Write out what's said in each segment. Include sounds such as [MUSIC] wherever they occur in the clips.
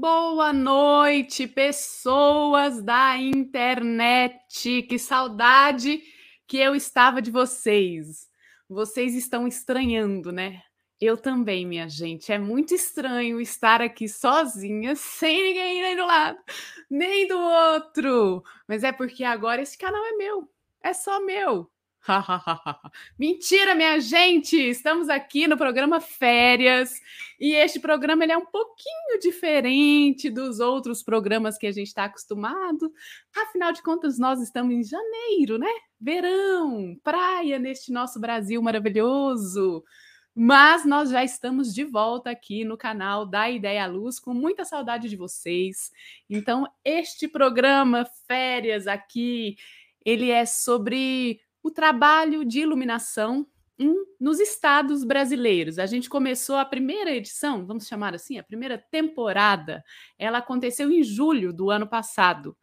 Boa noite, pessoas da internet. Que saudade que eu estava de vocês. Vocês estão estranhando, né? Eu também, minha gente. É muito estranho estar aqui sozinha, sem ninguém nem do lado, nem do outro. Mas é porque agora esse canal é meu. É só meu. [LAUGHS] Mentira, minha gente! Estamos aqui no programa Férias e este programa ele é um pouquinho diferente dos outros programas que a gente está acostumado. Afinal de contas, nós estamos em janeiro, né? Verão, praia neste nosso Brasil maravilhoso. Mas nós já estamos de volta aqui no canal da Ideia à Luz, com muita saudade de vocês. Então, este programa Férias aqui, ele é sobre o trabalho de iluminação nos estados brasileiros. A gente começou a primeira edição, vamos chamar assim, a primeira temporada, ela aconteceu em julho do ano passado.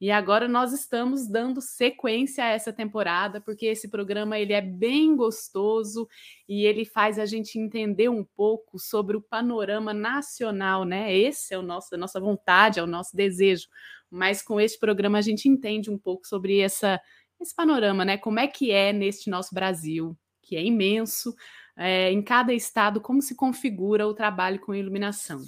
E agora nós estamos dando sequência a essa temporada, porque esse programa ele é bem gostoso e ele faz a gente entender um pouco sobre o panorama nacional, né? Esse é o nosso, a nossa vontade, é o nosso desejo. Mas com este programa a gente entende um pouco sobre essa esse panorama, né? Como é que é neste nosso Brasil, que é imenso, é, em cada estado, como se configura o trabalho com iluminação.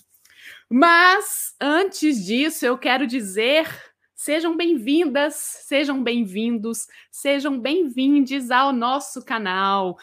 Mas, antes disso, eu quero dizer. Sejam bem-vindas, sejam bem-vindos, sejam bem-vindes ao nosso canal.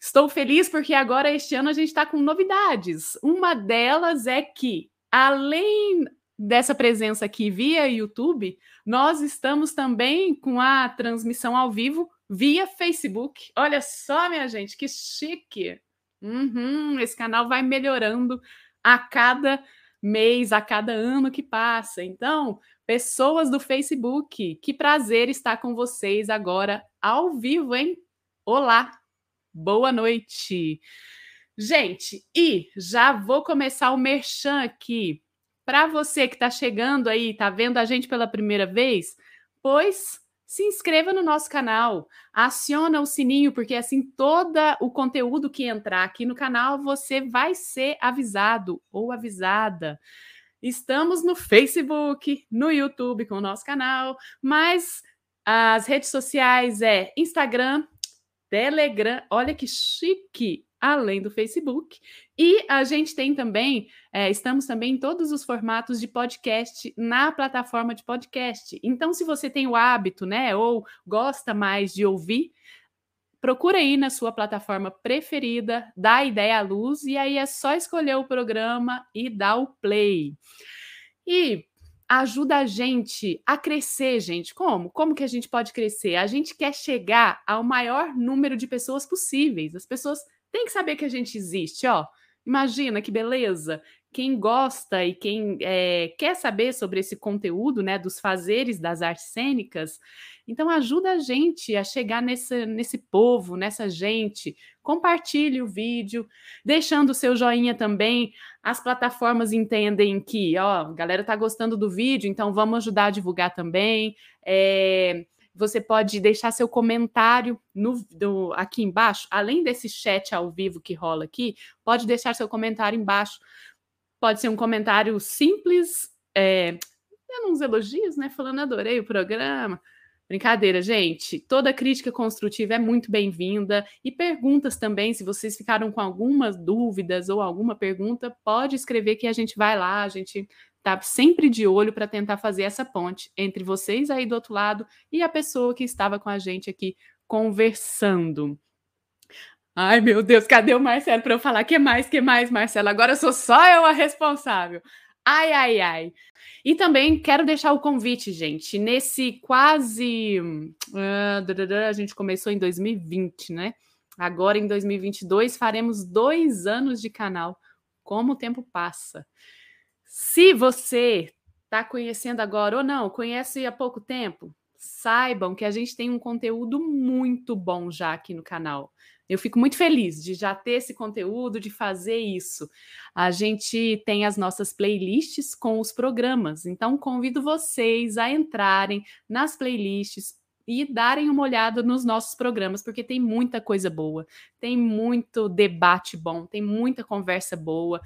Estou feliz porque agora este ano a gente está com novidades. Uma delas é que, além dessa presença aqui via YouTube, nós estamos também com a transmissão ao vivo via Facebook. Olha só, minha gente, que chique! Uhum, esse canal vai melhorando a cada mês, a cada ano que passa. Então, pessoas do Facebook, que prazer estar com vocês agora ao vivo, hein? Olá, boa noite. Gente, e já vou começar o merchan aqui para você que está chegando aí, está vendo a gente pela primeira vez, pois se inscreva no nosso canal, aciona o sininho, porque assim todo o conteúdo que entrar aqui no canal você vai ser avisado ou avisada. Estamos no Facebook, no YouTube com o nosso canal, mas as redes sociais é Instagram, Telegram, olha que chique, além do Facebook. E a gente tem também, é, estamos também em todos os formatos de podcast na plataforma de podcast. Então, se você tem o hábito, né, ou gosta mais de ouvir, procura aí na sua plataforma preferida, dá ideia à luz, e aí é só escolher o programa e dar o play. E ajuda a gente a crescer, gente. Como? Como que a gente pode crescer? A gente quer chegar ao maior número de pessoas possíveis. As pessoas têm que saber que a gente existe, ó. Imagina que beleza! Quem gosta e quem é, quer saber sobre esse conteúdo, né, dos fazeres das artes cênicas, então ajuda a gente a chegar nesse, nesse povo, nessa gente. Compartilhe o vídeo, deixando o seu joinha também. As plataformas entendem que, ó, a galera tá gostando do vídeo, então vamos ajudar a divulgar também. É, você pode deixar seu comentário no, do, aqui embaixo, além desse chat ao vivo que rola aqui, pode deixar seu comentário embaixo. Pode ser um comentário simples, é, dando uns elogios, né? Falando, adorei o programa. Brincadeira, gente. Toda crítica construtiva é muito bem-vinda. E perguntas também, se vocês ficaram com algumas dúvidas ou alguma pergunta, pode escrever que a gente vai lá, a gente tá sempre de olho para tentar fazer essa ponte entre vocês aí do outro lado e a pessoa que estava com a gente aqui conversando. Ai, meu Deus, cadê o Marcelo para eu falar que mais, que mais, Marcelo? Agora sou só eu a responsável. Ai, ai, ai. E também quero deixar o convite, gente, nesse quase. Uh, a gente começou em 2020, né? Agora em 2022 faremos dois anos de canal. Como o tempo passa. Se você está conhecendo agora ou não, conhece há pouco tempo, saibam que a gente tem um conteúdo muito bom já aqui no canal. Eu fico muito feliz de já ter esse conteúdo, de fazer isso. A gente tem as nossas playlists com os programas, então convido vocês a entrarem nas playlists e darem uma olhada nos nossos programas, porque tem muita coisa boa, tem muito debate bom, tem muita conversa boa.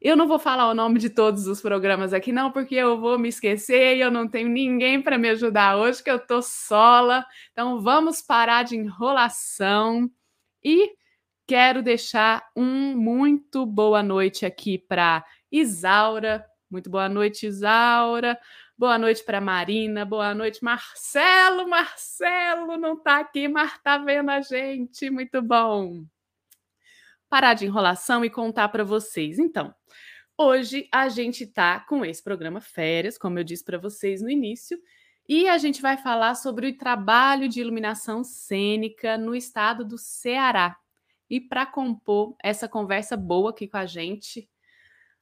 Eu não vou falar o nome de todos os programas aqui, não, porque eu vou me esquecer e eu não tenho ninguém para me ajudar hoje, que eu tô sola. Então vamos parar de enrolação e quero deixar um muito boa noite aqui para Isaura. Muito boa noite, Isaura. Boa noite para Marina. Boa noite, Marcelo. Marcelo não está aqui, mas está vendo a gente. Muito bom. Parar de enrolação e contar para vocês. Então, Hoje a gente está com esse programa Férias, como eu disse para vocês no início, e a gente vai falar sobre o trabalho de iluminação cênica no estado do Ceará. E para compor essa conversa boa aqui com a gente,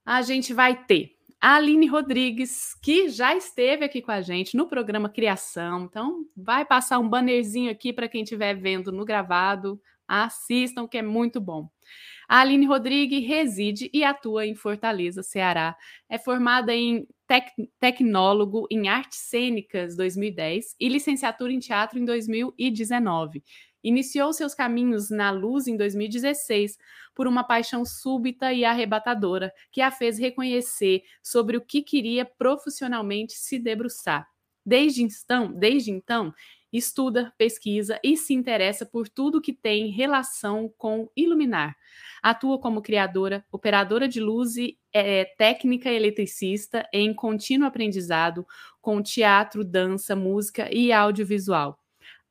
a gente vai ter a Aline Rodrigues, que já esteve aqui com a gente no programa Criação. Então, vai passar um bannerzinho aqui para quem estiver vendo no gravado. Assistam, que é muito bom. A Aline Rodrigues reside e atua em Fortaleza, Ceará. É formada em tec tecnólogo em artes cênicas 2010 e licenciatura em teatro em 2019. Iniciou seus caminhos na luz em 2016 por uma paixão súbita e arrebatadora que a fez reconhecer sobre o que queria profissionalmente se debruçar. Desde então, desde então, estuda, pesquisa e se interessa por tudo que tem relação com iluminar. Atua como criadora, operadora de luz e é, técnica eletricista em contínuo aprendizado com teatro, dança, música e audiovisual.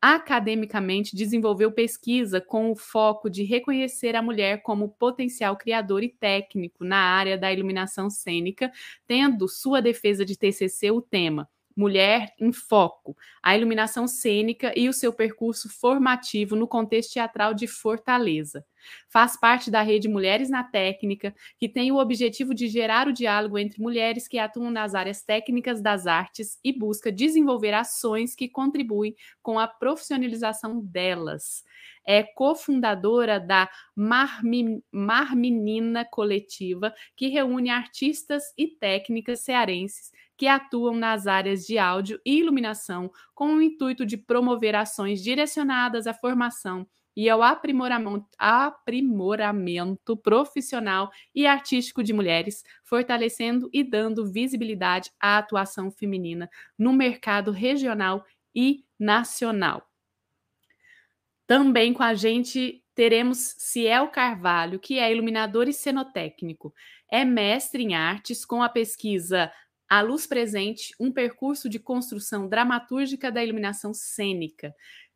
Academicamente, desenvolveu pesquisa com o foco de reconhecer a mulher como potencial criador e técnico na área da iluminação cênica, tendo sua defesa de TCC o tema Mulher em Foco, a iluminação cênica e o seu percurso formativo no contexto teatral de Fortaleza. Faz parte da rede Mulheres na Técnica, que tem o objetivo de gerar o diálogo entre mulheres que atuam nas áreas técnicas das artes e busca desenvolver ações que contribuem com a profissionalização delas. É cofundadora da Marmi, Marmenina Coletiva, que reúne artistas e técnicas cearenses que atuam nas áreas de áudio e iluminação com o intuito de promover ações direcionadas à formação e ao aprimoramento, aprimoramento profissional e artístico de mulheres, fortalecendo e dando visibilidade à atuação feminina no mercado regional e nacional. Também com a gente teremos Ciel Carvalho, que é iluminador e cenotécnico. É mestre em artes com a pesquisa a Luz Presente, um percurso de construção dramatúrgica da iluminação cênica.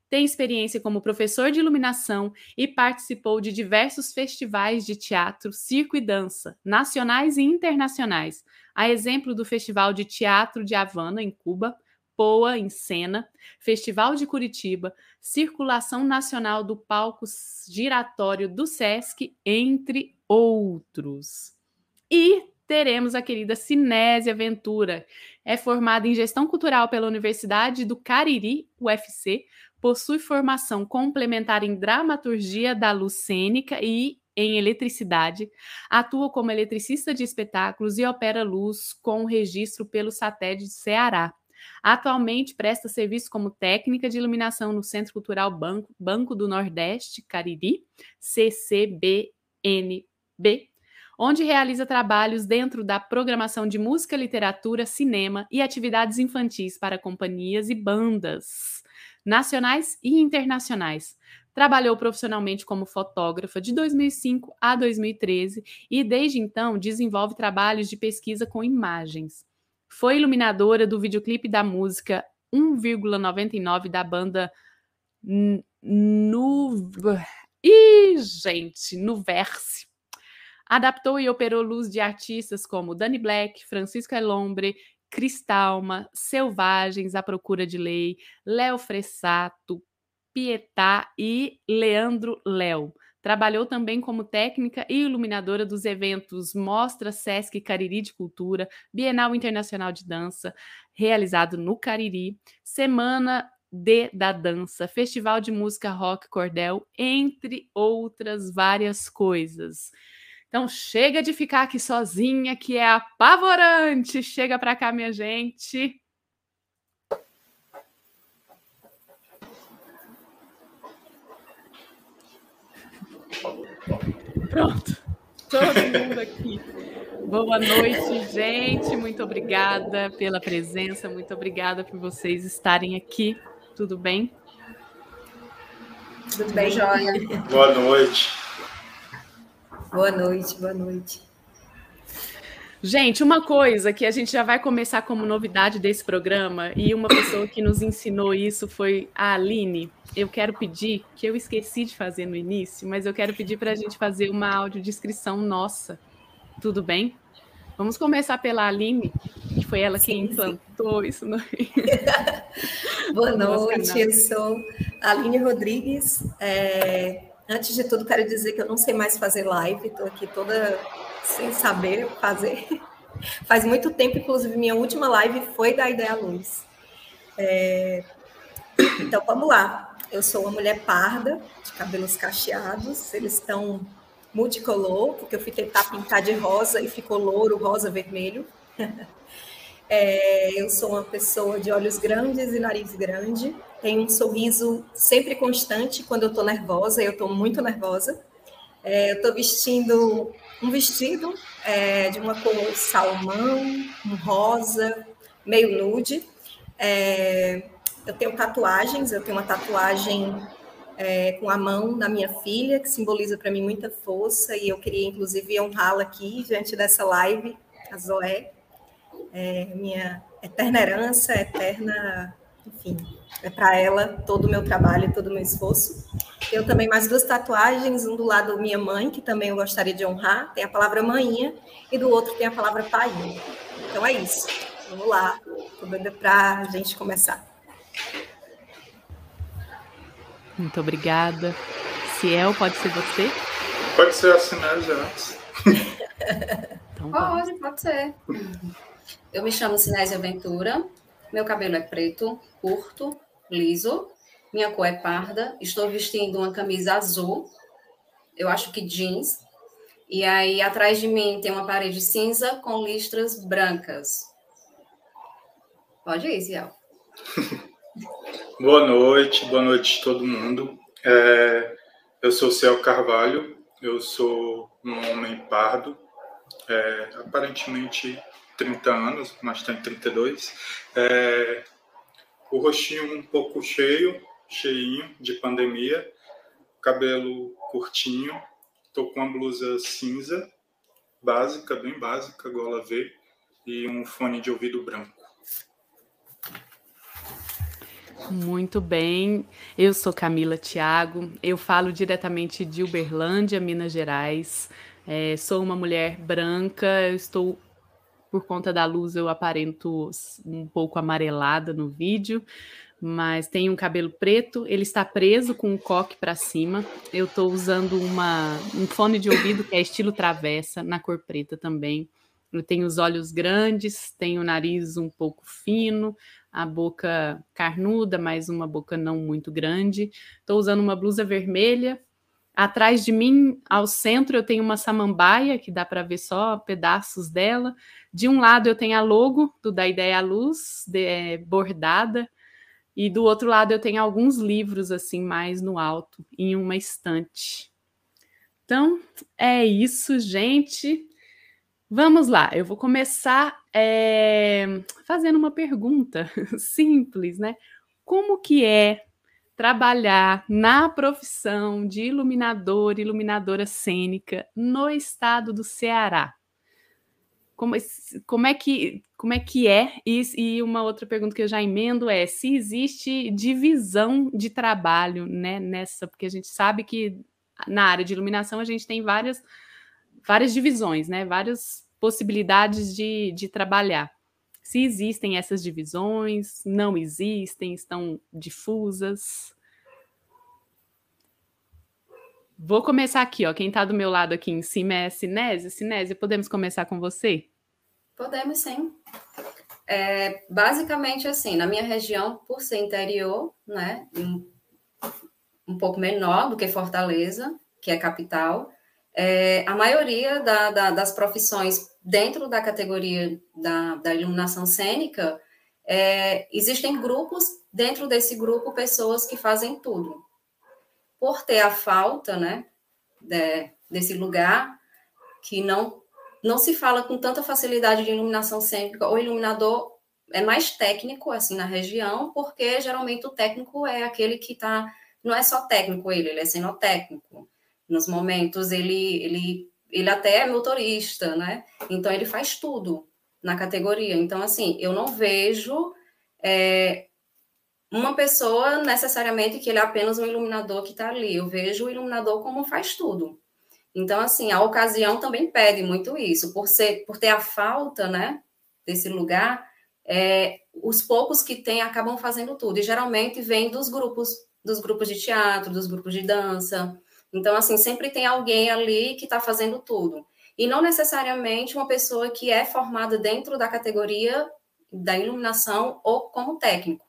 Tem experiência como professor de iluminação e participou de diversos festivais de teatro, circo e dança, nacionais e internacionais, a exemplo do Festival de Teatro de Havana, em Cuba, POA em Cena, Festival de Curitiba, Circulação Nacional do Palco Giratório do SESC, entre outros. E teremos a querida Cinésia Ventura. É formada em Gestão Cultural pela Universidade do Cariri, UFC, possui formação complementar em Dramaturgia da Luz Cênica e em eletricidade, atua como eletricista de espetáculos e opera luz com registro pelo satélite Ceará. Atualmente presta serviço como técnica de iluminação no Centro Cultural Banco, Banco do Nordeste, Cariri, CCBNB, onde realiza trabalhos dentro da programação de música, literatura, cinema e atividades infantis para companhias e bandas nacionais e internacionais. Trabalhou profissionalmente como fotógrafa de 2005 a 2013 e, desde então, desenvolve trabalhos de pesquisa com imagens. Foi iluminadora do videoclipe da música 1,99 da banda Nu. Ih, gente, Nuverse Adaptou e operou luz de artistas como Danny Black, Francisco Elombre, Cristalma, Selvagens à Procura de Lei, Léo Fressato, Pietá e Leandro Léo. Trabalhou também como técnica e iluminadora dos eventos Mostra Sesc Cariri de Cultura, Bienal Internacional de Dança, realizado no Cariri, Semana D da Dança, Festival de Música Rock Cordel, entre outras várias coisas. Então chega de ficar aqui sozinha, que é apavorante. Chega para cá, minha gente. Pronto. Todo mundo aqui. Boa noite, gente. Muito obrigada pela presença. Muito obrigada por vocês estarem aqui. Tudo bem? Tudo bem, Joia? Boa noite. Boa noite, boa noite. Gente, uma coisa que a gente já vai começar como novidade desse programa, e uma pessoa que nos ensinou isso foi a Aline. Eu quero pedir, que eu esqueci de fazer no início, mas eu quero pedir para a gente fazer uma audiodescrição nossa. Tudo bem? Vamos começar pela Aline, que foi ela quem implantou sim. isso no. [LAUGHS] [LAUGHS] Boa noite, eu sou Aline Rodrigues. É... Antes de tudo, quero dizer que eu não sei mais fazer live, estou aqui toda sem saber fazer. [LAUGHS] Faz muito tempo, inclusive, minha última live foi da Ideia Luz. É... Então, vamos lá. Eu sou uma mulher parda, de cabelos cacheados, eles estão multicolor, porque eu fui tentar pintar de rosa e ficou louro, rosa, vermelho. [LAUGHS] É, eu sou uma pessoa de olhos grandes e nariz grande, tenho um sorriso sempre constante quando eu estou nervosa, eu estou muito nervosa. É, eu estou vestindo um vestido é, de uma cor salmão, um rosa, meio nude. É, eu tenho tatuagens, eu tenho uma tatuagem é, com a mão da minha filha, que simboliza para mim muita força, e eu queria, inclusive, honrá-la aqui diante dessa live, a Zoé, é, minha eterna herança, eterna, enfim, é para ela todo o meu trabalho, todo o meu esforço. Eu também mais duas tatuagens, um do lado minha mãe, que também eu gostaria de honrar, tem a palavra manhinha, e do outro tem a palavra painha. Então é isso. Vamos lá, para a gente começar. Muito obrigada. Ciel, pode ser você? Pode ser a Sinésia antes. [LAUGHS] então, pode, pode ser. Eu me chamo Sinésia Ventura, meu cabelo é preto, curto, liso, minha cor é parda, estou vestindo uma camisa azul, eu acho que jeans, e aí atrás de mim tem uma parede cinza com listras brancas. Pode ir, Ziel. [LAUGHS] boa noite, boa noite todo mundo. É, eu sou Ciel Carvalho, eu sou um homem pardo, é, aparentemente 30 anos, mas tem 32. É, o rostinho um pouco cheio, cheinho de pandemia, cabelo curtinho, tô com uma blusa cinza, básica, bem básica, gola V, e um fone de ouvido branco. Muito bem, eu sou Camila Thiago, eu falo diretamente de Uberlândia, Minas Gerais. É, sou uma mulher branca, estou por conta da luz eu aparento um pouco amarelada no vídeo, mas tem um cabelo preto, ele está preso com o coque para cima. Eu estou usando uma, um fone de ouvido que é estilo travessa, na cor preta também. Eu tenho os olhos grandes, tenho o nariz um pouco fino, a boca carnuda, mas uma boca não muito grande. Estou usando uma blusa vermelha. Atrás de mim, ao centro, eu tenho uma samambaia, que dá para ver só pedaços dela. De um lado, eu tenho a logo do Da Ideia à Luz, de, é, bordada. E do outro lado eu tenho alguns livros assim mais no alto, em uma estante. Então é isso, gente. Vamos lá, eu vou começar é, fazendo uma pergunta [LAUGHS] simples, né? Como que é trabalhar na profissão de iluminador, iluminadora cênica no estado do Ceará? como, como, é que como é que é? E, e, uma outra pergunta que eu já emendo é se existe divisão de trabalho né, nessa, porque a gente sabe que na área de iluminação a gente tem várias, várias divisões, né? Várias possibilidades de, de trabalhar. Se existem essas divisões, não existem, estão difusas. Vou começar aqui, ó. Quem está do meu lado aqui em cima é Sinésia. Sinésia, podemos começar com você? Podemos, sim. É, basicamente, assim, na minha região, por ser interior, né, um, um pouco menor do que Fortaleza, que é capital, é, a maioria da, da, das profissões dentro da categoria da, da iluminação cênica, é, existem grupos, dentro desse grupo, pessoas que fazem tudo. Por ter a falta, né, de, desse lugar, que não não se fala com tanta facilidade de iluminação cênica. O iluminador é mais técnico, assim, na região, porque geralmente o técnico é aquele que está. Não é só técnico ele, ele é cenotécnico. Nos momentos, ele, ele, ele até é motorista, né? Então, ele faz tudo na categoria. Então, assim, eu não vejo é, uma pessoa necessariamente que ele é apenas um iluminador que está ali. Eu vejo o iluminador como faz tudo. Então, assim, a ocasião também pede muito isso, por ser, por ter a falta, né, desse lugar, é, os poucos que tem acabam fazendo tudo, e geralmente vem dos grupos, dos grupos de teatro, dos grupos de dança. Então, assim, sempre tem alguém ali que está fazendo tudo. E não necessariamente uma pessoa que é formada dentro da categoria da iluminação ou como técnico.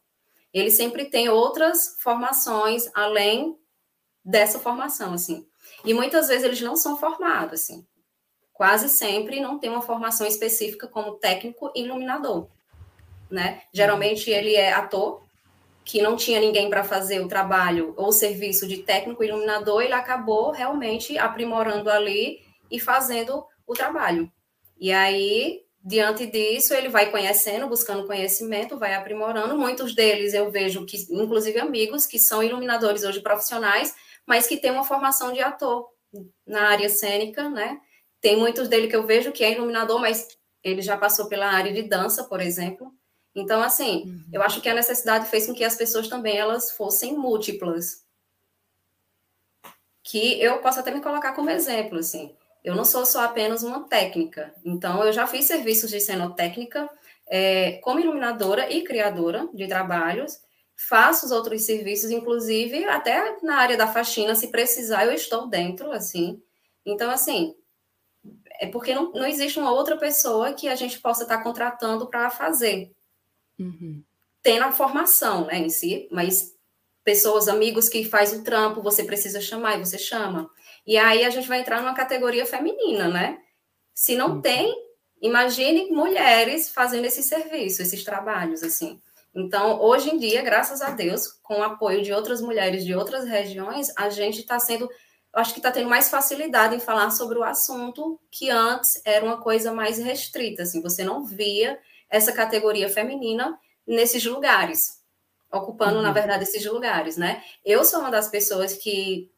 Ele sempre tem outras formações além dessa formação, assim. E muitas vezes eles não são formados, assim. Quase sempre não tem uma formação específica como técnico iluminador, né? Geralmente ele é ator, que não tinha ninguém para fazer o trabalho ou serviço de técnico iluminador, ele acabou realmente aprimorando ali e fazendo o trabalho. E aí, diante disso, ele vai conhecendo, buscando conhecimento, vai aprimorando. Muitos deles eu vejo que, inclusive amigos, que são iluminadores hoje profissionais, mas que tem uma formação de ator na área cênica, né? Tem muitos dele que eu vejo que é iluminador, mas ele já passou pela área de dança, por exemplo. Então, assim, uhum. eu acho que a necessidade fez com que as pessoas também elas fossem múltiplas. Que eu posso até me colocar como exemplo, assim. Eu não sou só apenas uma técnica. Então, eu já fiz serviços de cenotécnica é, como iluminadora e criadora de trabalhos faço os outros serviços, inclusive até na área da faxina, se precisar, eu estou dentro, assim. Então, assim, é porque não, não existe uma outra pessoa que a gente possa estar contratando para fazer. Uhum. Tem na formação, né, em si, mas pessoas, amigos que faz o trampo, você precisa chamar e você chama. E aí a gente vai entrar numa categoria feminina, né? Se não uhum. tem, imagine mulheres fazendo esse serviço, esses trabalhos, assim. Então, hoje em dia, graças a Deus, com o apoio de outras mulheres de outras regiões, a gente está sendo, acho que está tendo mais facilidade em falar sobre o assunto que antes era uma coisa mais restrita, assim, você não via essa categoria feminina nesses lugares, ocupando, uhum. na verdade, esses lugares, né? Eu sou uma das pessoas que,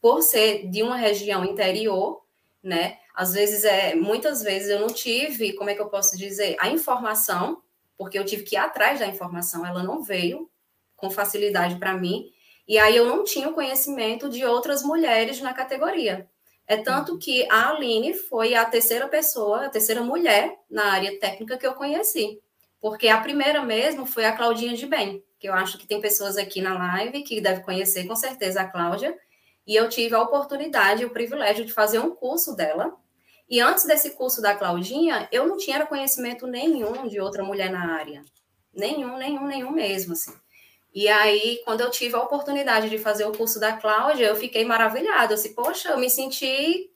por ser de uma região interior, né, às vezes, é, muitas vezes eu não tive, como é que eu posso dizer, a informação porque eu tive que ir atrás da informação, ela não veio com facilidade para mim, e aí eu não tinha o conhecimento de outras mulheres na categoria. É tanto que a Aline foi a terceira pessoa, a terceira mulher na área técnica que eu conheci. Porque a primeira mesmo foi a Claudinha de Bem, que eu acho que tem pessoas aqui na live que devem conhecer com certeza a Cláudia. E eu tive a oportunidade, o privilégio de fazer um curso dela, e antes desse curso da Claudinha, eu não tinha conhecimento nenhum de outra mulher na área. Nenhum, nenhum, nenhum mesmo, assim. E aí, quando eu tive a oportunidade de fazer o curso da Cláudia, eu fiquei maravilhada. Eu disse, poxa, eu me senti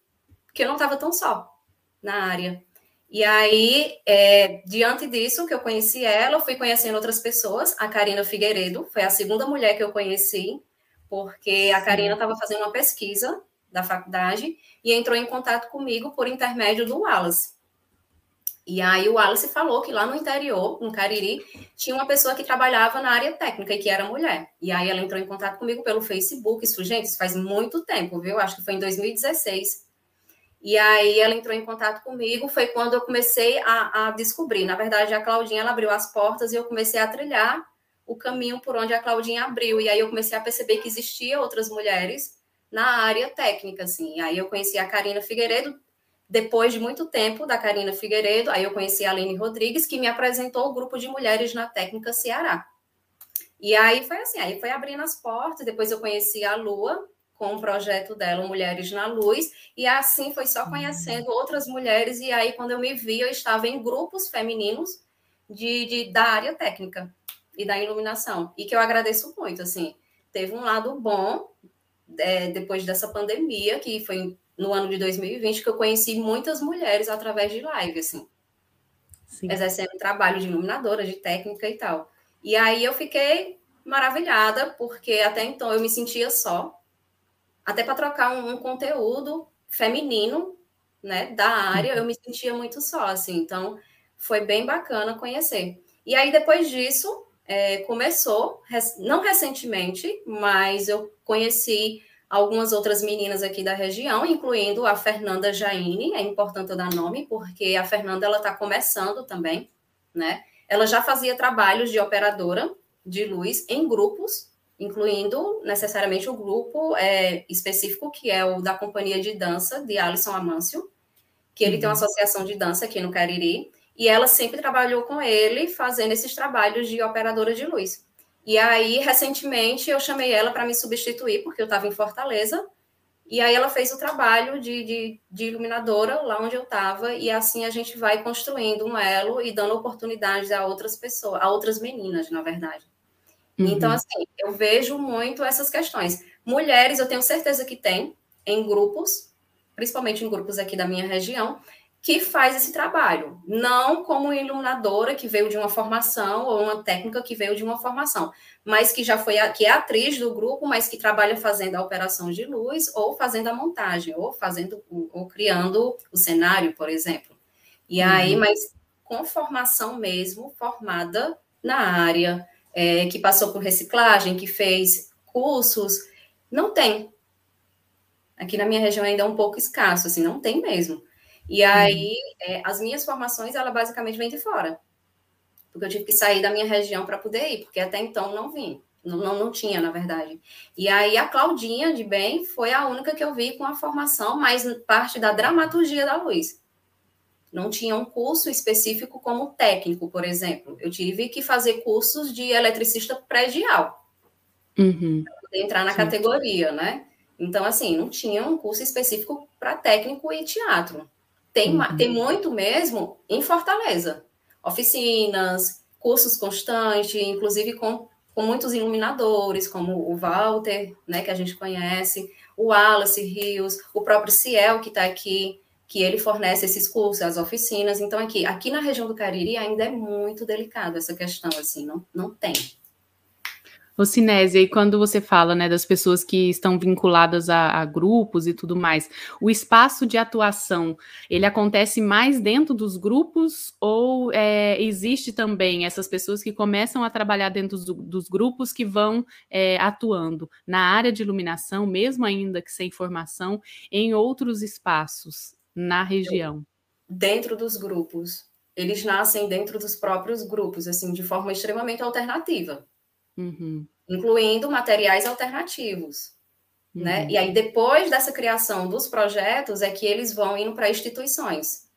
que eu não estava tão só na área. E aí, é, diante disso, que eu conheci ela, eu fui conhecendo outras pessoas. A Karina Figueiredo foi a segunda mulher que eu conheci, porque a Karina estava fazendo uma pesquisa da faculdade e entrou em contato comigo por intermédio do Wallace. E aí o Wallace falou que lá no interior, no Cariri, tinha uma pessoa que trabalhava na área técnica e que era mulher. E aí ela entrou em contato comigo pelo Facebook. Isso, gente, isso faz muito tempo, viu? Acho que foi em 2016. E aí ela entrou em contato comigo, foi quando eu comecei a, a descobrir. Na verdade, a Claudinha ela abriu as portas e eu comecei a trilhar o caminho por onde a Claudinha abriu. E aí eu comecei a perceber que existia outras mulheres na área técnica, assim. Aí eu conheci a Karina Figueiredo, depois de muito tempo da Karina Figueiredo, aí eu conheci a Aline Rodrigues, que me apresentou o grupo de mulheres na técnica Ceará. E aí foi assim, aí foi abrindo as portas, depois eu conheci a Lua, com o projeto dela, Mulheres na Luz, e assim foi só conhecendo outras mulheres, e aí quando eu me vi, eu estava em grupos femininos de, de da área técnica e da iluminação, e que eu agradeço muito, assim, teve um lado bom é, depois dessa pandemia, que foi no ano de 2020, que eu conheci muitas mulheres através de live, assim, Sim. exercendo trabalho de iluminadora, de técnica e tal. E aí eu fiquei maravilhada, porque até então eu me sentia só, até para trocar um, um, conteúdo feminino, né, da área, eu me sentia muito só, assim, então foi bem bacana conhecer. E aí depois disso, é, começou, não recentemente, mas eu conheci algumas outras meninas aqui da região, incluindo a Fernanda Jaine, é importante eu dar nome, porque a Fernanda ela está começando também, né? Ela já fazia trabalhos de operadora de luz em grupos, incluindo necessariamente o grupo é, específico, que é o da Companhia de Dança de Alisson Amâncio, que ele uhum. tem uma uhum. associação de dança aqui no Cariri, e ela sempre trabalhou com ele fazendo esses trabalhos de operadora de luz. E aí, recentemente, eu chamei ela para me substituir, porque eu estava em Fortaleza. E aí ela fez o trabalho de, de, de iluminadora lá onde eu estava, e assim a gente vai construindo um elo e dando oportunidades a outras pessoas, a outras meninas, na verdade. Uhum. Então, assim, eu vejo muito essas questões. Mulheres, eu tenho certeza que tem, em grupos, principalmente em grupos aqui da minha região, que faz esse trabalho, não como iluminadora que veio de uma formação ou uma técnica que veio de uma formação, mas que já foi a, que é atriz do grupo, mas que trabalha fazendo a operação de luz ou fazendo a montagem ou fazendo ou criando o cenário, por exemplo. E uhum. aí, mas com formação mesmo, formada na área, é, que passou por reciclagem, que fez cursos, não tem. Aqui na minha região ainda é um pouco escasso, assim, não tem mesmo. E uhum. aí, é, as minhas formações, ela basicamente vem de fora. Porque eu tive que sair da minha região para poder ir, porque até então não vim. Não, não, não, tinha, na verdade. E aí, a Claudinha de Bem foi a única que eu vi com a formação, mais parte da dramaturgia da luz. Não tinha um curso específico como técnico, por exemplo. Eu tive que fazer cursos de eletricista predial. Uhum. Para poder entrar na Sim. categoria, né? Então, assim, não tinha um curso específico para técnico e teatro. Tem, uhum. tem muito mesmo em Fortaleza. Oficinas, cursos constantes, inclusive com, com muitos iluminadores, como o Walter, né, que a gente conhece, o Wallace Rios, o próprio Ciel, que está aqui, que ele fornece esses cursos, as oficinas. Então, aqui, aqui na região do Cariri ainda é muito delicado essa questão, assim, não, não tem. O Cinésia, e quando você fala né, das pessoas que estão vinculadas a, a, grupos e tudo mais, o espaço de atuação, ele acontece mais dentro dos grupos ou é, existe também essas pessoas que começam a trabalhar dentro dos, dos grupos que vão é, atuando na área de iluminação, mesmo ainda que sem formação, em outros espaços na região? Dentro dos grupos. Eles nascem dentro dos próprios grupos, assim, de forma extremamente alternativa uhum. incluindo materiais alternativos. Né? Uhum. Né? E aí, depois dessa criação dos projetos, é que eles vão indo para instituições,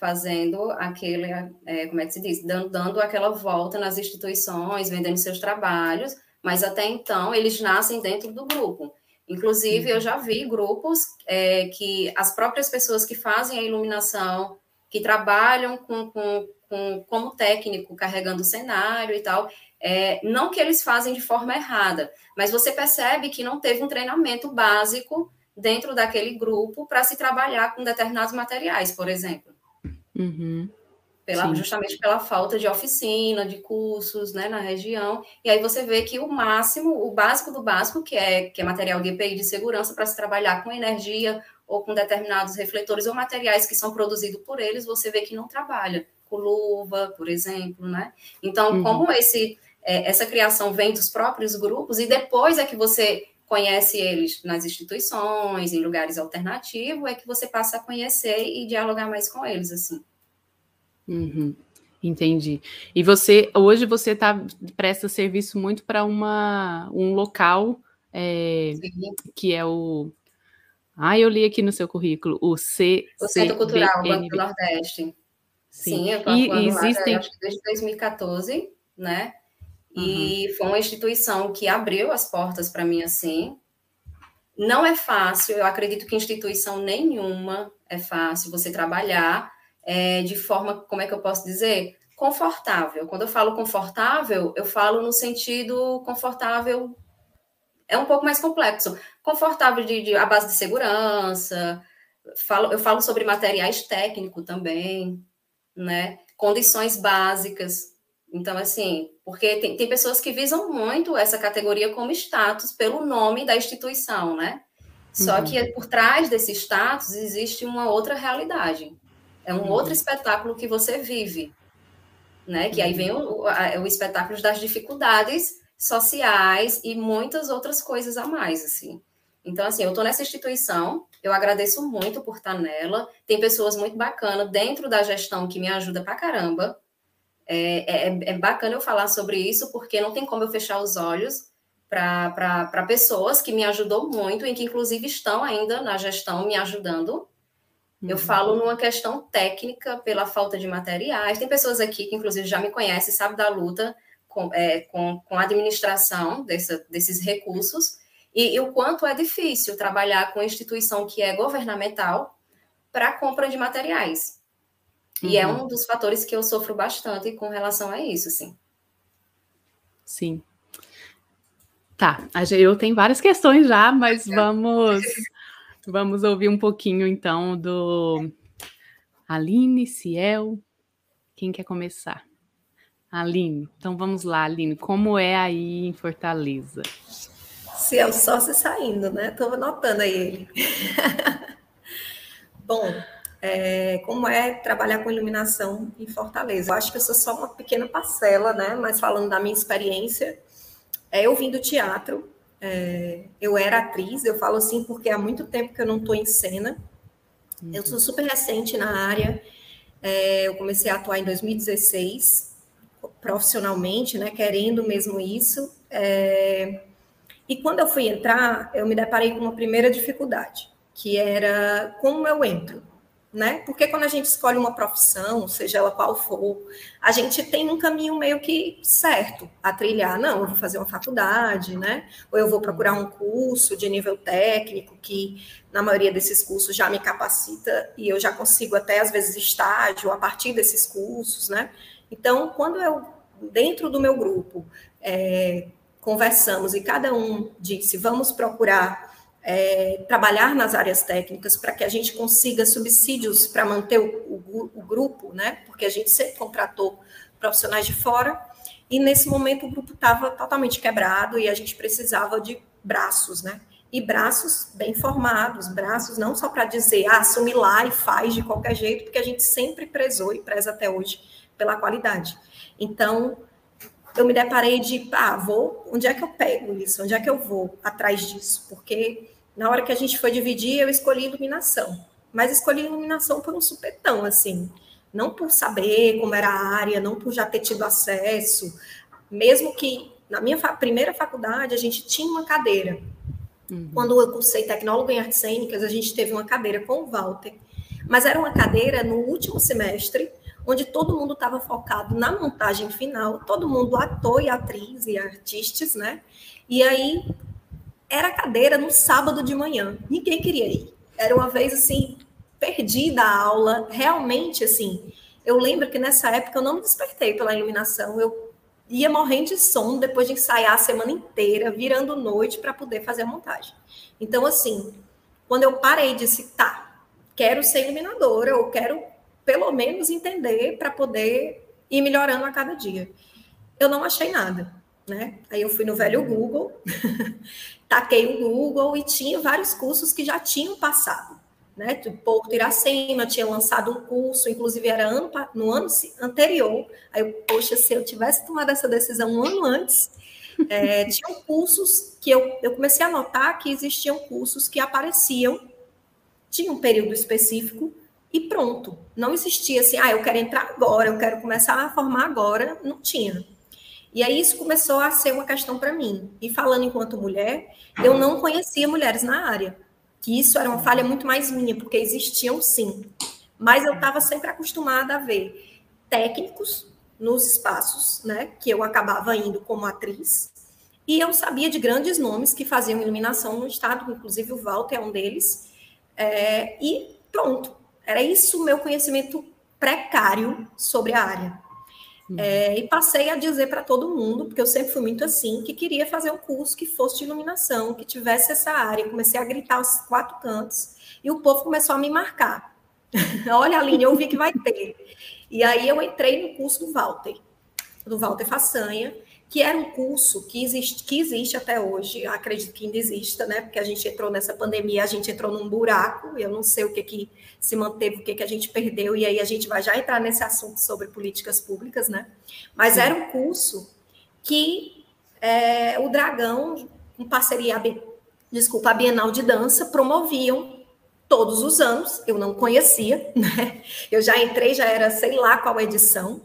fazendo aquele, é, como é que se diz? Dando, dando aquela volta nas instituições, vendendo seus trabalhos, mas até então eles nascem dentro do grupo. Inclusive, uhum. eu já vi grupos é, que as próprias pessoas que fazem a iluminação, que trabalham com, com, com como técnico, carregando o cenário e tal, é, não que eles fazem de forma errada, mas você percebe que não teve um treinamento básico dentro daquele grupo para se trabalhar com determinados materiais, por exemplo. Uhum. Pela, justamente pela falta de oficina, de cursos né, na região. E aí você vê que o máximo, o básico do básico, que é, que é material de EPI de segurança para se trabalhar com energia ou com determinados refletores ou materiais que são produzidos por eles, você vê que não trabalha. Com luva, por exemplo, né? Então, uhum. como esse é, essa criação vem dos próprios grupos e depois é que você conhece eles nas instituições, em lugares alternativos, é que você passa a conhecer e dialogar mais com eles, assim. Uhum, entendi. E você, hoje você tá, presta serviço muito para uma um local é, que é o ah, eu li aqui no seu currículo, o C. O Centro Cultural Banco do Nordeste. Sim, Sim eu estou e, existem... lá, acho que desde 2014, né? E uhum. foi uma instituição que abriu as portas para mim assim. Não é fácil, eu acredito que instituição nenhuma é fácil você trabalhar é, de forma, como é que eu posso dizer? Confortável. Quando eu falo confortável, eu falo no sentido confortável, é um pouco mais complexo. Confortável de, de a base de segurança, falo, eu falo sobre materiais técnicos também, né? Condições básicas. Então, assim, porque tem, tem pessoas que visam muito essa categoria como status pelo nome da instituição, né? Só uhum. que por trás desse status existe uma outra realidade. É um uhum. outro espetáculo que você vive, né? Que aí vem o, o, o espetáculo das dificuldades sociais e muitas outras coisas a mais, assim. Então, assim, eu estou nessa instituição, eu agradeço muito por estar nela. Tem pessoas muito bacanas dentro da gestão que me ajuda pra caramba. É, é, é bacana eu falar sobre isso, porque não tem como eu fechar os olhos para pessoas que me ajudou muito e que, inclusive, estão ainda na gestão me ajudando. Eu uhum. falo numa questão técnica, pela falta de materiais. Tem pessoas aqui que, inclusive, já me conhecem, sabem da luta com, é, com, com a administração dessa, desses recursos e, e, o quanto é difícil trabalhar com instituição que é governamental para compra de materiais. Uhum. E é uhum. um dos fatores que eu sofro bastante com relação a isso, sim. Sim. Tá, eu tenho várias questões já, mas vamos [LAUGHS] vamos ouvir um pouquinho então do Aline, Ciel. Quem quer começar? Aline, então vamos lá, Aline, como é aí em Fortaleza? Ciel só se saindo, né? Estou anotando aí ele. [LAUGHS] Bom, é, como é trabalhar com iluminação em Fortaleza? Eu acho que eu sou só uma pequena parcela, né? Mas falando da minha experiência, é, eu vim do teatro, é, eu era atriz, eu falo assim porque há muito tempo que eu não estou em cena. Uhum. Eu sou super recente na área, é, eu comecei a atuar em 2016, profissionalmente, né, querendo mesmo isso. É, e quando eu fui entrar, eu me deparei com uma primeira dificuldade, que era como eu entro né? Porque quando a gente escolhe uma profissão, seja ela qual for, a gente tem um caminho meio que certo a trilhar. Não, eu vou fazer uma faculdade, né? Ou eu vou procurar um curso de nível técnico, que na maioria desses cursos já me capacita e eu já consigo até às vezes estágio a partir desses cursos, né? Então, quando eu, dentro do meu grupo, é, conversamos e cada um disse, vamos procurar é, trabalhar nas áreas técnicas para que a gente consiga subsídios para manter o, o, o, grupo, né? Porque a gente sempre contratou profissionais de fora e nesse momento o grupo estava totalmente quebrado e a gente precisava de braços, né? E braços bem formados, braços não só para dizer, ah, assume lá e faz de qualquer jeito, porque a gente sempre prezou e preza até hoje pela qualidade. Então, eu me deparei de, ah, vou, onde é que eu pego isso? Onde é que eu vou atrás disso? Porque na hora que a gente foi dividir, eu escolhi iluminação. Mas escolhi iluminação por um supetão, assim. Não por saber como era a área, não por já ter tido acesso. Mesmo que na minha fa primeira faculdade a gente tinha uma cadeira. Uhum. Quando eu cursei tecnólogo em artes cênicas, a gente teve uma cadeira com o Walter. Mas era uma cadeira no último semestre, onde todo mundo estava focado na montagem final, todo mundo ator e atriz e artistas, né? E aí era cadeira no sábado de manhã. Ninguém queria ir. Era uma vez assim, perdida a aula, realmente assim. Eu lembro que nessa época eu não me despertei pela iluminação, eu ia morrendo de sono depois de ensaiar a semana inteira, virando noite para poder fazer a montagem. Então, assim, quando eu parei e disse, tá, quero ser iluminadora, ou quero pelo menos entender para poder ir melhorando a cada dia. Eu não achei nada, né? Aí eu fui no velho Google [LAUGHS] taquei o Google e tinha vários cursos que já tinham passado. Né? Porto Iracema tinha lançado um curso, inclusive era ano, no ano anterior. Aí, eu, poxa, se eu tivesse tomado essa decisão um ano antes, é, [LAUGHS] tinham cursos que eu, eu comecei a notar que existiam cursos que apareciam, tinha um período específico e pronto. Não existia assim, ah, eu quero entrar agora, eu quero começar a formar agora. Não tinha. E aí isso começou a ser uma questão para mim. E falando enquanto mulher, eu não conhecia mulheres na área. Que isso era uma falha muito mais minha, porque existiam sim. Mas eu estava sempre acostumada a ver técnicos nos espaços, né, que eu acabava indo como atriz, E eu sabia de grandes nomes que faziam iluminação no estado, inclusive o Walter é um deles. É, e pronto, era isso o meu conhecimento precário sobre a área. Uhum. É, e passei a dizer para todo mundo, porque eu sempre fui muito assim, que queria fazer um curso que fosse de iluminação, que tivesse essa área. Comecei a gritar aos quatro cantos e o povo começou a me marcar. [LAUGHS] Olha, Aline, eu vi que vai ter. E aí eu entrei no curso do Walter, do Walter Façanha, que era um curso que existe, que existe até hoje, acredito que ainda exista, né? Porque a gente entrou nessa pandemia, a gente entrou num buraco, eu não sei o que, que se manteve, o que, que a gente perdeu, e aí a gente vai já entrar nesse assunto sobre políticas públicas, né? Mas Sim. era um curso que é, o Dragão, em parceria, desculpa, a Bienal de Dança, promoviam todos os anos, eu não conhecia, [LAUGHS] né? Eu já entrei, já era sei lá qual edição,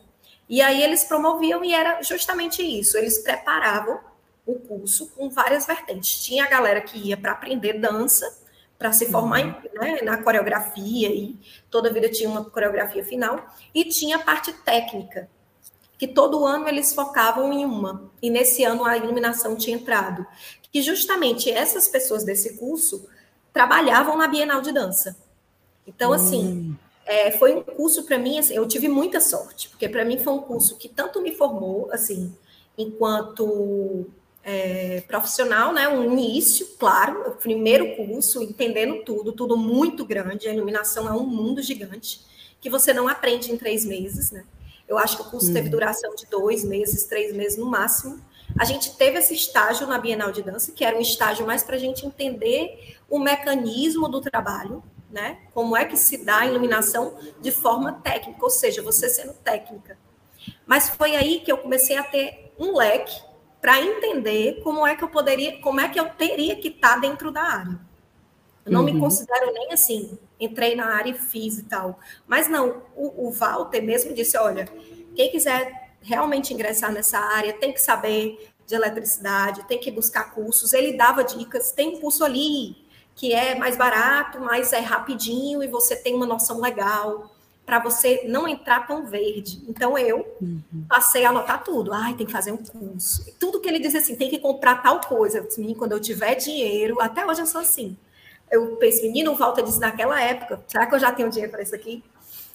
e aí eles promoviam e era justamente isso, eles preparavam o curso com várias vertentes. Tinha a galera que ia para aprender dança, para se formar uhum. né, na coreografia, e toda vida tinha uma coreografia final, e tinha a parte técnica, que todo ano eles focavam em uma, e nesse ano a iluminação tinha entrado. Que justamente essas pessoas desse curso trabalhavam na Bienal de Dança. Então, assim, hum. É, foi um curso para mim, assim, eu tive muita sorte, porque para mim foi um curso que tanto me formou, assim, enquanto é, profissional, né? Um início, claro, o primeiro curso, entendendo tudo, tudo muito grande. A iluminação é um mundo gigante que você não aprende em três meses, né? Eu acho que o curso teve uhum. duração de dois meses, três meses no máximo. A gente teve esse estágio na Bienal de Dança, que era um estágio mais para a gente entender o mecanismo do trabalho, né? Como é que se dá a iluminação de forma técnica, ou seja, você sendo técnica. Mas foi aí que eu comecei a ter um leque para entender como é que eu poderia, como é que eu teria que estar tá dentro da área. Eu não uhum. me considero nem assim, entrei na área e fiz e tal. Mas não, o, o Walter mesmo disse: olha, quem quiser realmente ingressar nessa área tem que saber de eletricidade, tem que buscar cursos. Ele dava dicas, tem um curso ali que é mais barato, mas é rapidinho e você tem uma noção legal para você não entrar tão verde. Então eu uhum. passei a anotar tudo. Ai, tem que fazer um curso. Tudo que ele dizia assim, tem que comprar tal coisa. Eu disse, quando eu tiver dinheiro, até hoje eu sou assim. Eu penso, menino, Walter disse naquela época, será que eu já tenho dinheiro para isso aqui?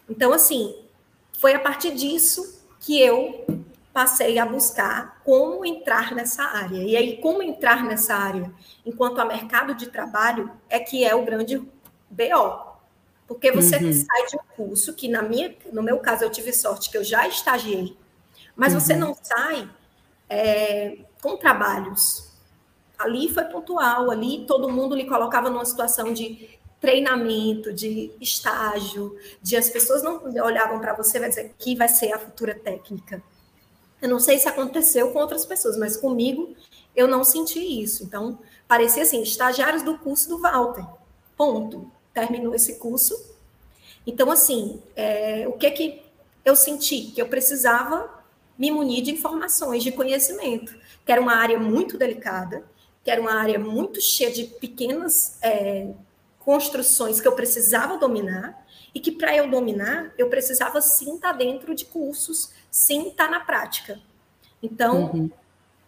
Então, assim, foi a partir disso que eu passei a buscar como entrar nessa área. E aí, como entrar nessa área enquanto a mercado de trabalho é que é o grande BO. Porque você uhum. sai de um curso que, na minha, no meu caso, eu tive sorte que eu já estagiei, mas uhum. você não sai é, com trabalhos. Ali foi pontual, ali todo mundo lhe colocava numa situação de treinamento, de estágio, de as pessoas não olhavam para você e vai dizer que vai ser a futura técnica. Eu não sei se aconteceu com outras pessoas, mas comigo eu não senti isso. Então, parecia assim, estagiários do curso do Walter. Ponto. Terminou esse curso. Então, assim, é, o que que eu senti? Que eu precisava me munir de informações, de conhecimento, que era uma área muito delicada, que era uma área muito cheia de pequenas é, construções que eu precisava dominar, e que para eu dominar, eu precisava sim estar tá dentro de cursos, sim estar tá na prática. Então, uhum.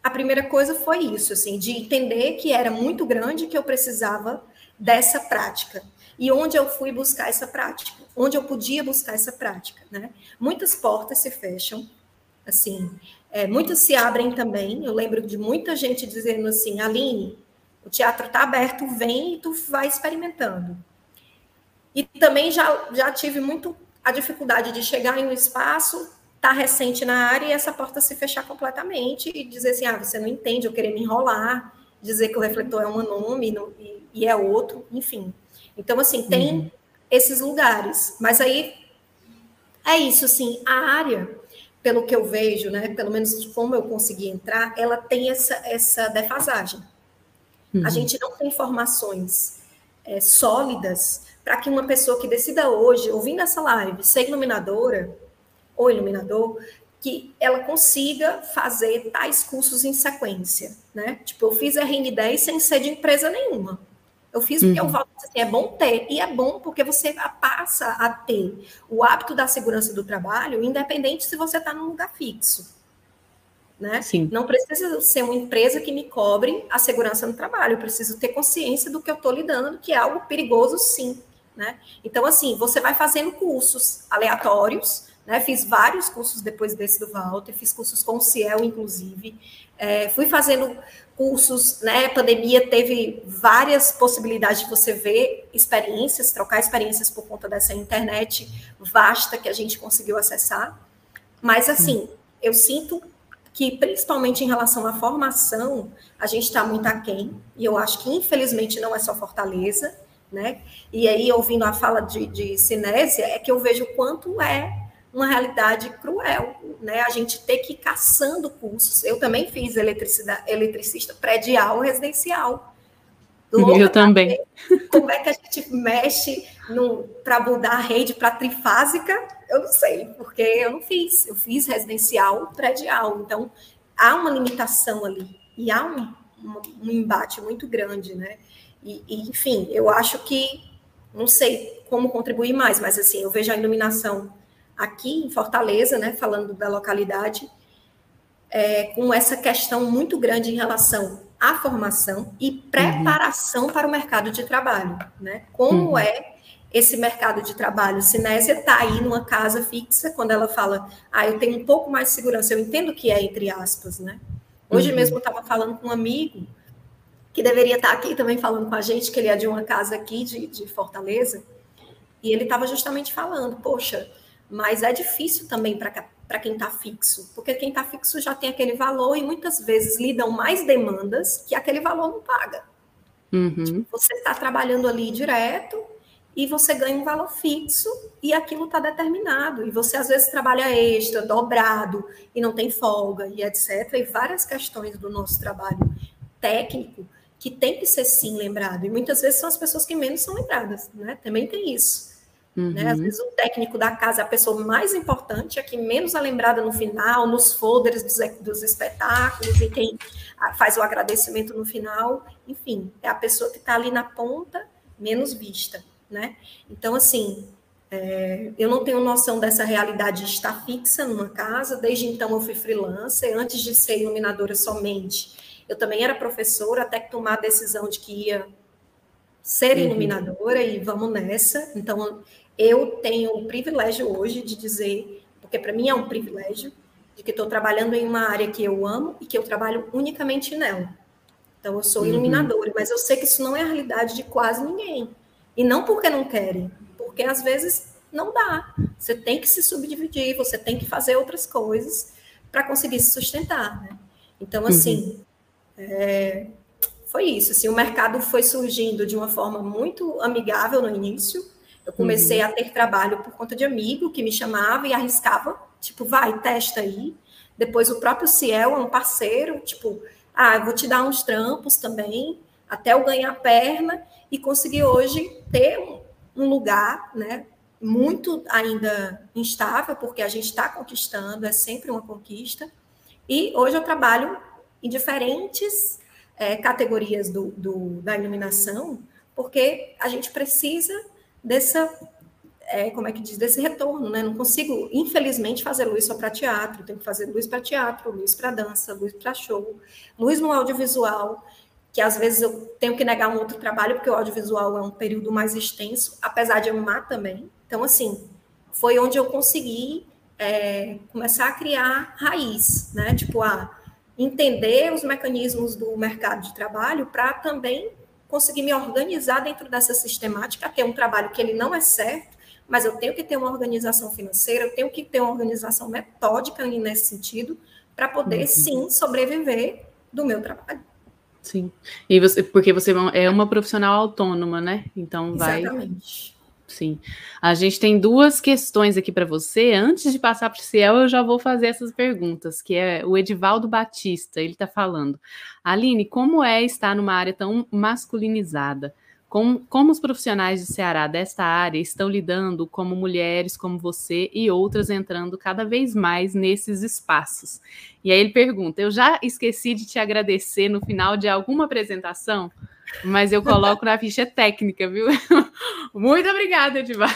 a primeira coisa foi isso, assim, de entender que era muito grande, que eu precisava dessa prática. E onde eu fui buscar essa prática? Onde eu podia buscar essa prática, né? Muitas portas se fecham, assim, é, muitas se abrem também. Eu lembro de muita gente dizendo assim, Aline, o teatro está aberto, vem e tu vai experimentando. E também já, já tive muito a dificuldade de chegar em um espaço, tá recente na área e essa porta se fechar completamente e dizer assim, ah, você não entende, eu querer me enrolar, dizer que o refletor é um nome e, e é outro, enfim. Então, assim, tem uhum. esses lugares. Mas aí é isso, assim, a área, pelo que eu vejo, né, pelo menos como eu consegui entrar, ela tem essa, essa defasagem. Uhum. A gente não tem informações é, sólidas para que uma pessoa que decida hoje, ouvindo essa live, ser iluminadora ou iluminador, que ela consiga fazer tais cursos em sequência, né? Tipo, eu fiz RN10 sem ser de empresa nenhuma. Eu fiz porque uhum. eu falo assim, é bom ter, e é bom porque você passa a ter o hábito da segurança do trabalho, independente se você está num lugar fixo. Né? Sim. Não precisa ser uma empresa que me cobre a segurança no trabalho. Eu preciso ter consciência do que eu estou lidando, que é algo perigoso, sim. Né? Então, assim, você vai fazendo cursos aleatórios. Né? Fiz vários cursos depois desse do Walter, fiz cursos com o Ciel, inclusive. É, fui fazendo cursos, né? Pandemia teve várias possibilidades de você ver experiências, trocar experiências por conta dessa internet vasta que a gente conseguiu acessar. Mas, assim, eu sinto que, principalmente em relação à formação, a gente está muito aquém, e eu acho que, infelizmente, não é só Fortaleza, né? E aí, ouvindo a fala de, de Sinésia, é que eu vejo o quanto é uma realidade cruel, né? A gente ter que ir caçando cursos. Eu também fiz eletricidade, eletricista predial residencial. eu também. Como é que a gente mexe para mudar a rede para trifásica? Eu não sei, porque eu não fiz. Eu fiz residencial predial. Então, há uma limitação ali. E há um, um, um embate muito grande, né? E, e, enfim, eu acho que, não sei como contribuir mais, mas assim, eu vejo a iluminação aqui em Fortaleza, né, falando da localidade, é, com essa questão muito grande em relação à formação e preparação uhum. para o mercado de trabalho, né? Como uhum. é esse mercado de trabalho? Sinésia está aí numa casa fixa, quando ela fala, ah, eu tenho um pouco mais de segurança, eu entendo que é entre aspas, né? Hoje uhum. mesmo eu estava falando com um amigo que deveria estar tá aqui também falando com a gente, que ele é de uma casa aqui de, de Fortaleza, e ele estava justamente falando, poxa, mas é difícil também para quem está fixo, porque quem está fixo já tem aquele valor e muitas vezes lidam mais demandas que aquele valor não paga. Uhum. Tipo, você está trabalhando ali direto e você ganha um valor fixo e aquilo está determinado. E você às vezes trabalha extra, dobrado e não tem folga e etc. E várias questões do nosso trabalho técnico que tem que ser sim lembrado. E muitas vezes são as pessoas que menos são lembradas, né? Também tem isso. Uhum. Né? Às vezes o técnico da casa é a pessoa mais importante, a que menos é lembrada no final, nos folders dos, dos espetáculos, e quem faz o agradecimento no final, enfim, é a pessoa que está ali na ponta, menos vista, né? Então, assim, é, eu não tenho noção dessa realidade de estar fixa numa casa, desde então eu fui freelancer, antes de ser iluminadora somente, eu também era professora, até que tomar a decisão de que ia ser uhum. iluminadora uhum. e vamos nessa. Então, eu tenho o privilégio hoje de dizer, porque para mim é um privilégio, de que estou trabalhando em uma área que eu amo e que eu trabalho unicamente nela. Então, eu sou uhum. iluminadora, mas eu sei que isso não é a realidade de quase ninguém. E não porque não querem, porque às vezes não dá. Você tem que se subdividir, você tem que fazer outras coisas para conseguir se sustentar. Né? Então, uhum. assim, uhum. é, foi isso. Assim, o mercado foi surgindo de uma forma muito amigável no início eu comecei uhum. a ter trabalho por conta de amigo que me chamava e arriscava, tipo, vai, testa aí. Depois o próprio Ciel é um parceiro, tipo, ah, vou te dar uns trampos também, até eu ganhar perna e conseguir hoje ter um lugar, né, muito ainda instável, porque a gente está conquistando, é sempre uma conquista. E hoje eu trabalho em diferentes é, categorias do, do, da iluminação, porque a gente precisa dessa, é, como é que diz, desse retorno, né? Não consigo, infelizmente, fazer luz só para teatro, tenho que fazer luz para teatro, luz para dança, luz para show, luz no audiovisual, que às vezes eu tenho que negar um outro trabalho, porque o audiovisual é um período mais extenso, apesar de amar também. Então, assim, foi onde eu consegui é, começar a criar raiz, né? Tipo, a entender os mecanismos do mercado de trabalho para também conseguir me organizar dentro dessa sistemática, que é um trabalho que ele não é certo, mas eu tenho que ter uma organização financeira, eu tenho que ter uma organização metódica nesse sentido, para poder, uhum. sim, sobreviver do meu trabalho. Sim. E você, porque você é uma profissional autônoma, né? Então vai. Exatamente. Sim. A gente tem duas questões aqui para você. Antes de passar para o Ciel, eu já vou fazer essas perguntas, que é o Edivaldo Batista, ele está falando. Aline, como é estar numa área tão masculinizada? Como, como os profissionais de Ceará desta área estão lidando como mulheres como você e outras entrando cada vez mais nesses espaços? E aí ele pergunta: Eu já esqueci de te agradecer no final de alguma apresentação? Mas eu coloco na ficha técnica, viu? [LAUGHS] Muito obrigada, Edivaldo.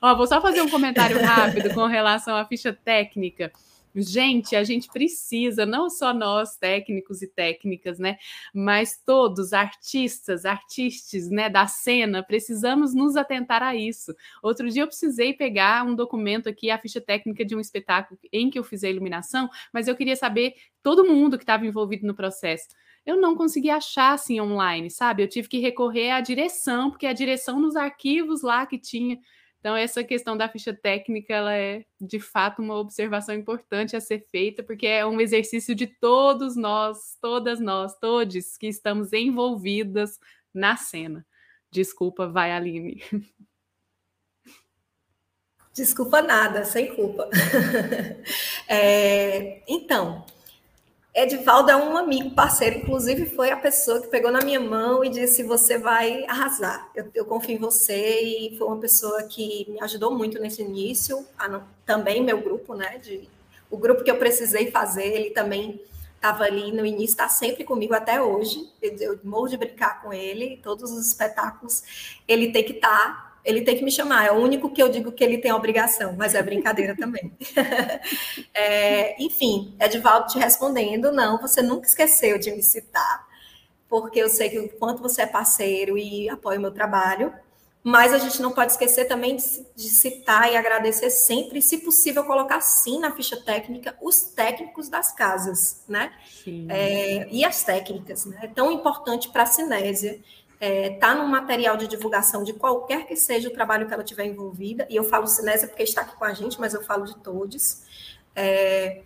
Ó, vou só fazer um comentário rápido com relação à ficha técnica. Gente, a gente precisa, não só nós, técnicos e técnicas, né? Mas todos, artistas, artistas, né, da cena, precisamos nos atentar a isso. Outro dia eu precisei pegar um documento aqui, a ficha técnica de um espetáculo em que eu fiz a iluminação, mas eu queria saber todo mundo que estava envolvido no processo eu não consegui achar assim online, sabe? Eu tive que recorrer à direção, porque a direção nos arquivos lá que tinha então, essa questão da ficha técnica, ela é de fato uma observação importante a ser feita, porque é um exercício de todos nós, todas nós, todos que estamos envolvidas na cena. Desculpa, vai, Aline. Desculpa nada, sem culpa. [LAUGHS] é, então, Edivaldo é um amigo, parceiro, inclusive foi a pessoa que pegou na minha mão e disse: Você vai arrasar, eu, eu confio em você. E foi uma pessoa que me ajudou muito nesse início, a, também meu grupo, né? De, o grupo que eu precisei fazer, ele também estava ali no início, está sempre comigo até hoje. Eu, eu morro de brincar com ele, todos os espetáculos, ele tem que estar. Tá ele tem que me chamar. É o único que eu digo que ele tem obrigação, mas é brincadeira também. [LAUGHS] é, enfim, Edvaldo te respondendo, não, você nunca esqueceu de me citar, porque eu sei que o quanto você é parceiro e apoia o meu trabalho, mas a gente não pode esquecer também de, de citar e agradecer sempre, se possível, colocar sim na ficha técnica os técnicos das casas, né? É, e as técnicas, né? É tão importante para a cinésia está é, tá no material de divulgação de qualquer que seja o trabalho que ela tiver envolvida, e eu falo Cinésia porque está aqui com a gente, mas eu falo de todos, é,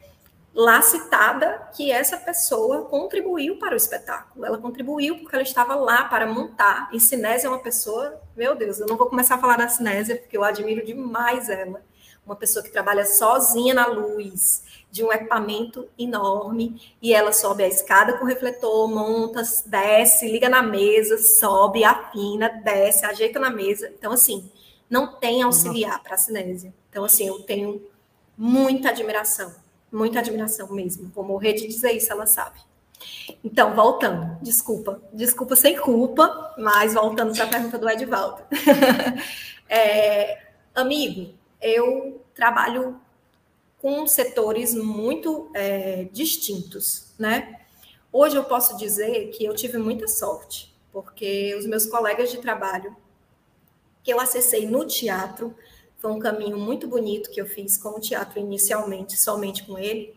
lá citada que essa pessoa contribuiu para o espetáculo, ela contribuiu porque ela estava lá para montar, e Cinésia é uma pessoa, meu Deus, eu não vou começar a falar da Cinésia, porque eu admiro demais ela, uma pessoa que trabalha sozinha na luz, de um equipamento enorme e ela sobe a escada com refletor, monta, desce, liga na mesa, sobe, afina, desce, ajeita na mesa. Então, assim, não tem auxiliar para a cinésia. Então, assim, eu tenho muita admiração, muita admiração mesmo. Vou morrer de dizer isso, ela sabe. Então, voltando, desculpa, desculpa sem culpa, mas voltando para a pergunta do Edvaldo. [LAUGHS] é, amigo, eu trabalho com setores muito é, distintos, né? Hoje eu posso dizer que eu tive muita sorte, porque os meus colegas de trabalho que eu acessei no teatro foi um caminho muito bonito que eu fiz com o teatro inicialmente, somente com ele,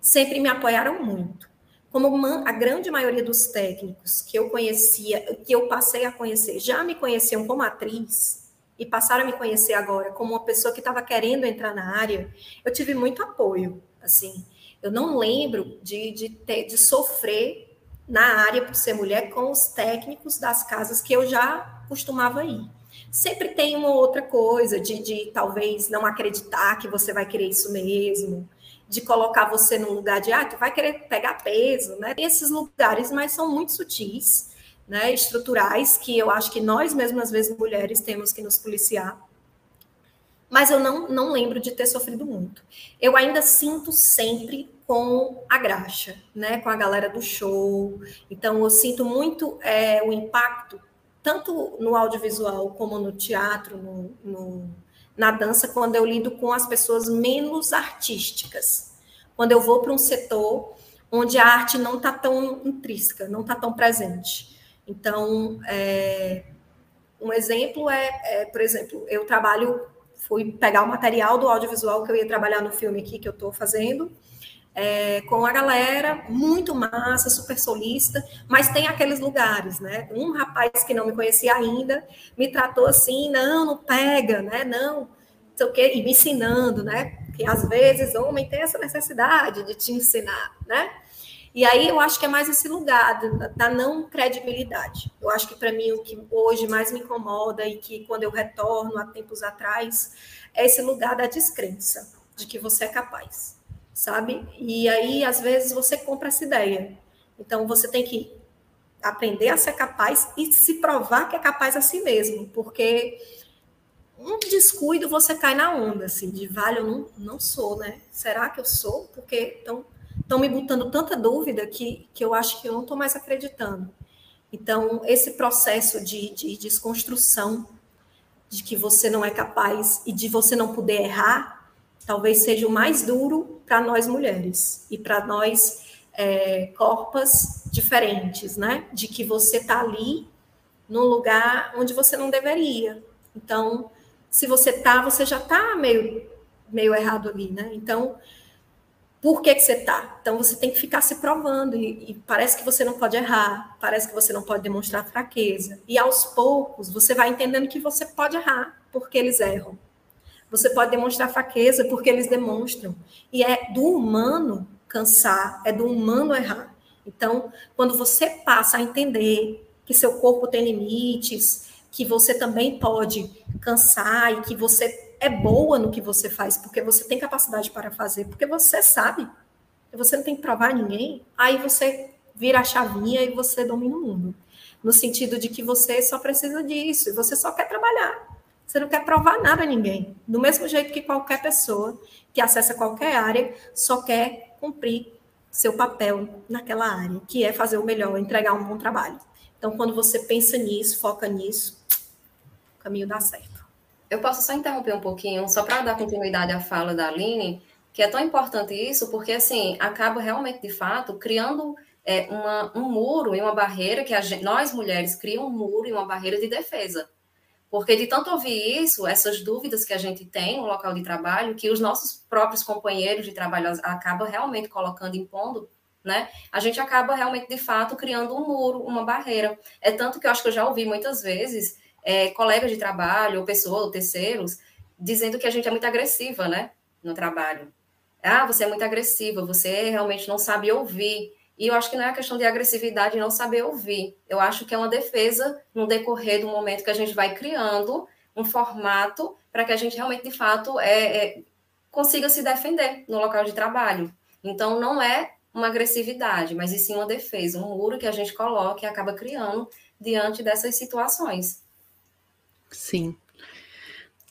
sempre me apoiaram muito. Como uma, a grande maioria dos técnicos que eu conhecia, que eu passei a conhecer, já me conheciam como atriz, e passaram a me conhecer agora como uma pessoa que estava querendo entrar na área, eu tive muito apoio. Assim, eu não lembro de, de, ter, de sofrer na área por ser mulher com os técnicos das casas que eu já costumava ir. Sempre tem uma outra coisa de, de talvez não acreditar que você vai querer isso mesmo, de colocar você num lugar de ah, tu vai querer pegar peso, né? Esses lugares, mas são muito sutis né, estruturais que eu acho que nós mesmas, às vezes, mulheres, temos que nos policiar. Mas eu não, não lembro de ter sofrido muito. Eu ainda sinto sempre com a graxa, né, com a galera do show. Então, eu sinto muito é, o impacto, tanto no audiovisual como no teatro, no, no, na dança, quando eu lido com as pessoas menos artísticas. Quando eu vou para um setor onde a arte não está tão intrínseca, não está tão presente. Então, é, um exemplo é, é, por exemplo, eu trabalho, fui pegar o material do audiovisual que eu ia trabalhar no filme aqui que eu estou fazendo, é, com a galera, muito massa, super solista, mas tem aqueles lugares, né? Um rapaz que não me conhecia ainda me tratou assim, não, não pega, né? Não, sei o quê, e me ensinando, né? Que às vezes homem tem essa necessidade de te ensinar, né? E aí eu acho que é mais esse lugar da, da não credibilidade. Eu acho que para mim o que hoje mais me incomoda e que quando eu retorno há tempos atrás é esse lugar da descrença de que você é capaz, sabe? E aí às vezes você compra essa ideia. Então você tem que aprender a ser capaz e se provar que é capaz a si mesmo, porque um descuido você cai na onda, assim, de vale, eu não, não sou, né? Será que eu sou? Porque então estão me botando tanta dúvida que, que eu acho que eu não estou mais acreditando. Então, esse processo de, de desconstrução de que você não é capaz e de você não poder errar, talvez seja o mais duro para nós mulheres e para nós é, corpos diferentes, né? De que você está ali num lugar onde você não deveria. Então, se você tá, você já está meio, meio errado ali, né? Então, por que, que você está? Então, você tem que ficar se provando, e, e, parece que você não pode errar, parece que você não pode demonstrar fraqueza. E aos poucos, você vai entendendo que você pode errar, porque eles erram. Você pode demonstrar fraqueza, porque eles demonstram. E é do humano cansar, é do humano errar. Então, quando você passa a entender que seu corpo tem limites, que você também pode cansar e que você é boa no que você faz, porque você tem capacidade para fazer, porque você sabe, você não tem que provar a ninguém, aí você vira a chavinha e você domina o mundo. No sentido de que você só precisa disso, e você só quer trabalhar. Você não quer provar nada a ninguém. Do mesmo jeito que qualquer pessoa que acessa qualquer área só quer cumprir seu papel naquela área, que é fazer o melhor, entregar um bom trabalho. Então, quando você pensa nisso, foca nisso, o caminho dá certo. Eu posso só interromper um pouquinho, só para dar continuidade à fala da Aline, que é tão importante isso, porque assim, acaba realmente, de fato, criando é, uma, um muro e uma barreira que gente, nós mulheres criamos um muro e uma barreira de defesa. Porque de tanto ouvir isso, essas dúvidas que a gente tem no local de trabalho, que os nossos próprios companheiros de trabalho acabam realmente colocando, impondo, né? A gente acaba realmente, de fato, criando um muro, uma barreira. É tanto que eu acho que eu já ouvi muitas vezes é, colegas de trabalho, ou pessoas, ou terceiros, dizendo que a gente é muito agressiva, né? No trabalho. Ah, você é muito agressiva, você realmente não sabe ouvir. E eu acho que não é a questão de agressividade não saber ouvir. Eu acho que é uma defesa no decorrer do momento que a gente vai criando um formato para que a gente realmente, de fato, é, é, consiga se defender no local de trabalho. Então, não é uma agressividade, mas e sim uma defesa, um muro que a gente coloca e acaba criando diante dessas situações. Sim.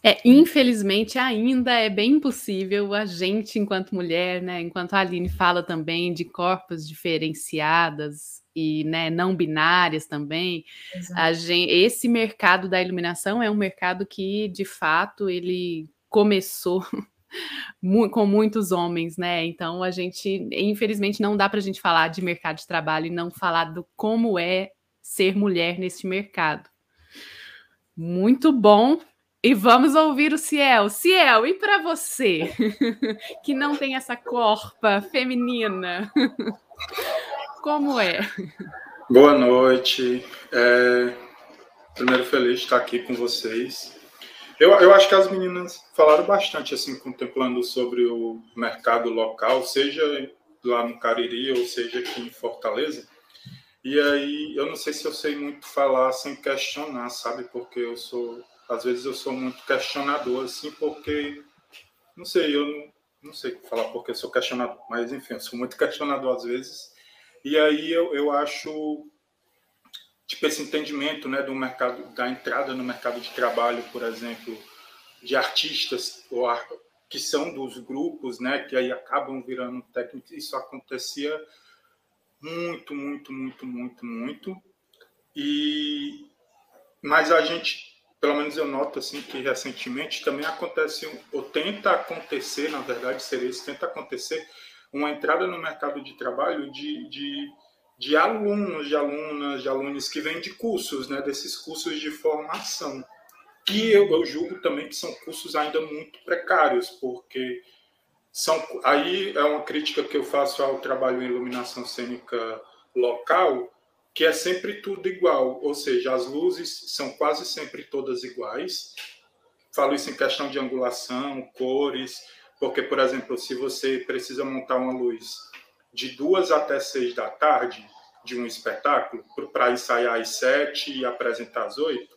É, infelizmente, ainda é bem impossível a gente, enquanto mulher, né, enquanto a Aline fala também de corpos diferenciadas e né, não binárias também, a gente, esse mercado da iluminação é um mercado que, de fato, ele começou [LAUGHS] com muitos homens, né? Então a gente, infelizmente, não dá para a gente falar de mercado de trabalho e não falar do como é ser mulher neste mercado. Muito bom. E vamos ouvir o Ciel. Ciel, e para você, [LAUGHS] que não tem essa corpa feminina, [LAUGHS] como é? Boa noite. É... Primeiro, feliz de estar aqui com vocês. Eu, eu acho que as meninas falaram bastante, assim, contemplando sobre o mercado local, seja lá no Cariri ou seja aqui em Fortaleza. E aí, eu não sei se eu sei muito falar sem questionar, sabe? Porque eu sou, às vezes eu sou muito questionador, assim, porque, não sei, eu não, não sei falar porque eu sou questionador, mas enfim, eu sou muito questionador às vezes. E aí eu, eu acho tipo esse entendimento né do mercado da entrada no mercado de trabalho por exemplo de artistas ou que são dos grupos né que aí acabam virando técnicos isso acontecia muito muito muito muito muito e mas a gente pelo menos eu noto assim que recentemente também acontece ou tenta acontecer na verdade seria isso tenta acontecer uma entrada no mercado de trabalho de, de de alunos, de alunas, de alunos que vêm de cursos, né, desses cursos de formação. E eu, eu julgo também que são cursos ainda muito precários, porque são aí é uma crítica que eu faço ao trabalho em iluminação cênica local, que é sempre tudo igual, ou seja, as luzes são quase sempre todas iguais. Falo isso em questão de angulação, cores, porque, por exemplo, se você precisa montar uma luz de duas até seis da tarde de um espetáculo para ensaiar às sete e apresentar às oito,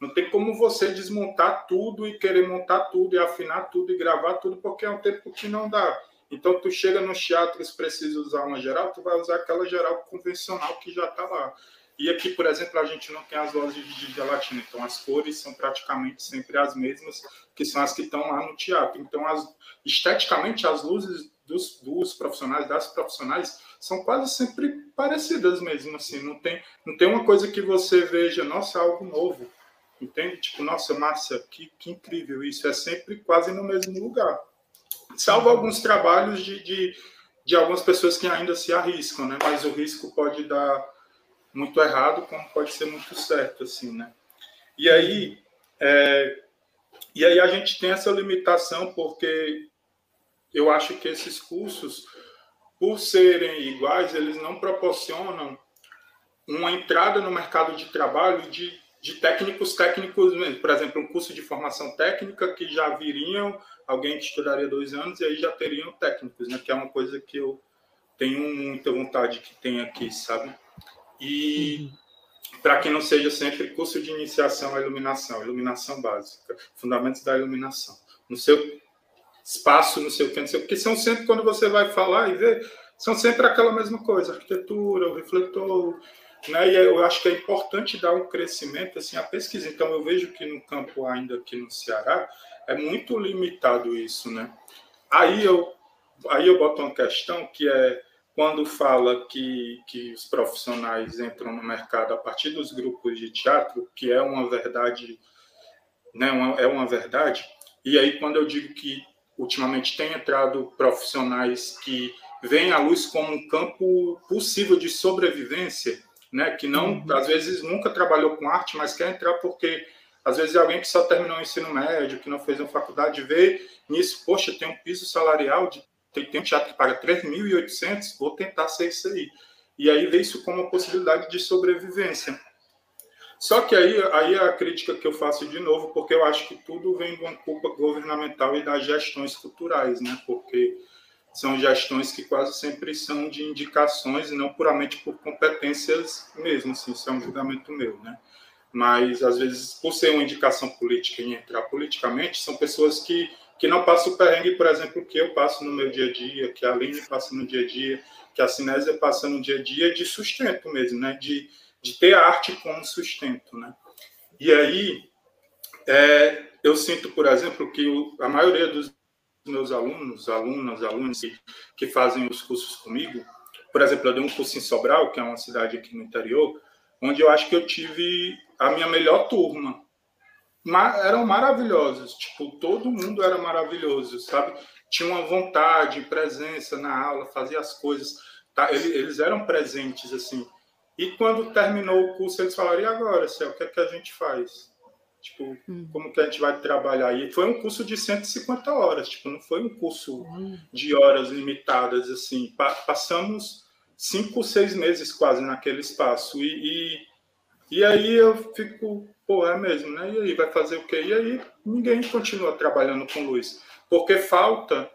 não tem como você desmontar tudo e querer montar tudo e afinar tudo e gravar tudo, porque é um tempo que não dá. Então, tu chega no teatro e precisa usar uma geral, tu vai usar aquela geral convencional que já está lá. E aqui, por exemplo, a gente não tem as lojas de gelatina, então as cores são praticamente sempre as mesmas, que são as que estão lá no teatro. Então, as, esteticamente, as luzes dos, dos profissionais, das profissionais, são quase sempre parecidas mesmo, assim, não tem, não tem uma coisa que você veja, nossa, é algo novo, entende? Tipo, nossa, Márcia, que, que incrível isso, é sempre quase no mesmo lugar. salvo alguns trabalhos de, de, de algumas pessoas que ainda se arriscam, né? Mas o risco pode dar muito errado, como pode ser muito certo, assim, né? E aí, é, e aí a gente tem essa limitação porque eu acho que esses cursos, por serem iguais, eles não proporcionam uma entrada no mercado de trabalho de, de técnicos técnicos. Por exemplo, um curso de formação técnica que já viriam alguém que estudaria dois anos e aí já teriam técnicos, né? Que é uma coisa que eu tenho muita vontade que tem aqui, sabe? E uhum. para que não seja sempre curso de iniciação à iluminação, iluminação básica, fundamentos da iluminação. No seu espaço, no seu sei porque são sempre quando você vai falar e ver, são sempre aquela mesma coisa, arquitetura, o refletor, né? E eu acho que é importante dar um crescimento assim à pesquisa. Então eu vejo que no campo ainda aqui no Ceará é muito limitado isso, né? Aí eu aí eu boto uma questão que é quando fala que, que os profissionais entram no mercado a partir dos grupos de teatro, que é uma verdade, né, uma, é uma verdade. E aí quando eu digo que ultimamente tem entrado profissionais que veem a luz como um campo possível de sobrevivência, né, que não, uhum. às vezes nunca trabalhou com arte, mas quer entrar porque às vezes alguém que só terminou o ensino médio, que não fez uma faculdade, vê nisso, poxa, tem um piso salarial de tem, tem um teatro que paga 3.800, vou tentar ser isso aí. E aí vê isso como uma possibilidade de sobrevivência. Só que aí, aí a crítica que eu faço de novo, porque eu acho que tudo vem de uma culpa governamental e das gestões culturais, né? Porque são gestões que quase sempre são de indicações e não puramente por competências mesmo, assim, isso é um julgamento meu, né? Mas, às vezes, por ser uma indicação política e entrar politicamente, são pessoas que, que não passam o perrengue, por exemplo, que eu passo no meu dia a dia, que a Aline passa no dia a dia, que a Cinésia passa no dia a dia, de sustento mesmo, né? De, de ter a arte como sustento, né? E aí, é, eu sinto, por exemplo, que o, a maioria dos meus alunos, alunas, alunos que, que fazem os cursos comigo, por exemplo, eu dei um curso em Sobral, que é uma cidade aqui no interior, onde eu acho que eu tive a minha melhor turma. eram maravilhosos, tipo, todo mundo era maravilhoso, sabe? Tinha uma vontade, presença na aula, fazia as coisas, tá? eles, eles eram presentes, assim. E quando terminou o curso, eles falaram, e agora, Céu, o que é que a gente faz? Tipo, hum. como que a gente vai trabalhar? E foi um curso de 150 horas, tipo, não foi um curso hum. de horas limitadas, assim. Pa passamos cinco, seis meses quase naquele espaço. E, e, e, aí eu fico, pô, é mesmo, né? E aí, vai fazer o quê? E aí ninguém continua trabalhando com luz. Porque falta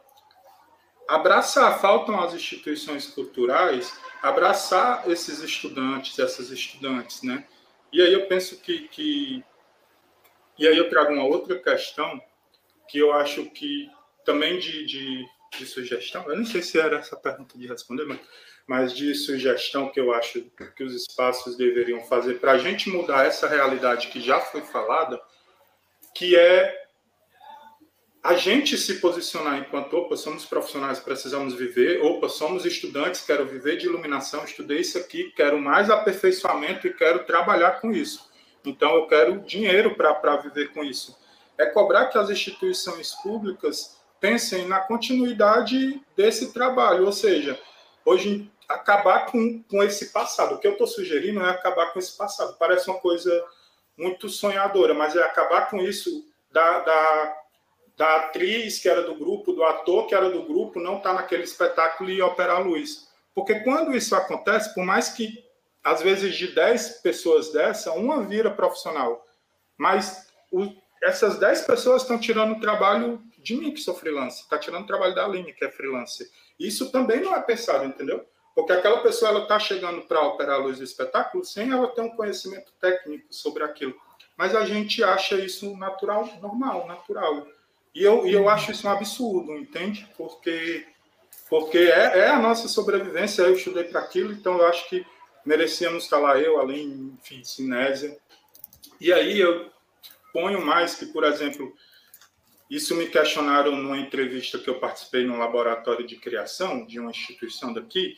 abraçar, faltam as instituições culturais abraçar esses estudantes, essas estudantes, né? E aí eu penso que, que e aí eu trago uma outra questão que eu acho que também de, de, de sugestão, eu não sei se era essa pergunta de responder, mas, mas de sugestão que eu acho que os espaços deveriam fazer para a gente mudar essa realidade que já foi falada, que é a gente se posicionar enquanto, opa, somos profissionais, precisamos viver, opa, somos estudantes, quero viver de iluminação, estudei isso aqui, quero mais aperfeiçoamento e quero trabalhar com isso. Então, eu quero dinheiro para viver com isso. É cobrar que as instituições públicas pensem na continuidade desse trabalho, ou seja, hoje acabar com, com esse passado. O que eu estou sugerindo é acabar com esse passado. Parece uma coisa muito sonhadora, mas é acabar com isso da, da, da atriz que era do grupo, do ator que era do grupo, não estar tá naquele espetáculo e operar a luz. Porque quando isso acontece, por mais que às vezes de 10 pessoas dessa, uma vira profissional. Mas o, essas 10 pessoas estão tirando o trabalho de mim, que sou freelancer, está tirando o trabalho da Aline, que é freelancer. Isso também não é pensado, entendeu? Porque aquela pessoa ela está chegando para operar a luz do espetáculo sem ela ter um conhecimento técnico sobre aquilo. Mas a gente acha isso natural, normal, natural. E eu, e eu acho isso um absurdo, entende? Porque, porque é, é a nossa sobrevivência. Eu estudei para aquilo, então eu acho que merecíamos estar lá eu, além, enfim, Sinésia. E aí eu ponho mais que, por exemplo, isso me questionaram numa entrevista que eu participei no laboratório de criação de uma instituição daqui,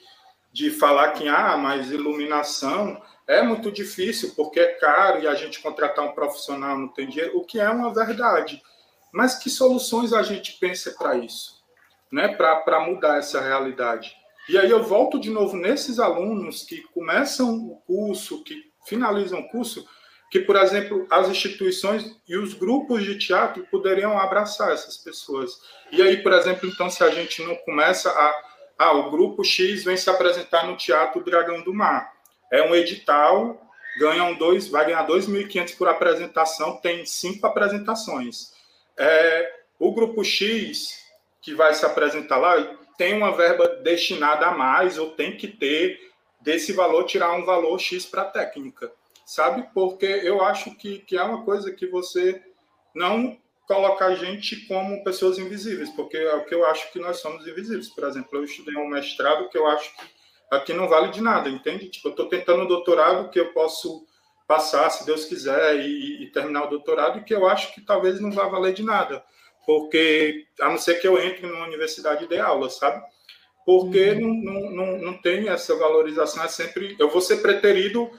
de falar que, ah, mas iluminação é muito difícil porque é caro e a gente contratar um profissional não tem dinheiro, o que é uma verdade. Mas que soluções a gente pensa para isso? né, para mudar essa realidade. E aí eu volto de novo nesses alunos que começam o curso, que finalizam o curso, que, por exemplo, as instituições e os grupos de teatro poderiam abraçar essas pessoas. E aí, por exemplo, então, se a gente não começa a. Ah, o grupo X vem se apresentar no Teatro Dragão do Mar. É um edital, ganham dois, vai ganhar 2.500 por apresentação, tem cinco apresentações. É, o grupo X, que vai se apresentar lá, tem uma verba destinada a mais, ou tem que ter desse valor, tirar um valor X para a técnica sabe? Porque eu acho que, que é uma coisa que você não coloca a gente como pessoas invisíveis, porque é o que eu acho que nós somos invisíveis. Por exemplo, eu estudei um mestrado que eu acho que aqui não vale de nada, entende? Tipo, eu estou tentando um doutorado que eu posso passar, se Deus quiser, e, e, terminar o doutorado, e que eu acho que talvez não vá valer de nada, porque, a não ser que eu entre numa universidade de aula, sabe? Porque uhum. não, não, não, não tem essa valorização, é sempre... Eu vou ser preterido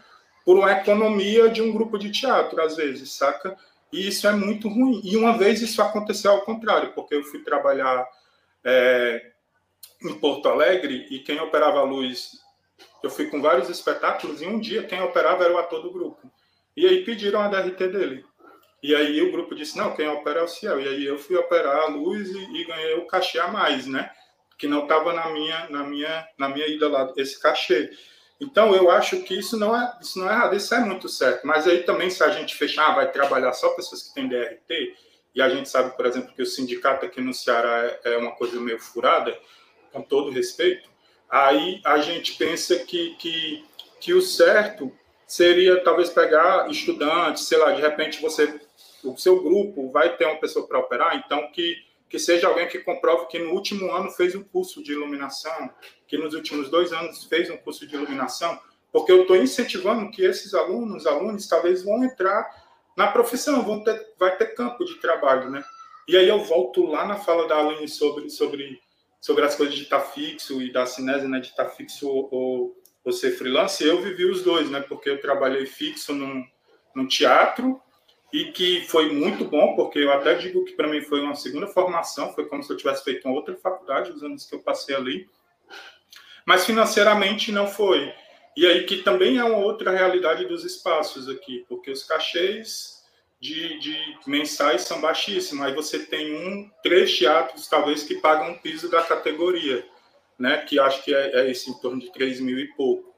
por uma economia de um grupo de teatro, às vezes, saca? E isso é muito ruim. E uma vez isso aconteceu ao contrário, porque eu fui trabalhar é, em Porto Alegre e quem operava a luz, eu fui com vários espetáculos e um dia quem operava era o ator do grupo. E aí pediram a DRT dele. E aí o grupo disse, não, quem opera é o Ciel. E aí eu fui operar a luz e, e ganhei o cachê a mais, né? Que não estava na minha, na, minha, na minha ida lá, esse cachê. Então, eu acho que isso não é, isso não é errado, isso é muito certo. Mas aí também, se a gente fechar, ah, vai trabalhar só pessoas que têm DRT, e a gente sabe, por exemplo, que o sindicato aqui no Ceará é, é uma coisa meio furada, com todo respeito, aí a gente pensa que, que, que o certo seria talvez pegar estudantes, sei lá, de repente você, o seu grupo vai ter uma pessoa para operar, então que que seja alguém que comprove que no último ano fez um curso de iluminação, que nos últimos dois anos fez um curso de iluminação, porque eu estou incentivando que esses alunos, alunos, talvez vão entrar na profissão, vão ter, vai ter campo de trabalho, né? E aí eu volto lá na fala da Aline sobre, sobre, sobre as coisas de estar fixo e da cinésia, né, de estar fixo ou, ou, ou ser freelance, eu vivi os dois, né? Porque eu trabalhei fixo num, num teatro, e que foi muito bom, porque eu até digo que para mim foi uma segunda formação, foi como se eu tivesse feito uma outra faculdade os anos que eu passei ali, mas financeiramente não foi. E aí que também é uma outra realidade dos espaços aqui, porque os cachês de, de mensais são baixíssimos, aí você tem um, três teatros talvez que pagam o piso da categoria, né, que acho que é, é esse em torno de 3 mil e pouco.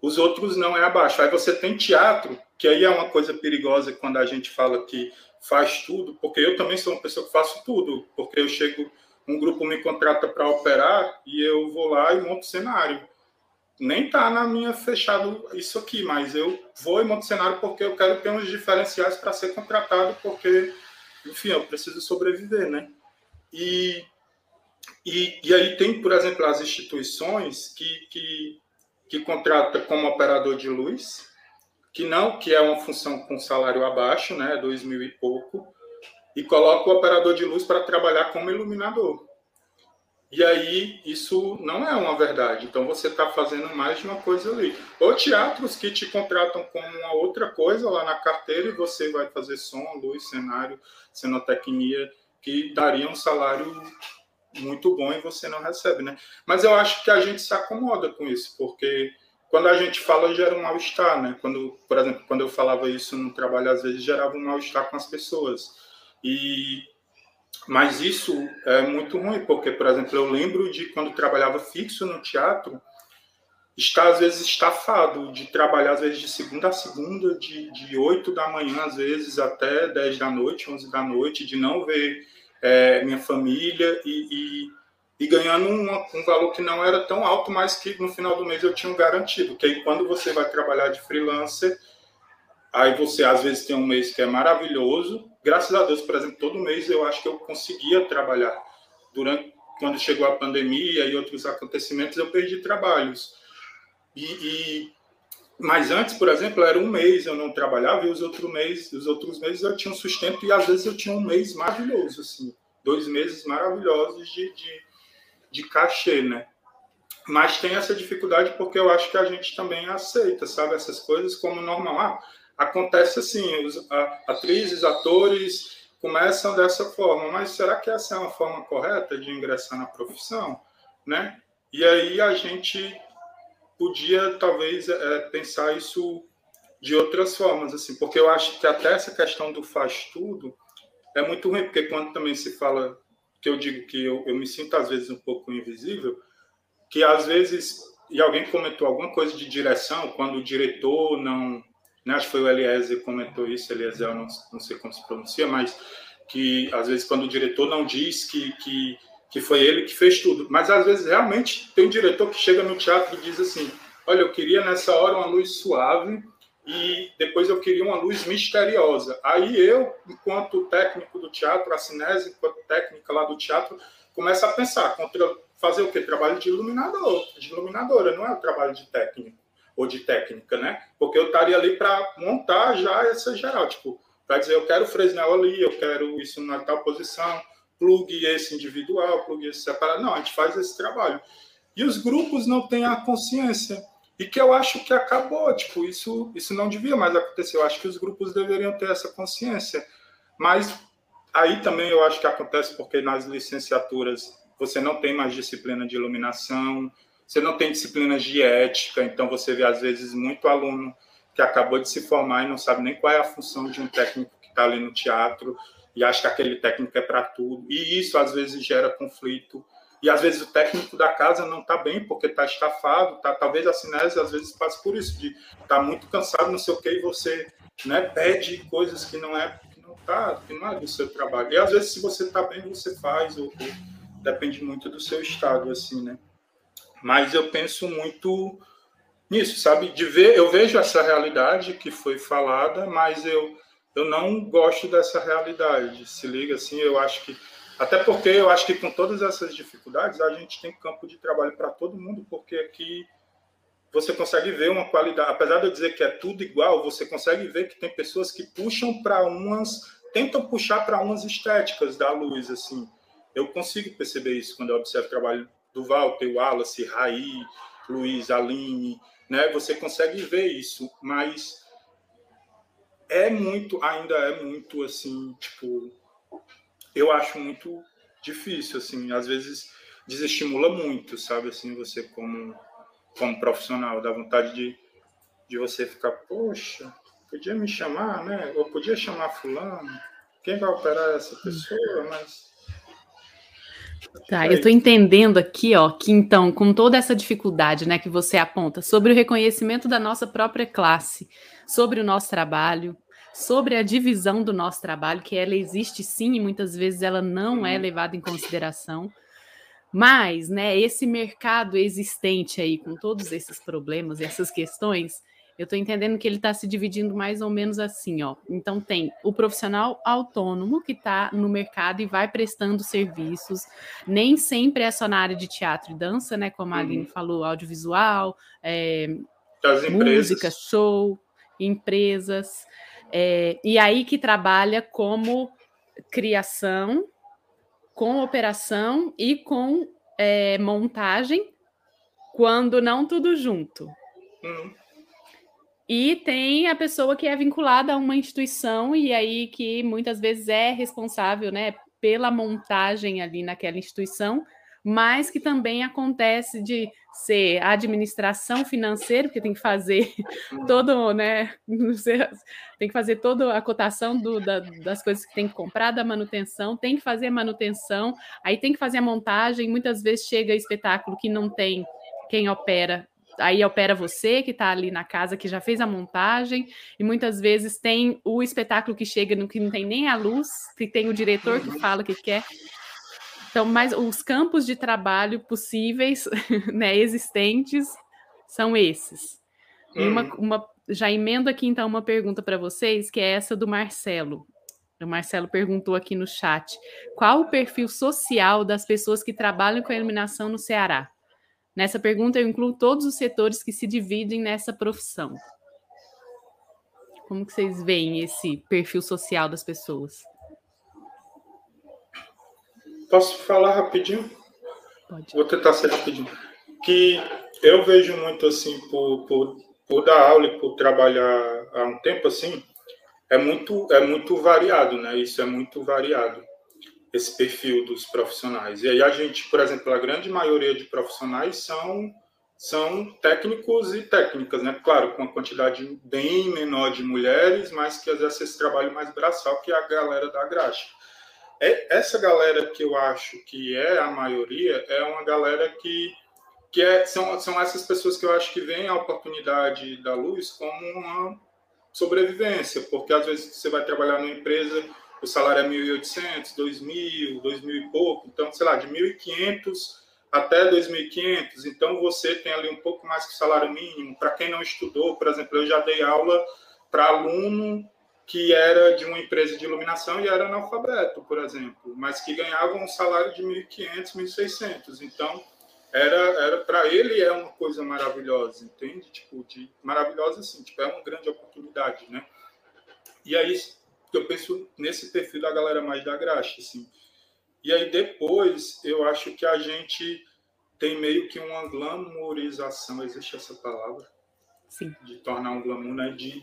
Os outros não é abaixo. Aí você tem teatro que aí é uma coisa perigosa quando a gente fala que faz tudo, porque eu também sou uma pessoa que faço tudo, porque eu chego, um grupo me contrata para operar e eu vou lá e monto cenário. Nem tá na minha fechado isso aqui, mas eu vou e monto cenário porque eu quero ter uns diferenciais para ser contratado, porque, enfim, eu preciso sobreviver, né? E, e, e aí tem, por exemplo, as instituições que, que, que contrata como operador de luz, que não, que é uma função com salário abaixo, né, dois mil e pouco, e coloca o operador de luz para trabalhar como iluminador. E aí isso não é uma verdade. Então você está fazendo mais de uma coisa ali. Ou teatros que te contratam com uma outra coisa lá na carteira e você vai fazer som, luz, cenário, cenotecnia, que daria um salário muito bom e você não recebe, né? Mas eu acho que a gente se acomoda com isso, porque quando a gente fala, gera um mal-estar, né? Quando, por exemplo, quando eu falava isso no trabalho, às vezes gerava um mal-estar com as pessoas. E mas isso é muito ruim, porque, por exemplo, eu lembro de quando trabalhava fixo no teatro, estar às vezes estafado, de trabalhar às vezes de segunda a segunda, de, de 8 da manhã, às vezes até 10 da noite, 11 da noite, de não ver é, minha família e, e e ganhando um, um, valor que não era tão alto, mas que no final do mês eu tinha um garantido. Que aí quando você vai trabalhar de freelancer, aí você às vezes tem um mês que é maravilhoso. Graças a Deus, por exemplo, todo mês eu acho que eu conseguia trabalhar. Durante quando chegou a pandemia e outros acontecimentos, eu perdi trabalhos. E, e mas antes, por exemplo, era um mês eu não trabalhava e os outros meses, os outros meses eu tinha um sustento e às vezes eu tinha um mês maravilhoso, assim, dois meses maravilhosos de, de de cachê, né? Mas tem essa dificuldade porque eu acho que a gente também aceita, sabe, essas coisas como normal. Ah, acontece assim, os a, atrizes, atores começam dessa forma, mas será que essa é uma forma correta de ingressar na profissão, né? E aí a gente podia talvez é, pensar isso de outras formas, assim, porque eu acho que até essa questão do faz tudo é muito ruim, porque quando também se fala que eu digo que eu, eu me sinto às vezes um pouco invisível, que às vezes e alguém comentou alguma coisa de direção quando o diretor não né, acho que foi o Eliezer comentou isso, Eliezer, não, não sei como se pronuncia, mas que às vezes quando o diretor não diz que, que, que foi ele que fez tudo, mas às vezes realmente tem um diretor que chega no teatro e diz assim, olha, eu queria nessa hora uma luz suave e depois eu queria uma luz misteriosa. Aí eu, enquanto técnico do teatro, a Cinese, enquanto técnica lá do teatro, começa a pensar, fazer o quê? Trabalho de iluminador, de iluminadora, não é o trabalho de técnico ou de técnica, né? Porque eu estaria ali para montar já essa geral, tipo, para dizer, eu quero Fresnel ali, eu quero isso na tal posição, plug esse individual, plug esse separado. Não, a gente faz esse trabalho. E os grupos não têm a consciência. E que eu acho que acabou, tipo, isso, isso não devia mais acontecer. Eu acho que os grupos deveriam ter essa consciência. Mas aí também eu acho que acontece porque nas licenciaturas você não tem mais disciplina de iluminação, você não tem disciplinas de ética, então você vê às vezes muito aluno que acabou de se formar e não sabe nem qual é a função de um técnico que está ali no teatro e acha que aquele técnico é para tudo. E isso às vezes gera conflito. E às vezes o técnico da casa não está bem porque está estafado, tá, talvez a cinese às vezes passe por isso, de estar tá muito cansado, não sei o que, e você né, pede coisas que não é que não tá, que não é do seu trabalho. E às vezes se você está bem, você faz, ou, ou depende muito do seu estado, assim, né? Mas eu penso muito nisso, sabe? De ver, eu vejo essa realidade que foi falada, mas eu eu não gosto dessa realidade. Se liga assim, eu acho que até porque eu acho que com todas essas dificuldades a gente tem campo de trabalho para todo mundo, porque aqui você consegue ver uma qualidade, apesar de eu dizer que é tudo igual, você consegue ver que tem pessoas que puxam para umas, tentam puxar para umas estéticas da luz, assim. Eu consigo perceber isso quando eu observo o trabalho do Walter, Wallace, Raí, Luiz, Aline, né? Você consegue ver isso, mas é muito, ainda é muito assim, tipo, eu acho muito difícil, assim, às vezes desestimula muito, sabe, assim, você como, como profissional, dá vontade de, de você ficar, poxa, podia me chamar, né, ou podia chamar fulano, quem vai operar essa pessoa, mas Tá, eu estou entendendo aqui, ó, que então, com toda essa dificuldade, né, que você aponta sobre o reconhecimento da nossa própria classe, sobre o nosso trabalho, sobre a divisão do nosso trabalho, que ela existe sim e muitas vezes ela não é uhum. levada em consideração. Mas, né, esse mercado existente aí, com todos esses problemas, essas questões, eu estou entendendo que ele está se dividindo mais ou menos assim, ó. Então tem o profissional autônomo que está no mercado e vai prestando serviços. Nem sempre é só na área de teatro e dança, né? Como a uhum. Aline falou, audiovisual, é, música, show, empresas. É, e aí que trabalha como criação, com operação e com é, montagem, quando não tudo junto. Uhum. E tem a pessoa que é vinculada a uma instituição e aí que muitas vezes é responsável, né, pela montagem ali naquela instituição, mas que também acontece de ser administração financeira, porque tem que fazer [LAUGHS] todo, né, [LAUGHS] tem que fazer toda a cotação do, da, das coisas que tem que comprar, da manutenção, tem que fazer a manutenção, aí tem que fazer a montagem, muitas vezes chega espetáculo que não tem quem opera aí opera você que está ali na casa, que já fez a montagem, e muitas vezes tem o espetáculo que chega no que não tem nem a luz, que tem o diretor que fala que quer. Então, mas os campos de trabalho possíveis, [LAUGHS] né, existentes, são esses. Hum. Uma, uma, já emendo aqui então uma pergunta para vocês, que é essa do Marcelo. O Marcelo perguntou aqui no chat: qual o perfil social das pessoas que trabalham com a iluminação no Ceará? Nessa pergunta, eu incluo todos os setores que se dividem nessa profissão. Como que vocês veem esse perfil social das pessoas? Posso falar rapidinho? Pode. Vou tentar ser rapidinho. Que eu vejo muito assim, por, por, por dar aula e por trabalhar há um tempo assim, é muito, é muito variado, né? Isso é muito variado, esse perfil dos profissionais. E aí a gente, por exemplo, a grande maioria de profissionais são são técnicos e técnicas, né? Claro, com uma quantidade bem menor de mulheres, mas que exerce esse trabalho mais braçal, que é a galera da graxa. É, essa galera que eu acho que é a maioria é uma galera que, que é, são, são essas pessoas que eu acho que veem a oportunidade da luz como uma sobrevivência, porque às vezes você vai trabalhar numa empresa, o salário é 1.800, 2.000, 2.000 e pouco, então, sei lá, de 1.500 até 2.500, então você tem ali um pouco mais que o salário mínimo. Para quem não estudou, por exemplo, eu já dei aula para aluno que era de uma empresa de iluminação e era analfabeto, por exemplo, mas que ganhava um salário de 1.500, 1.600. Então, era, era para ele é uma coisa maravilhosa, entende? Tipo, de maravilhosa assim, tipo, é uma grande oportunidade, né? E aí eu penso nesse perfil da galera mais da graxa, assim. E aí depois eu acho que a gente tem meio que uma glamourização, existe essa palavra? Sim. De tornar um glamour, né? De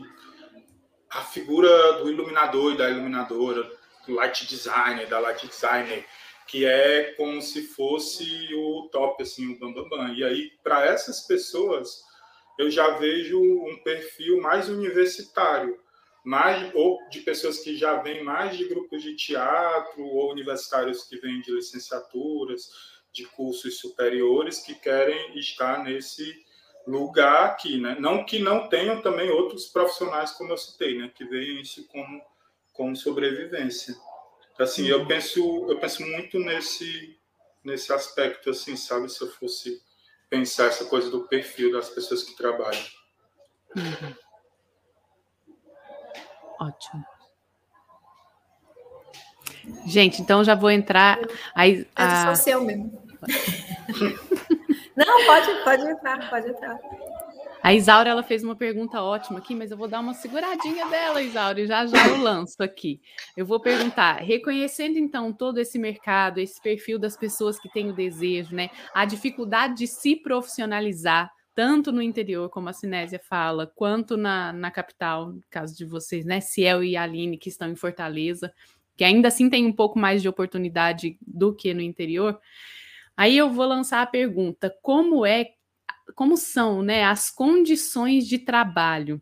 a figura do iluminador e da iluminadora, do light designer, da light designer, que é como se fosse o top, assim, o bambambam. Bam, bam. E aí, para essas pessoas, eu já vejo um perfil mais universitário, mais ou de pessoas que já vêm mais de grupos de teatro ou universitários que vêm de licenciaturas, de cursos superiores que querem estar nesse lugar aqui, né? Não que não tenham também outros profissionais como eu citei, né, que veem isso como como sobrevivência. Assim, eu penso eu penso muito nesse nesse aspecto assim, sabe, se eu fosse pensar essa coisa do perfil das pessoas que trabalham. Uhum. Ótimo. Gente, então já vou entrar. Aí, é a... social mesmo. [LAUGHS] Não, pode, pode entrar, pode entrar. A Isaura ela fez uma pergunta ótima aqui, mas eu vou dar uma seguradinha dela, Isaura, e já já eu lanço aqui. Eu vou perguntar, reconhecendo então todo esse mercado, esse perfil das pessoas que têm o desejo, né, a dificuldade de se profissionalizar, tanto no interior, como a Cinésia fala, quanto na, na capital, no caso de vocês, né, Ciel e Aline, que estão em Fortaleza, que ainda assim tem um pouco mais de oportunidade do que no interior. Aí eu vou lançar a pergunta: como é, como são, né, as condições de trabalho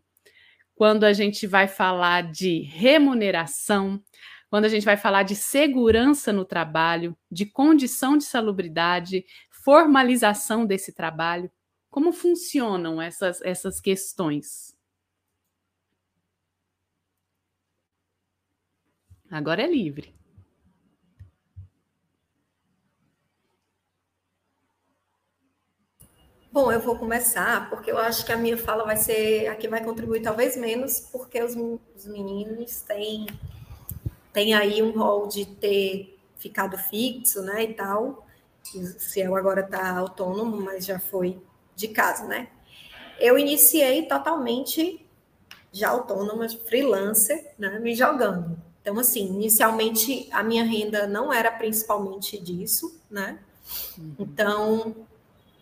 quando a gente vai falar de remuneração, quando a gente vai falar de segurança no trabalho, de condição de salubridade, formalização desse trabalho? Como funcionam essas, essas questões? Agora é livre. Bom, eu vou começar, porque eu acho que a minha fala vai ser a que vai contribuir talvez menos, porque os, os meninos têm, têm aí um rol de ter ficado fixo, né, e tal. O Ciel agora está autônomo, mas já foi de casa, né? Eu iniciei totalmente já autônoma, freelancer, né, me jogando. Então, assim, inicialmente a minha renda não era principalmente disso, né? Uhum. Então,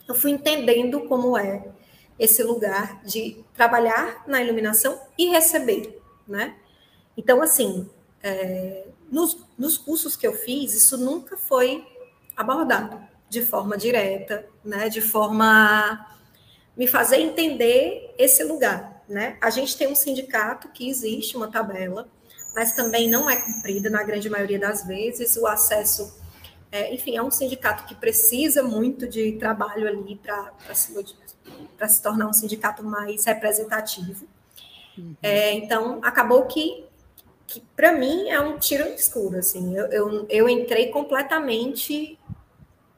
eu fui entendendo como é esse lugar de trabalhar na iluminação e receber, né? Então, assim, é, nos, nos cursos que eu fiz, isso nunca foi abordado de forma direta, né? De forma me fazer entender esse lugar, né? A gente tem um sindicato que existe uma tabela, mas também não é cumprida na grande maioria das vezes. O acesso é, enfim, é um sindicato que precisa muito de trabalho ali para se, se tornar um sindicato mais representativo. Uhum. É, então, acabou que, que para mim, é um tiro no escuro. Assim, eu, eu, eu entrei completamente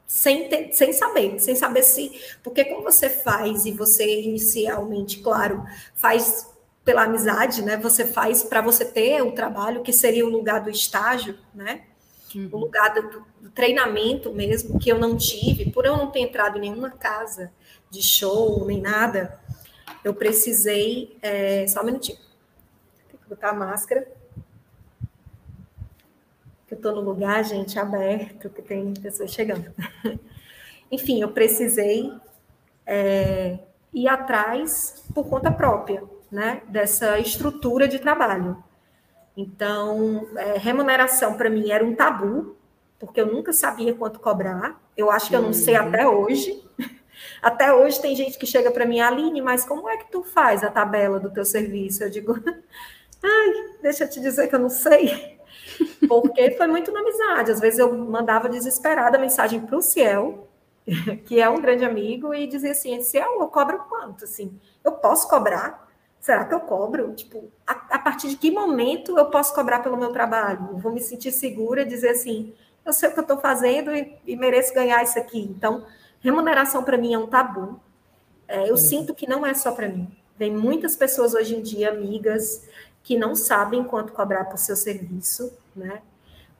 sem, ter, sem saber, sem saber se. Porque como você faz, e você inicialmente, claro, faz pela amizade, né? Você faz para você ter o trabalho, que seria o lugar do estágio, né? Uhum. o lugar do, do, treinamento mesmo, que eu não tive, por eu não ter entrado em nenhuma casa de show, nem nada, eu precisei. É, só um minutinho. Tem que botar a máscara. Que eu estou no lugar, gente, aberto, que tem pessoas chegando. [LAUGHS] Enfim, eu precisei é, ir atrás por conta própria, né, dessa estrutura de trabalho. Então, é, remuneração para mim era um tabu, porque eu nunca sabia quanto cobrar. Eu acho que eu não sei uhum. até hoje. [LAUGHS] Até hoje tem gente que chega para mim, Aline, mas como é que tu faz a tabela do teu serviço? Eu digo, [LAUGHS] ai, deixa eu te dizer que eu não sei. [LAUGHS] Porque foi muito na amizade. Às vezes eu mandava desesperada mensagem para o Ciel, que é um grande amigo, e dizia assim: Ciel, eu cobro quanto? Assim, eu posso cobrar? Será que eu cobro? Tipo, a, a partir de que momento eu posso cobrar pelo meu trabalho? Eu vou me sentir segura e dizer assim: eu sei o que eu estou fazendo e, e, mereço ganhar isso aqui. Então, remuneração para mim é um tabu. É, eu uhum. sinto que não é só para mim. Tem muitas pessoas hoje em dia, amigas, que não sabem quanto cobrar por seu serviço, né?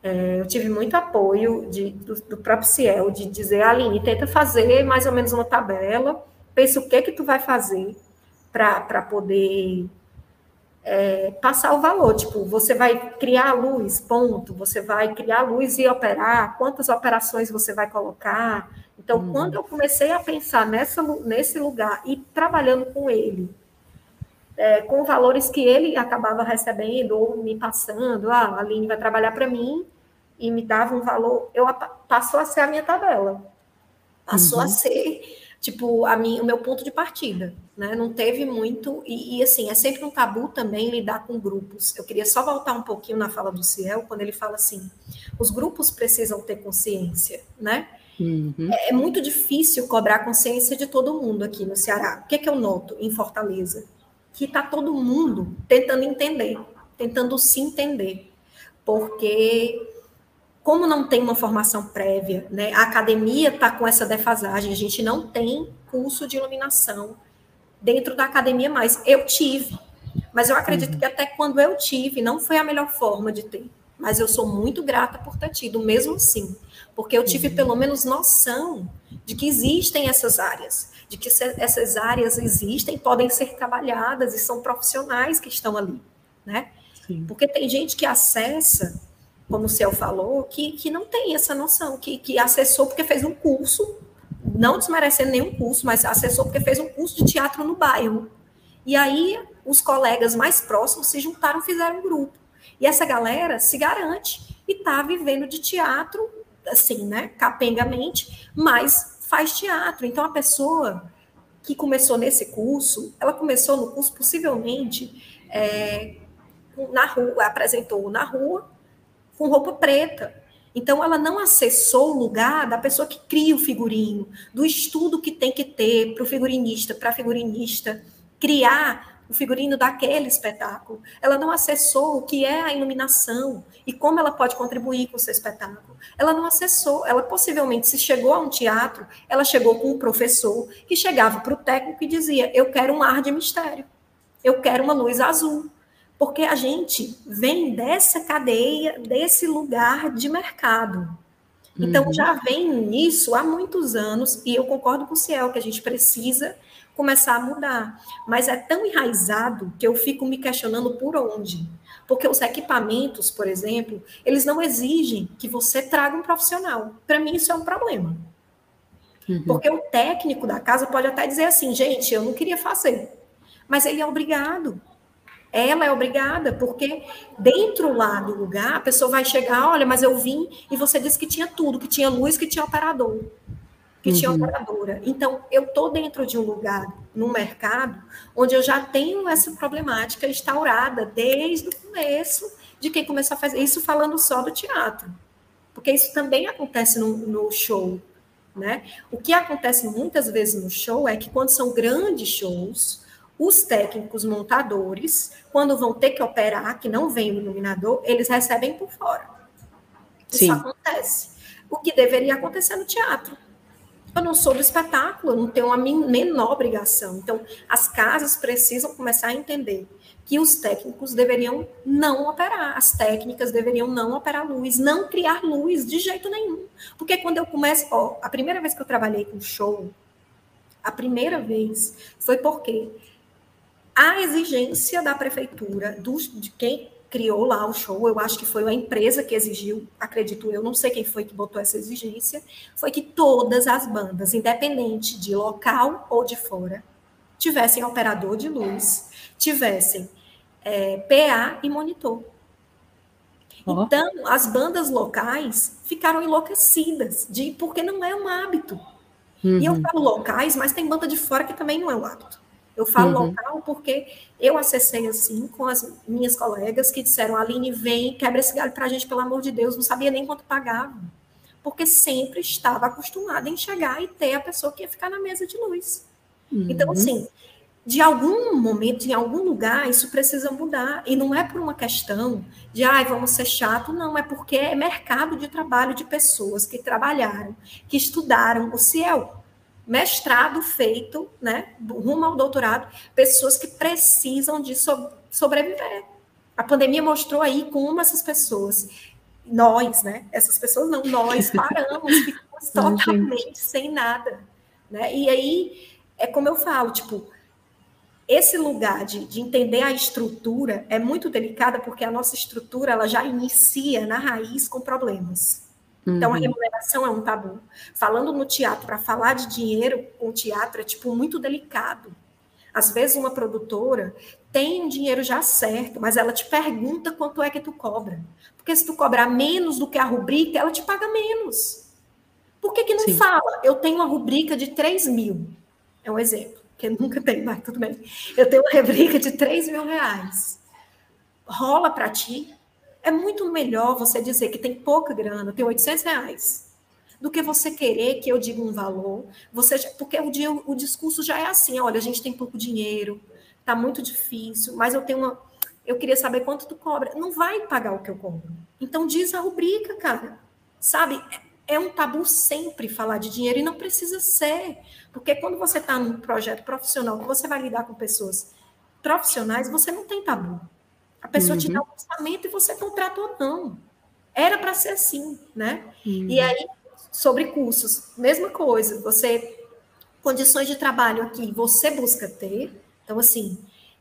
É, eu tive muito apoio de, do, do, próprio Ciel, de dizer, Aline, tenta fazer mais ou menos uma tabela, pensa o que que tu vai fazer para poder é, passar o valor. Tipo, você vai criar luz, ponto. Você vai criar luz e operar. Quantas operações você vai colocar? Então, uhum. quando eu comecei a pensar nessa, nesse lugar e trabalhando com ele, é, com valores que ele acabava recebendo ou me passando, ah, a Aline vai trabalhar para mim e me dava um valor, eu passou a ser a minha tabela. Passou uhum. a ser tipo, a mim, o meu ponto de partida, né? Não teve muito, e, e, assim, é sempre um tabu também lidar com grupos. Eu queria só voltar um pouquinho na fala do Ciel, quando ele fala assim: os grupos precisam ter consciência, né? Uhum. É, é, muito difícil cobrar consciência de todo mundo aqui no Ceará. O que, é que eu noto em Fortaleza? Que está todo mundo tentando entender, tentando se entender. Porque como não tem uma formação prévia, né, a academia está com essa defasagem, a gente não tem curso de iluminação dentro da academia mais. Eu tive, mas eu acredito uhum. que até quando eu tive, não foi a melhor forma de ter. Mas eu sou muito grata por ter tido, mesmo assim, porque eu tive uhum. pelo menos noção de que existem essas áreas, de que essas áreas existem, podem ser trabalhadas e são profissionais que estão ali, né? Sim. Porque tem gente que acessa como o Ciel falou, que, que não tem essa noção, que, que acessou porque fez um curso, não desmerecendo nenhum curso, mas acessou porque fez um curso de teatro no bairro. E aí os colegas mais próximos se juntaram, fizeram um grupo. E essa galera se garante e está vivendo de teatro, assim, né, capengamente, mas faz teatro. Então a pessoa que começou nesse curso, ela começou no curso possivelmente é, na rua, apresentou na rua, com roupa preta. Então, ela não acessou o lugar da pessoa que cria o figurino, do estudo que tem que ter para o figurinista, para a figurinista criar o figurino daquele espetáculo. Ela não acessou o que é a iluminação e como ela pode contribuir com o seu espetáculo. Ela não acessou, ela possivelmente, se chegou a um teatro, ela chegou com um professor que chegava para o técnico e dizia: Eu quero um ar de mistério, eu quero uma luz azul porque a gente vem dessa cadeia, desse lugar de mercado. Então, uhum. já vem nisso há muitos anos, e eu concordo com o Ciel que a gente precisa começar a mudar. Mas é tão enraizado que eu fico me questionando por onde. Porque os equipamentos, por exemplo, eles não exigem que você traga um profissional. Para mim, isso é um problema. Uhum. Porque o técnico da casa pode até dizer assim, gente, eu não queria fazer. Mas ele é obrigado. Ela é obrigada, porque dentro lá do lugar, a pessoa vai chegar, olha, mas eu vim e você disse que tinha tudo, que tinha luz, que tinha operador, que uhum. tinha operadora. Então, eu estou dentro de um lugar, no mercado, onde eu já tenho essa problemática instaurada desde o começo de quem começou a fazer isso falando só do teatro. Porque isso também acontece no, no show. Né? O que acontece muitas vezes no show é que quando são grandes shows, os técnicos montadores, quando vão ter que operar, que não vem o iluminador, eles recebem por fora. Isso Sim. acontece. O que deveria acontecer no teatro. Eu não sou do espetáculo, eu não tenho a menor obrigação. Então, as casas precisam começar a entender que os técnicos deveriam não operar, as técnicas deveriam não operar luz, não criar luz de jeito nenhum. Porque quando eu começo, ó, a primeira vez que eu trabalhei com show, a primeira vez foi porque a exigência da prefeitura, dos, de quem criou lá o show, eu acho que foi a empresa que exigiu, acredito eu, não sei quem foi que botou essa exigência, foi que todas as bandas, independente de local ou de fora, tivessem operador de luz, tivessem é, PA e monitor. Oh. Então, as bandas locais ficaram enlouquecidas, de porque não é um hábito. Uhum. E eu uhum. falo locais, mas tem banda de fora que também não é um hábito. Eu falo uhum. local porque eu acessei assim com as minhas colegas que disseram: Aline, vem, quebra esse galho para a gente, pelo amor de Deus. Não sabia nem quanto pagava. Porque sempre estava acostumada em chegar e ter a pessoa que ia ficar na mesa de luz. Então, uhum. Então, assim, de algum momento, em algum lugar, isso precisa mudar. E não é por uma questão de, ai, vamos ser chato, não, é porque é mercado de trabalho de pessoas que trabalharam, que estudaram o CIEL mestrado feito, né, rumo ao doutorado, pessoas que precisam de so sobreviver. A pandemia mostrou aí como essas pessoas, nós, né, essas pessoas não, nós [LAUGHS] paramos, ficamos totalmente sem nada, né? E aí é como eu falo, tipo, esse lugar de, de entender a estrutura é muito delicada porque a nossa estrutura ela já inicia na raiz com problemas. Então, a uhum. remuneração é um tabu. Falando no teatro, para falar de dinheiro com teatro é, tipo, muito delicado. Às vezes, uma produtora tem um dinheiro já certo, mas ela te pergunta quanto é que tu cobra. Porque se tu cobrar menos do que a rubrica, ela te paga menos. Por que, que não Sim. fala? Eu tenho uma rubrica de 3 mil. É um exemplo, que nunca tenho, mas tudo bem. Eu tenho uma rubrica de 3 mil reais. Rola para ti? É muito melhor você dizer que tem pouca grana, tem 800 reais, do que você querer que eu diga um valor. Você, porque o, dia, o discurso já é assim: olha, a gente tem pouco dinheiro, tá muito difícil, mas eu tenho uma. Eu queria saber quanto tu cobra. Não vai pagar o que eu cobro. Então diz a rubrica, cara. Sabe? É um tabu sempre falar de dinheiro e não precisa ser. Porque quando você está num projeto profissional, você vai lidar com pessoas profissionais, você não tem tabu. A pessoa uhum. te dá um orçamento e você contrata ou não. Era para ser assim, né? Uhum. E aí, sobre cursos, mesma coisa. Você, condições de trabalho aqui, você busca ter. Então, assim,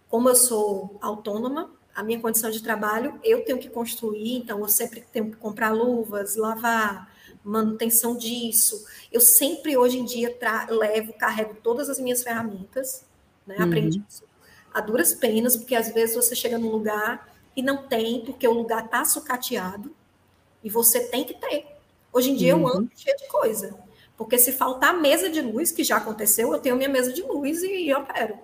como eu sou autônoma, a minha condição de trabalho, eu tenho que construir, então eu sempre tenho que comprar luvas, lavar, manutenção disso. Eu sempre, hoje em dia, levo, carrego todas as minhas ferramentas, né? Aprendi uhum. isso a duras penas, porque às vezes você chega num lugar e não tem, porque o lugar está sucateado e você tem que ter. Hoje em dia uhum. eu ando cheio de coisa. Porque se faltar mesa de luz, que já aconteceu, eu tenho minha mesa de luz e, e opero.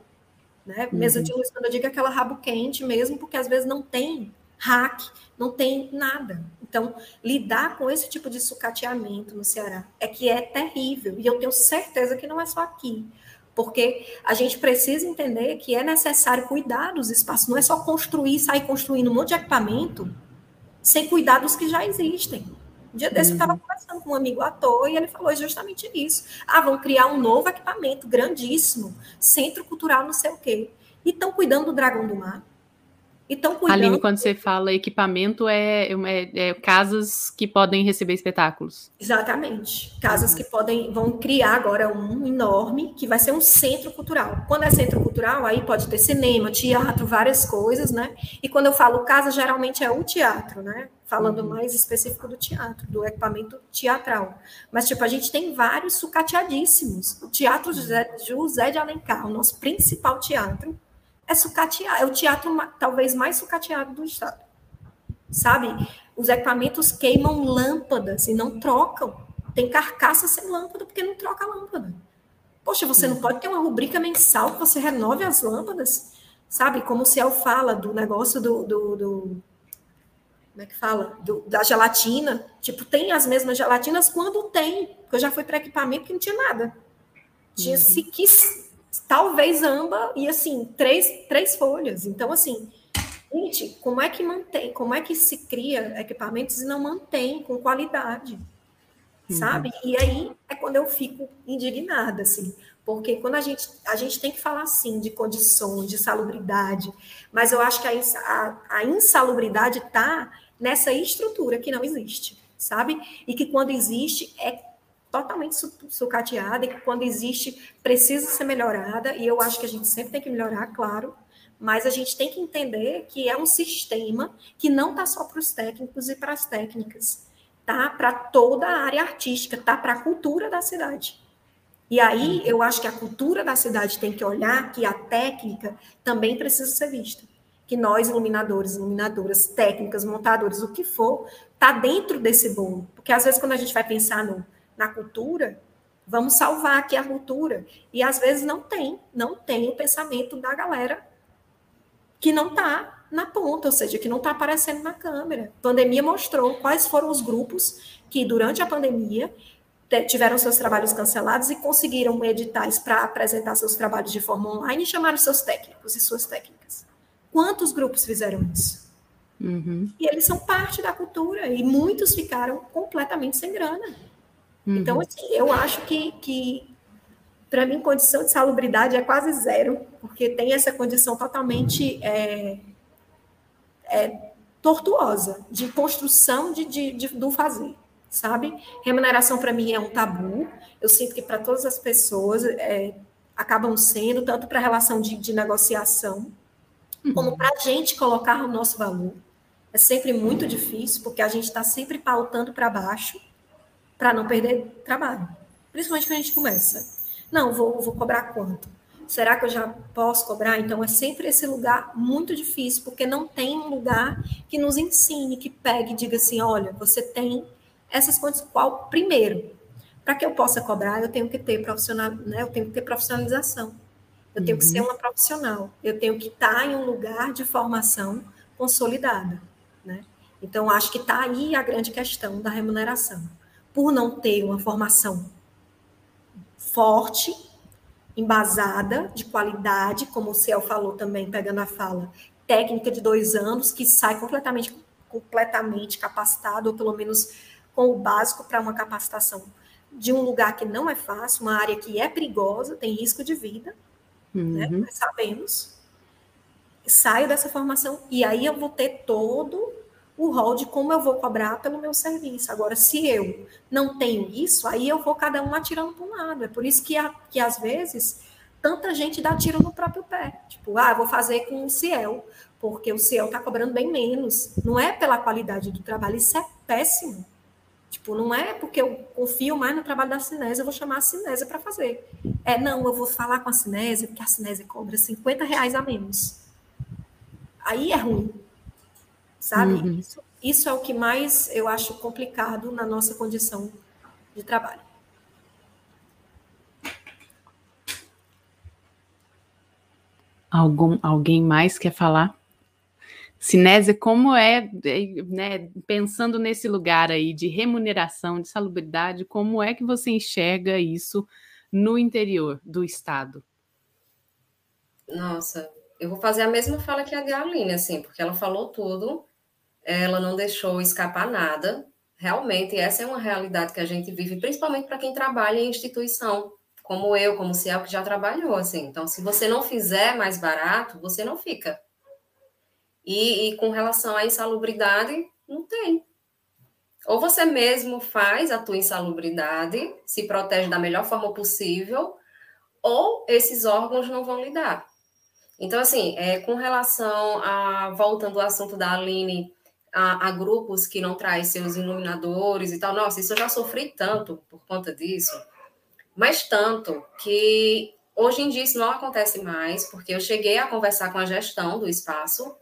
Né? Uhum. Mesa de luz, quando eu digo aquela rabo quente mesmo, porque às vezes não tem hack, não tem nada. Então, lidar com esse tipo de sucateamento no Ceará é que é terrível. E eu tenho certeza que não é só aqui porque a gente precisa entender que é necessário cuidar dos espaços, não é só construir, sair construindo um monte de equipamento sem cuidar dos que já existem. Um dia desse eu estava uhum. conversando com um amigo ator e ele falou justamente isso. Ah, vão criar um novo equipamento grandíssimo, centro cultural não sei o quê. E estão cuidando do Dragão do Mar, então, cuidando... Aline, quando você fala equipamento, é, é, é, casas que podem receber espetáculos. Exatamente. Casas uhum. que podem vão criar agora um enorme, que vai ser um centro cultural. Quando é centro cultural, aí pode ter cinema, teatro, várias coisas, né? E quando eu falo casa, geralmente é o teatro, né? Falando uhum. mais específico do teatro, do equipamento teatral. Mas, tipo, a gente tem vários sucateadíssimos. O Teatro José, José de Alencar, o nosso principal teatro, é sucateado, é o teatro talvez mais sucateado do estado. Sabe? Os equipamentos queimam lâmpadas e não trocam. Tem carcaça sem lâmpada porque não troca a lâmpada. Poxa, você não pode ter uma rubrica mensal que você renove as lâmpadas, sabe? Como o Ciel fala do negócio do, do, do como é que fala? Do, da gelatina. Tipo, tem as mesmas gelatinas quando tem. Porque eu já fui para equipamento que não tinha nada. Tinha uhum. se quis talvez amba e assim, três, três folhas. Então, assim, gente, como é que mantém, como é que se cria equipamentos e não mantém com qualidade? Uhum. Sabe? E aí é quando eu fico indignada, assim, porque quando a gente, a gente tem que falar assim de condições, de salubridade, mas eu acho que a, a, a insalubridade está nessa estrutura que não existe, sabe? E que quando existe é totalmente sucateada e que quando existe precisa ser melhorada, e eu acho que a gente sempre tem que melhorar, claro, mas a gente tem que entender que é um sistema que não está só para os técnicos e para as técnicas, tá para toda a área artística, tá para a cultura da cidade. E aí eu acho que a cultura da cidade tem que olhar que a técnica também precisa ser vista que nós, iluminadores, iluminadoras, técnicas, montadores, o que for, está dentro desse bolo. Porque às vezes, quando a gente vai pensar no, na cultura, vamos salvar aqui a cultura. E às vezes não tem, não tem o pensamento da galera que não está na ponta, ou seja, que não está aparecendo na câmera. A pandemia mostrou quais foram os grupos que, durante a pandemia, tiveram seus trabalhos cancelados e conseguiram editais para apresentar seus trabalhos de forma online e chamaram seus técnicos e suas técnicas. Quantos grupos fizeram isso? Uhum. E eles são parte da cultura e muitos ficaram completamente sem grana. Uhum. Então, assim, eu acho que, que para mim, condição de salubridade é quase zero, porque tem essa condição totalmente é, é, tortuosa de construção de, de, de, do fazer, sabe? Remuneração para mim é um tabu. Eu sinto que para todas as pessoas é, acabam sendo, tanto para a relação de, de negociação, uhum. como para a gente colocar o nosso valor. É sempre muito difícil, porque a gente está sempre pautando para baixo para não perder trabalho. Principalmente quando a gente começa. Não, vou, vou cobrar quanto? Será que eu já posso cobrar? Então, é sempre esse lugar muito difícil, porque não tem um lugar que nos ensine, que pegue e diga assim: olha, você tem essas condições. Qual? Primeiro, para que eu possa cobrar, eu tenho que ter profissional, né? Eu tenho que ter profissionalização. Eu tenho uhum. que ser uhum. uma profissional. Eu tenho que estar em um lugar de formação consolidada, né? Então, acho que está aí a grande questão da remuneração por não ter uma formação forte, embasada, de qualidade, como o Ciel falou também, pegando a fala, técnica de dois anos, que sai completamente, completamente capacitado, ou pelo menos com o básico para uma capacitação de um lugar que não é fácil, uma área que é perigosa, tem risco de vida, né? uhum. né? Nós sabemos. Saio dessa formação e aí eu vou ter todo o rol de como eu vou cobrar pelo meu serviço. Agora, se eu não tenho isso, aí eu vou cada um atirando para um lado. É por isso que, que às vezes, tanta gente dá tiro no próprio pé. Tipo, ah, vou fazer com o Ciel, porque o Ciel está cobrando bem menos. Não é pela qualidade do trabalho, isso é péssimo. Tipo, não é porque eu confio mais no trabalho da Cinésia, eu vou chamar a Cinésia para fazer. É, não, eu vou falar com a Cinésia, porque a Cinésia cobra 50 reais a menos. Aí é ruim sabe? Uhum. Isso, isso é o que mais eu acho complicado na nossa condição de trabalho. Algum, alguém mais quer falar? Sinésia, como é, né, pensando nesse lugar aí de remuneração, de salubridade, como é que você enxerga isso no interior do estado? Nossa, eu vou fazer a mesma fala que a Galine, assim, porque ela falou tudo ela não deixou escapar nada. Realmente, essa é uma realidade que a gente vive, principalmente para quem trabalha em instituição, como eu, como o Ciel, que já trabalhou, assim. Então, se você não fizer mais barato, você não fica. E, e com relação à insalubridade, não tem. Ou você mesmo faz a tua insalubridade, se protege da melhor forma possível, ou esses órgãos não vão lidar. Então, assim, é, com relação a, voltando ao assunto da Aline, a, a, grupos que não traz seus iluminadores e tal. Nossa, isso eu já sofri tanto por conta disso, mas tanto que hoje em dia isso não acontece mais, porque eu cheguei a conversar com a gestão do espaço,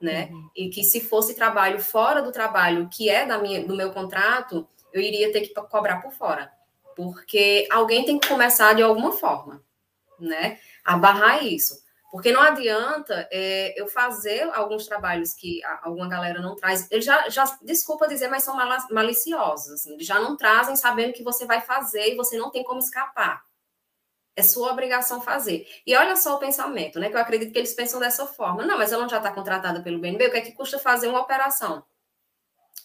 né? Uhum. E que se fosse trabalho fora do trabalho que é da minha, do meu contrato, eu iria ter que cobrar por fora, porque alguém tem que começar de alguma forma, né? A barrar isso. Porque não adianta é, eu fazer alguns trabalhos que alguma galera não traz. Eles já, já, desculpa dizer, mas são maliciosos. Assim, eles já não trazem sabendo que você vai fazer e você não tem como escapar. É sua obrigação fazer. E olha só o pensamento, né? Que eu acredito que eles pensam dessa forma. Não, mas ela não já está contratada pelo BNB, o que é que custa fazer uma operação?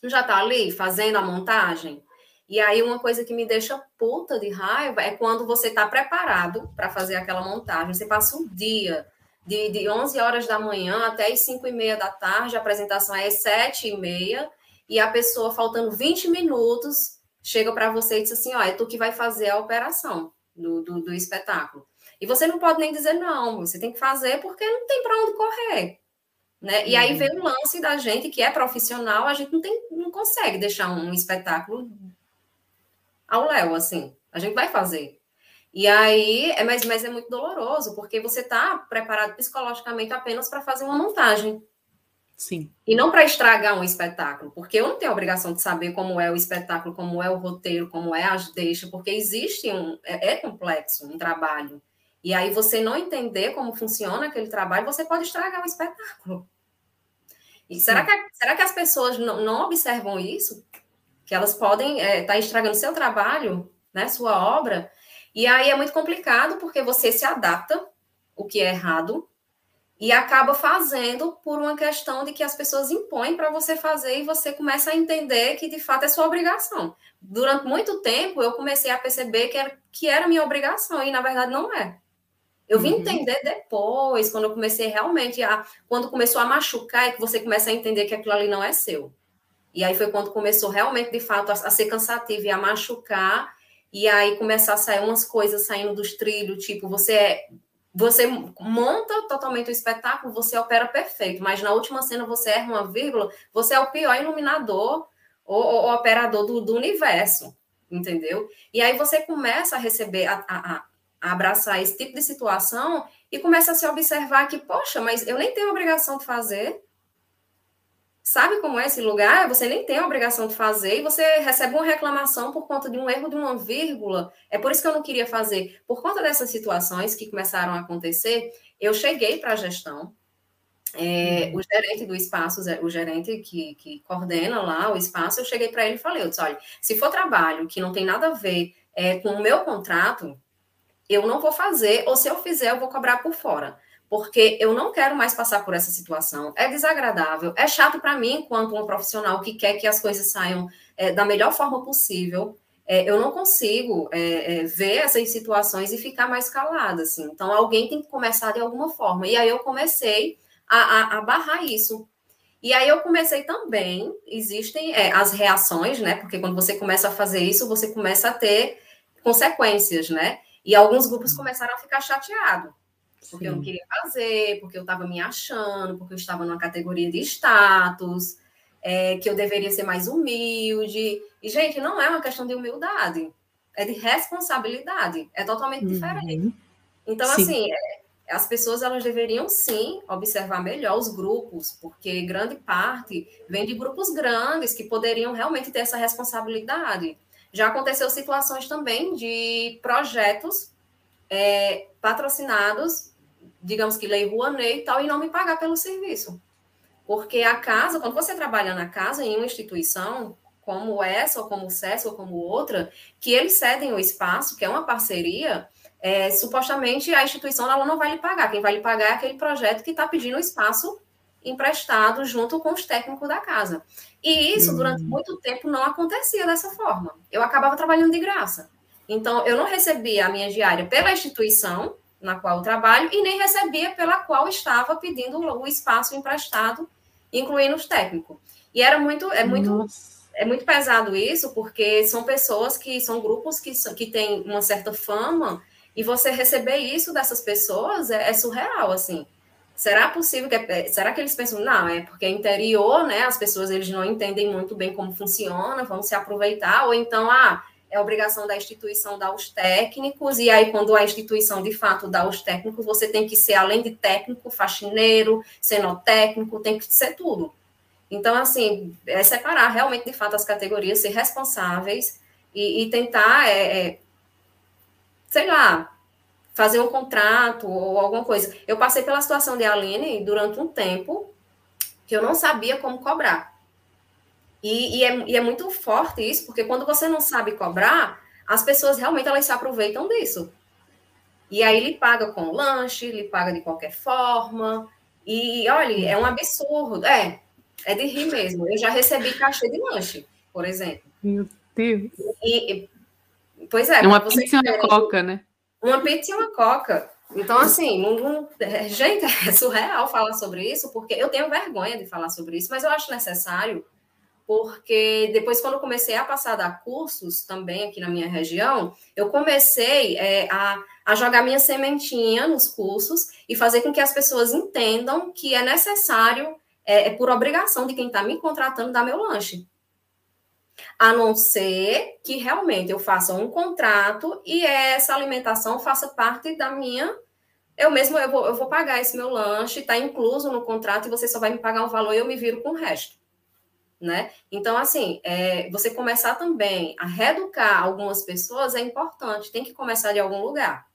Não já está ali fazendo a montagem? E aí, uma coisa que me deixa puta de raiva é quando você está preparado para fazer aquela montagem. Você passa um dia de, de 11 horas da manhã até as 5 e meia da tarde, a apresentação é às 7 e meia, e a pessoa, faltando 20 minutos, chega para você e diz assim: Ó, é tu que vai fazer a operação do, do, do espetáculo. E você não pode nem dizer não, você tem que fazer porque não tem para onde correr. Né? E aí uhum. vem o lance da gente que é profissional, a gente não, tem, não consegue deixar um espetáculo ao léu, assim. A gente vai fazer. E aí, é, mas, mas é muito doloroso, porque você está preparado psicologicamente apenas para fazer uma montagem. Sim. E não para estragar um espetáculo, porque eu não tenho a obrigação de saber como é o espetáculo, como é o roteiro, como é as deixas, porque existe um. É, é complexo um trabalho. E aí você não entender como funciona aquele trabalho, você pode estragar o espetáculo. E será que, será que as pessoas não, não observam isso? Que elas podem estar é, tá estragando seu trabalho, né, sua obra, e aí é muito complicado porque você se adapta, o que é errado, e acaba fazendo por uma questão de que as pessoas impõem para você fazer e você começa a entender que de fato é sua obrigação. Durante muito tempo eu comecei a perceber que era, que era minha obrigação e na verdade não é. Eu vim uhum. entender depois, quando eu comecei realmente a. Quando começou a machucar, é que você começa a entender que aquilo ali não é seu. E aí foi quando começou realmente, de fato, a, a ser cansativo e a machucar. E aí começar a sair umas coisas saindo dos trilhos, tipo, você é você monta totalmente o espetáculo, você opera perfeito, mas na última cena você erra uma vírgula, você é o pior iluminador ou, ou operador do, do, universo, entendeu? E aí você começa a receber, a, a, a, abraçar esse tipo de situação e começa a se observar que, poxa, mas eu nem tenho obrigação de fazer, Sabe como é esse lugar? Você nem tem a obrigação de fazer e você recebe uma reclamação por conta de um erro de uma vírgula. É por isso que eu não queria fazer. Por conta dessas situações que começaram a acontecer, eu cheguei para a gestão. É, uhum. O gerente do espaço, o gerente que, que coordena lá o espaço, eu cheguei para ele e falei: eu disse, olha, se for trabalho que não tem nada a ver é, com o meu contrato, eu não vou fazer, ou se eu fizer, eu vou cobrar por fora porque eu não quero mais passar por essa situação. É desagradável, é chato para mim, enquanto um profissional que quer que as coisas saiam é, da melhor forma possível. É, eu não consigo é, ver essas situações e ficar mais calada, assim. Então, alguém tem que começar de alguma forma. E aí eu comecei a, a, a barrar isso. E aí eu comecei também, existem as reações, né? Porque quando você começa a fazer isso, você começa a ter consequências, né? E alguns grupos uhum. começaram a ficar chateados porque Sim. eu não queria fazer, porque eu estava me achando, porque eu estava numa categoria de status, é, que eu deveria ser mais humilde. E, gente, não é uma questão de humildade, é de responsabilidade, é totalmente uhum. diferente. Então, sim. assim, é, as pessoas elas deveriam sim observar melhor os grupos, porque grande parte vem de grupos grandes que poderiam realmente ter essa responsabilidade. Já aconteceu situações também de projetos é, patrocinados digamos que lei Rouanet e tal, e não me pagar pelo serviço. Porque a casa, quando você trabalha na casa, em uma instituição, como essa, ou como o SES, ou como outra, que eles cedem o espaço, que é uma parceria, é, supostamente a instituição ela não vai lhe pagar. Quem vai lhe pagar é aquele projeto que está pedindo o espaço emprestado junto com os técnicos da casa. E isso, durante muito tempo, não acontecia dessa forma. Eu acabava trabalhando de graça. Então, eu não recebia a minha diária pela instituição, na qual eu trabalho e nem recebia pela qual estava pedindo o espaço emprestado, incluindo os técnicos. E era muito, é muito, Nossa. é muito pesado isso, porque são pessoas que são grupos que, que têm uma certa fama e você receber isso dessas pessoas é, é surreal, assim. Será possível que é, será que eles pensam não é porque é interior, né? As pessoas eles não entendem muito bem como funciona, vamos se aproveitar ou então ah é obrigação da instituição dar os técnicos, e aí, quando a instituição de fato dá os técnicos, você tem que ser, além de técnico, faxineiro, cenotécnico, tem que ser tudo. Então, assim, é separar realmente, de fato, as categorias, ser responsáveis e, e tentar, é, é, sei lá, fazer um contrato ou alguma coisa. Eu passei pela situação de Aline durante um tempo que eu não sabia como cobrar. E, e, é, e é muito forte isso, porque quando você não sabe cobrar, as pessoas realmente elas se aproveitam disso. E aí ele paga com lanche, ele paga de qualquer forma. E olha, é um absurdo. É, é de rir mesmo. Eu já recebi cachê de lanche, por exemplo. Meu Deus. E, pois é. Uma pizza e uma coca, né? Uma pizza e uma coca. Então, assim, não, não, é, gente, [LAUGHS] é surreal falar sobre isso, porque eu tenho vergonha de falar sobre isso, mas eu acho necessário porque depois, quando comecei a passar a dar cursos também aqui na minha região, eu comecei é, a, a jogar minha sementinha nos cursos e fazer com que as pessoas entendam que é necessário, é, é por obrigação de quem está me contratando, dar meu lanche. A não ser que realmente eu faça um contrato e essa alimentação faça parte da minha eu mesmo eu vou, eu vou pagar esse meu lanche, está incluso no contrato e você só vai me pagar um valor e eu me viro com o resto. Né? Então, assim, é, você começar também a reeducar algumas pessoas é importante, tem que começar de algum lugar.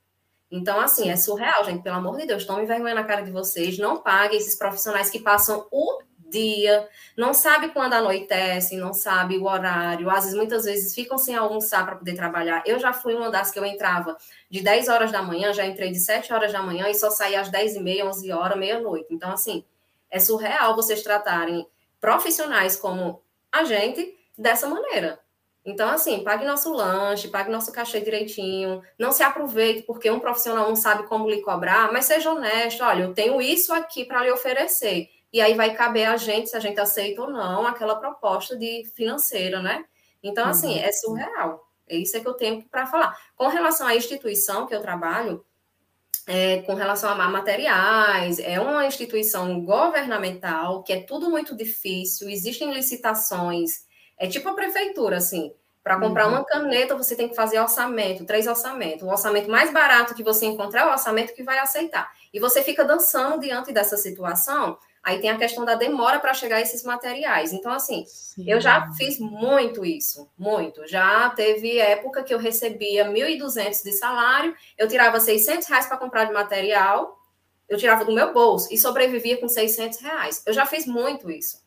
Então, assim, é surreal, gente, pelo amor de Deus, tome vergonha na cara de vocês, não pague esses profissionais que passam o dia, não sabe quando anoitece, não sabe o horário, às vezes, muitas vezes ficam sem almoçar para poder trabalhar. Eu já fui uma das que eu entrava de 10 horas da manhã, já entrei de 7 horas da manhã e só saí às 10 e meia, 11 horas, meia-noite. Então, assim, é surreal vocês tratarem profissionais como a gente dessa maneira. Então, assim, pague nosso lanche, pague nosso cachê direitinho, não se aproveite porque um profissional não sabe como lhe cobrar, mas seja honesto, olha, eu tenho isso aqui para lhe oferecer. E aí vai caber a gente, se a gente aceita ou não, aquela proposta de financeira, né? Então, assim, uhum. é surreal. É isso que eu tenho para falar. Com relação à instituição que eu trabalho, é, com relação a materiais, é uma instituição governamental que é tudo muito difícil, existem licitações, é tipo a prefeitura, assim, para comprar uhum. uma caneta você tem que fazer orçamento, três orçamentos. O orçamento mais barato que você encontrar é o orçamento que vai aceitar. E você fica dançando diante dessa situação, Aí tem a questão da demora para chegar a esses materiais. Então, assim, Sim. eu já fiz muito isso, muito. Já teve época que eu recebia 1.200 de salário, eu tirava 600 reais para comprar de material, eu tirava do meu bolso e sobrevivia com 600 reais. Eu já fiz muito isso.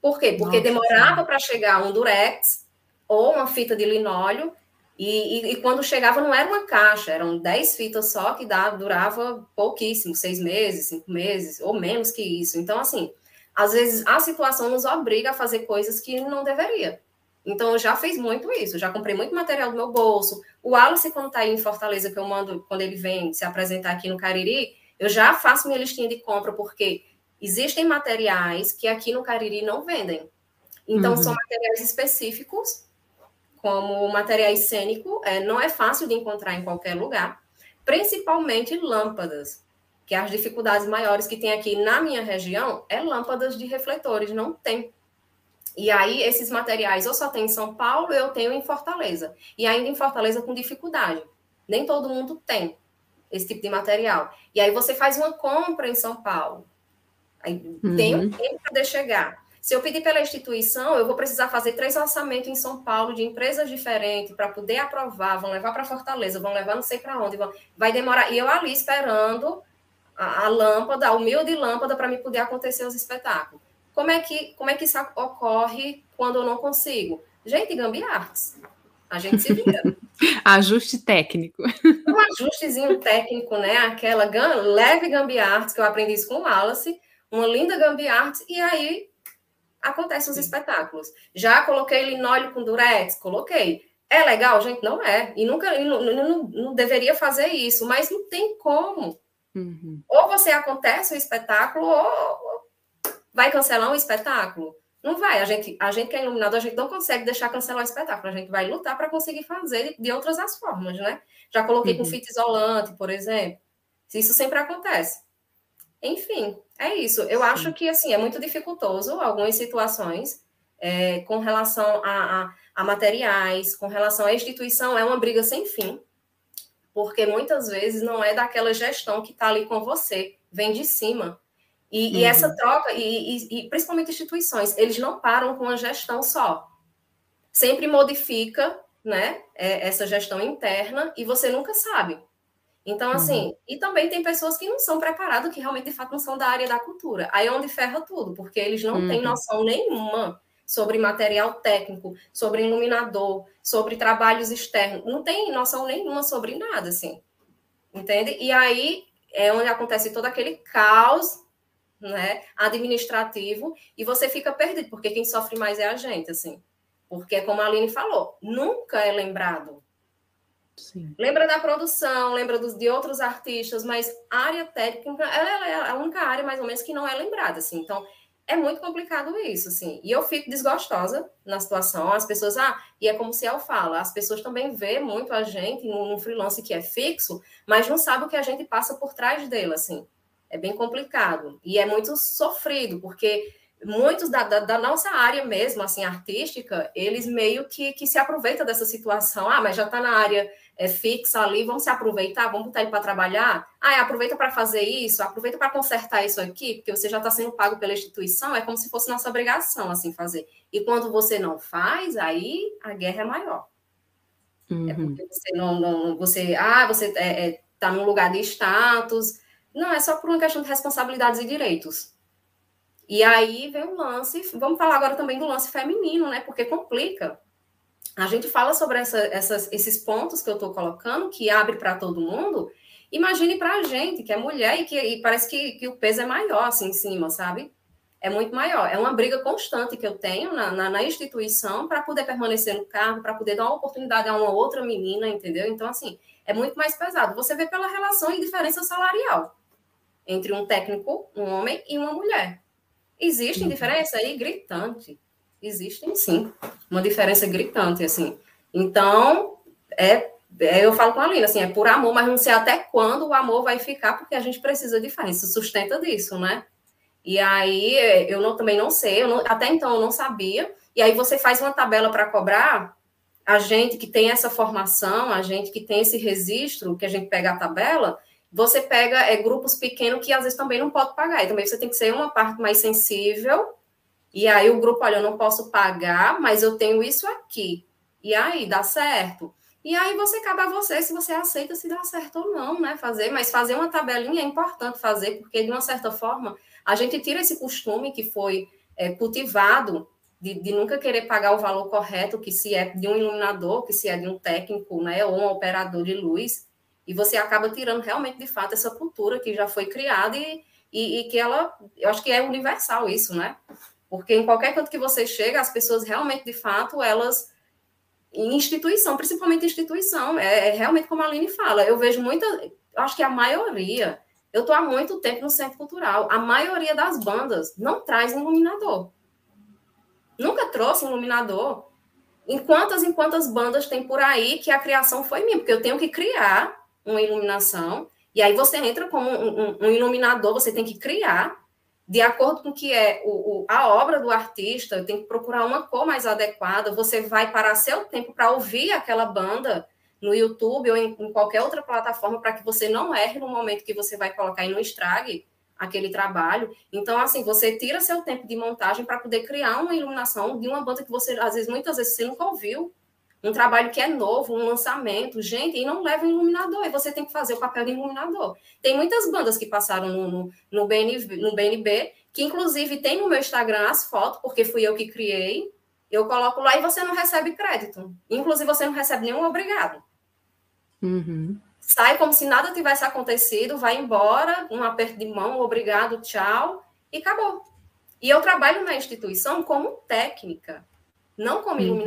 Por quê? Porque Nossa, demorava para chegar um durex ou uma fita de linóleo e, e, e, quando chegava não era uma caixa, eram 10 fitas só que dava, durava pouquíssimo, seis meses, cinco meses, ou menos que isso. Então, assim, às vezes a situação nos obriga a fazer coisas que não deveria. Então, eu já fiz muito isso, já comprei muito material do meu bolso. O Alice, quando está aí em Fortaleza, que eu mando, quando ele vem se apresentar aqui no Cariri, eu já faço minha listinha de compra, porque existem materiais que aqui no Cariri não vendem. Então, uhum. são materiais específicos como material cênico, é, não é fácil de encontrar em qualquer lugar, principalmente lâmpadas, que as dificuldades maiores que tem aqui na minha região é lâmpadas de refletores, não tem. E aí, esses materiais eu só tenho em São Paulo, eu tenho em Fortaleza. E ainda em Fortaleza com dificuldade. Nem todo mundo tem esse tipo de material. E aí você faz uma compra em São Paulo. Aí uhum. tem um tempo para chegar. Se eu pedir pela instituição, eu vou precisar fazer três orçamentos em São Paulo de empresas diferentes para poder aprovar, vão levar para Fortaleza, vão levar não sei para onde, vão... vai demorar. E eu ali esperando a, a lâmpada, a humilde lâmpada para me poder acontecer os espetáculos. Como é que como é que isso ocorre quando eu não consigo? Gente, gambiartes. A gente se vira. [LAUGHS] Ajuste técnico. [LAUGHS] Um ajustezinho técnico, né? Aquela leve gambiartes que eu aprendi isso com o Wallace, uma linda gambiartes, e aí acontecem os espetáculos. Já coloquei linóleo com durex? Coloquei. É legal, gente? Não é. E nunca e não, não, não, deveria fazer isso, mas não tem como. Uhum. Ou você acontece o espetáculo, ou vai cancelar um espetáculo. Não vai. A gente, a gente que é iluminado, a gente não consegue deixar cancelar o espetáculo. A gente vai lutar para conseguir fazer de, de outras as formas, né? Já coloquei uhum. com fita isolante, por exemplo. Isso sempre acontece. Enfim, é isso. Eu Sim. acho que assim é muito dificultoso algumas situações é, com relação a, a, a, materiais, com relação à instituição, é uma briga sem fim, porque muitas vezes não é daquela gestão que está ali com você, vem de cima. E, uhum. e essa troca, e, e, e principalmente instituições, eles não param com a gestão só. Sempre modifica né, é, essa gestão interna e você nunca sabe. Então, assim, uhum. e também tem pessoas que não são preparadas, que realmente, de fato, não são da área da cultura. Aí é onde ferra tudo, porque eles não uhum. têm noção nenhuma sobre material técnico, sobre iluminador, sobre trabalhos externos. Não tem noção nenhuma sobre nada, assim. Entende? E aí é onde acontece todo aquele caos né, administrativo e você fica perdido, porque quem sofre mais é a gente, assim. Porque, como a Aline falou, nunca é lembrado Sim. Lembra da produção, lembra dos, de outros artistas, mas a área técnica ela é a única área, mais ou menos, que não é lembrada, assim. Então, é muito complicado isso, assim. E eu fico desgostosa na situação. As pessoas, ah, e é como se eu fala, as pessoas também vê muito a gente num freelance que é fixo, mas não sabe o que a gente passa por trás dele, assim. É bem complicado. E é muito sofrido, porque muitos da, da, da, nossa área mesmo, assim, artística, eles meio que, que se aproveitam dessa situação. Ah, mas já está na área é, fixa ali, vamos se aproveitar, vamos botar ele para trabalhar. Ah, aproveita para fazer isso, aproveita para consertar isso aqui, porque você já está sendo pago pela instituição, é como se fosse nossa obrigação assim fazer. E quando você não faz, aí a guerra é maior. É uhum. É porque você não, não você, ah, você está é, é, tá num lugar de status. Não, é só por uma questão de responsabilidades e direitos. E aí vem o lance, vamos falar agora também do lance feminino, né? Porque complica a gente fala sobre essa, essas, esses pontos que eu estou colocando, que abre para todo mundo. Imagine para a gente, que é mulher e que e parece que, que o peso é maior assim em cima, sabe? É muito maior. É uma briga constante que eu tenho na, na, na instituição para poder permanecer no cargo, para poder dar uma oportunidade a uma outra menina, entendeu? Então, assim, é muito mais pesado. Você vê pela relação e diferença salarial entre um técnico, um homem e uma mulher. Existe uhum. diferença aí gritante. Existem sim, uma diferença gritante, assim. Então, é, é, eu falo com a Lina, assim, é por amor, mas não sei até quando o amor vai ficar, porque a gente precisa de fazer, isso sustenta disso, né? E aí, eu não, também não sei, não, até então eu não sabia, e aí você faz uma tabela para cobrar, a gente que tem essa formação, a gente que tem esse registro, que a gente pega a tabela, você pega é, grupos pequenos que às vezes também não pode pagar, e também você tem que ser uma parte mais sensível, e aí o grupo, olha, eu não posso pagar, mas eu tenho isso aqui. E aí, dá certo? E aí você cabe a você se você aceita se dá certo ou não, né? Fazer, mas fazer uma tabelinha é importante fazer, porque de uma certa forma a gente tira esse costume que foi é, cultivado de, de, nunca querer pagar o valor correto, que se é de um iluminador, que se é de um técnico, né, ou um operador de luz, e você acaba tirando realmente de fato essa cultura que já foi criada e, e, e que ela, eu acho que é universal isso, né? Porque em qualquer canto que você chega, as pessoas realmente, de fato, elas. Em instituição, principalmente instituição, é, é realmente como a Aline fala. Eu vejo muita. Acho que a maioria. Eu estou há muito tempo no centro cultural. A maioria das bandas não traz iluminador. Nunca trouxe iluminador. Em quantas em quantas bandas tem por aí que a criação foi minha? Porque eu tenho que criar uma iluminação. E aí você entra como um, um, um iluminador, você tem que criar de acordo com o que é o, o, a obra do artista, tem que procurar uma cor mais adequada. Você vai parar seu tempo para ouvir aquela banda no YouTube ou em, em qualquer outra plataforma para que você não erre no momento que você vai colocar e não estrague aquele trabalho. Então, assim, você tira seu tempo de montagem para poder criar uma iluminação de uma banda que você, às vezes, muitas vezes, você nunca ouviu um trabalho que é novo, um lançamento, gente, e não leva um iluminador, e você tem que fazer o papel de iluminador. Tem muitas bandas que passaram no, no, no, BNB, no BNB, que inclusive tem no meu Instagram as fotos, porque fui eu que criei, eu coloco lá e você não recebe crédito. Inclusive, você não recebe nenhum obrigado. Uhum. Sai como se nada tivesse acontecido, vai embora, um aperto de mão, obrigado, tchau, e acabou. E eu trabalho na instituição como técnica, não como uhum.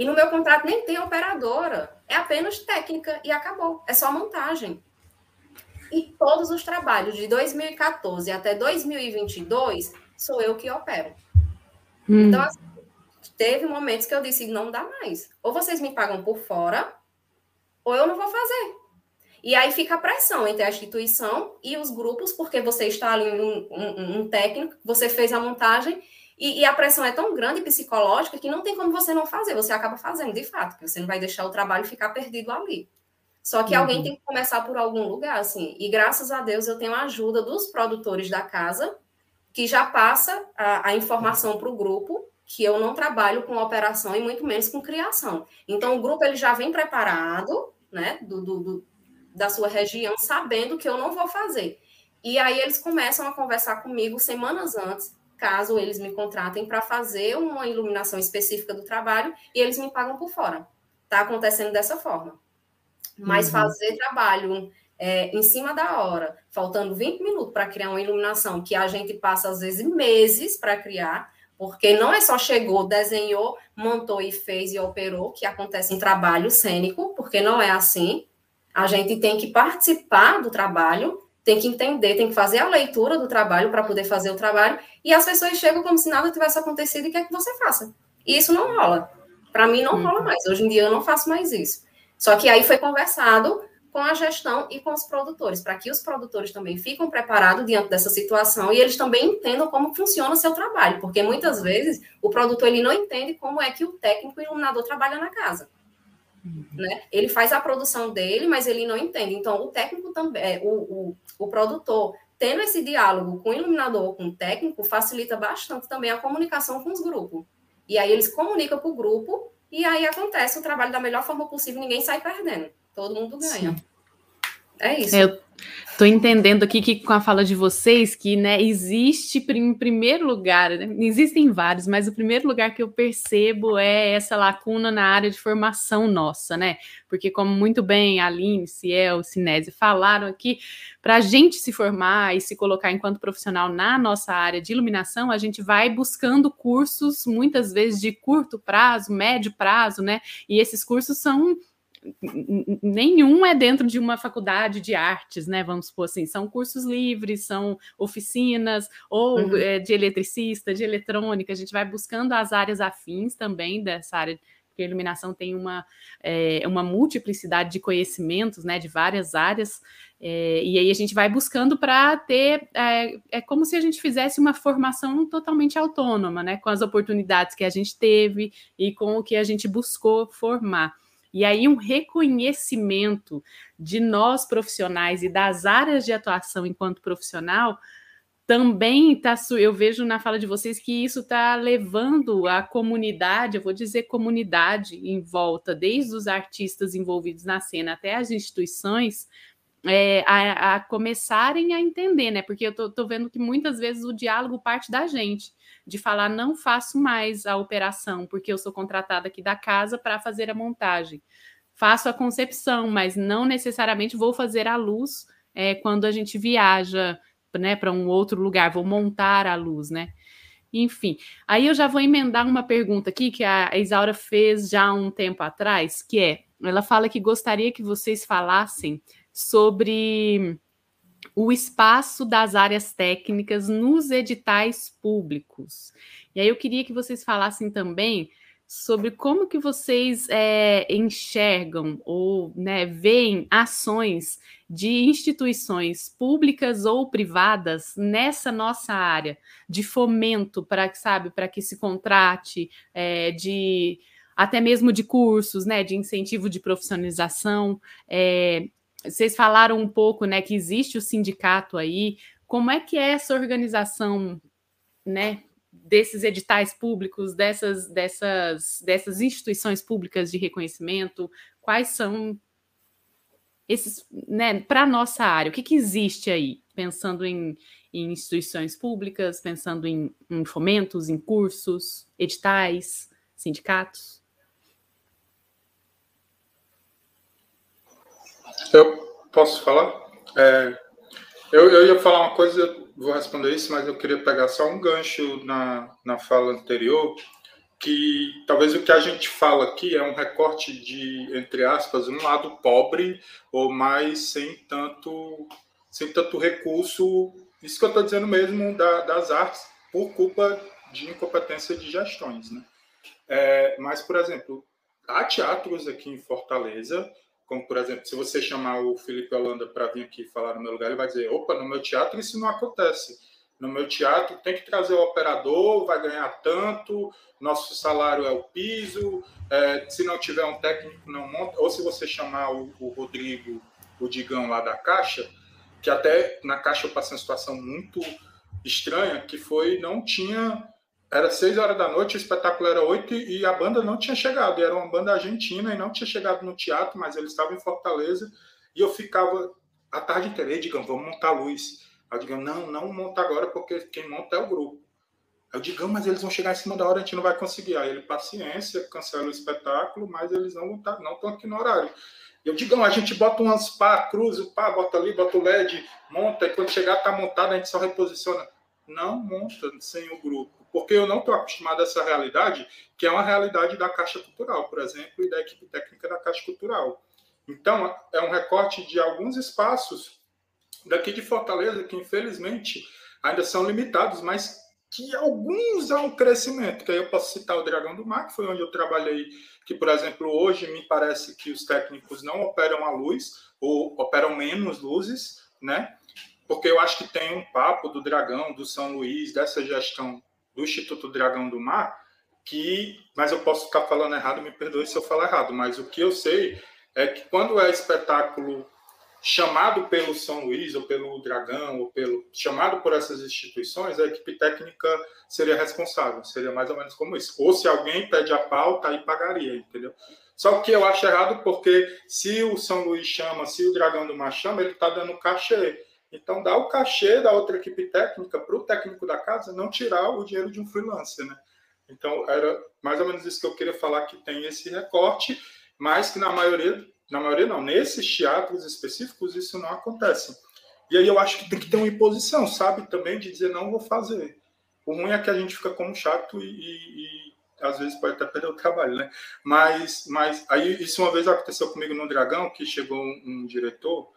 E no meu contrato nem tem operadora, é apenas técnica e acabou, é só montagem. E todos os trabalhos de 2014 até 2022 sou eu que opero. Hum. Então, assim, teve momentos que eu disse: não dá mais. Ou vocês me pagam por fora, ou eu não vou fazer. E aí fica a pressão entre a instituição e os grupos, porque você está ali um, um, um técnico, você fez a montagem e, e, a pressão é tão grande psicológica que não tem como você não fazer, você acaba fazendo, de fato, porque você não vai deixar o trabalho ficar perdido ali. Só que uhum. alguém tem que começar por algum lugar, assim. E graças a Deus eu tenho a ajuda dos produtores da casa, que já passa a, a informação para o grupo, que eu não trabalho com operação e muito menos com criação. Então o grupo ele já vem preparado, né, do, do, do da sua região, sabendo que eu não vou fazer. E aí eles começam a conversar comigo semanas antes caso eles me contratem para fazer uma iluminação específica do trabalho e eles me pagam por fora. Está acontecendo dessa forma. Mas uhum. fazer trabalho é, em cima da hora, faltando 20 minutos para criar uma iluminação, que a gente passa às vezes meses para criar, porque não é só chegou, desenhou, montou e fez e operou, que acontece em trabalho cênico, porque não é assim. A gente tem que participar do trabalho tem que entender, tem que fazer a leitura do trabalho para poder fazer o trabalho, e as pessoas chegam como se nada tivesse acontecido e quer que você faça. E isso não rola. Para mim, não uhum. rola mais. Hoje em dia, eu não faço mais isso. Só que aí foi conversado com a gestão e com os produtores, para que os produtores também fiquem preparados diante dessa situação e eles também entendam como funciona o seu trabalho, porque muitas vezes o produtor ele não entende como é que o técnico iluminador trabalha na casa. Uhum. Né? Ele faz a produção dele, mas ele não entende. Então, o técnico também, é, o, o, o produtor, tendo esse diálogo com o iluminador, com o técnico, facilita bastante também a comunicação com os grupos. E aí eles comunicam para o grupo e aí acontece o trabalho da melhor forma possível, ninguém sai perdendo. Todo mundo ganha. Sim. É isso. Eu tô entendendo aqui que com a fala de vocês que, né, existe em primeiro lugar, né, existem vários, mas o primeiro lugar que eu percebo é essa lacuna na área de formação nossa, né? Porque como muito bem a Aline, Ciel, Sinese falaram aqui, para a gente se formar e se colocar enquanto profissional na nossa área de iluminação, a gente vai buscando cursos muitas vezes de curto prazo, médio prazo, né? E esses cursos são nenhum é dentro de uma faculdade de artes, né? Vamos supor assim, são cursos livres, são oficinas, ou uhum. é, de eletricista, de eletrônica, a gente vai buscando as áreas afins também dessa área, porque a iluminação tem uma, é, uma multiplicidade de conhecimentos, né? De várias áreas, é, e aí a gente vai buscando para ter, é, é como se a gente fizesse uma formação totalmente autônoma, né? Com as oportunidades que a gente teve e com o que a gente buscou formar. E aí, um reconhecimento de nós profissionais e das áreas de atuação enquanto profissional também está. Eu vejo na fala de vocês que isso está levando a comunidade, eu vou dizer comunidade em volta, desde os artistas envolvidos na cena até as instituições, é, a, a, começarem a entender, né? Porque eu tô, tô, vendo que muitas vezes o diálogo parte da gente, de falar não faço mais a operação, porque eu sou contratada aqui da casa para fazer a montagem. Faço a concepção, mas não necessariamente vou fazer a luz é, quando a gente viaja né, para um outro lugar, vou montar a luz, né? Enfim, aí eu já vou emendar uma pergunta aqui que a Isaura fez já um tempo atrás, que é, ela fala que gostaria que vocês falassem sobre o espaço das áreas técnicas nos editais públicos. E aí eu queria que vocês falassem também sobre como que vocês é, enxergam ou né, veem ações de instituições públicas ou privadas nessa nossa área de fomento para que sabe para que se contrate é, de até mesmo de cursos, né, de incentivo de profissionalização, é, vocês falaram um pouco, né, que existe o sindicato aí. Como é que é essa organização, né, desses editais públicos, dessas, dessas, dessas instituições públicas de reconhecimento? Quais são esses, né, para nossa área? O que, que existe aí, pensando em, em instituições públicas, pensando em, em fomentos, em cursos, editais, sindicatos? Eu posso falar? É, eu, eu, ia falar uma coisa, vou responder isso, mas eu queria pegar só um gancho na, na fala anterior, que talvez o que a gente fala aqui é um recorte de, entre aspas, um lado pobre ou mais sem tanto, sem tanto recurso, isso que eu estou dizendo mesmo da, das artes, por culpa de incompetência de gestões. Né? É, mas, por exemplo, há teatros aqui em Fortaleza como, por exemplo, se você chamar o Felipe Holanda para vir aqui falar no meu lugar, ele vai dizer: opa, no meu teatro isso não acontece. No meu teatro tem que trazer o operador, vai ganhar tanto, nosso salário é o piso, é, se não tiver um técnico, não monta. Ou se você chamar o, o Rodrigo, o Digão lá da Caixa, que até na Caixa eu passei uma situação muito estranha, que foi, não tinha era seis horas da noite, o espetáculo era oito e a banda não tinha chegado. Era uma banda argentina e não tinha chegado no teatro, mas eles estavam em Fortaleza. E eu ficava a tarde inteira, digamos, vamos montar a luz. Aí eu digo, não, não monta agora, porque quem monta é o grupo. Aí eu digo, mas eles vão chegar em cima da hora, a gente não vai conseguir. Aí ele, paciência, cancela o espetáculo, mas eles não estão não aqui no horário. Eu digo, a gente bota umas pá, cruza, pá, bota ali, bota o LED, monta, e quando chegar tá montado, a gente só reposiciona. Não monta sem o grupo porque eu não estou acostumado a essa realidade, que é uma realidade da Caixa Cultural, por exemplo, e da equipe técnica da Caixa Cultural. Então, é um recorte de alguns espaços daqui de Fortaleza que, infelizmente, ainda são limitados, mas que alguns há um crescimento. Que aí eu posso citar o Dragão do Mar, que foi onde eu trabalhei, que, por exemplo, hoje me parece que os técnicos não operam a luz, ou operam menos luzes, né? Porque eu acho que tem um papo do Dragão, do São Luís, dessa gestão do Instituto Dragão do Mar, que, mas eu posso estar falando errado, me perdoe se eu falar errado, mas o que eu sei é que quando é espetáculo chamado pelo São Luís ou pelo Dragão ou pelo chamado por essas instituições, a equipe técnica seria responsável, seria mais ou menos como isso. Ou se alguém pede a pauta, aí pagaria, entendeu? Só que eu acho errado porque se o São Luís chama, se o Dragão do Mar chama, ele está dando cachê. Então dá o cachê da outra equipe técnica para o técnico da casa não tirar o dinheiro de um freelancer, né? Então era mais ou menos isso que eu queria falar que tem esse recorte, mas que na maioria, na maioria não, nesses teatros específicos isso não acontece. E aí eu acho que tem que ter uma imposição, sabe, também de dizer não vou fazer. O ruim é que a gente fica como chato e, e, e às vezes pode até perder o trabalho, né? Mas, mas aí isso uma vez aconteceu comigo no Dragão, que chegou um, um diretor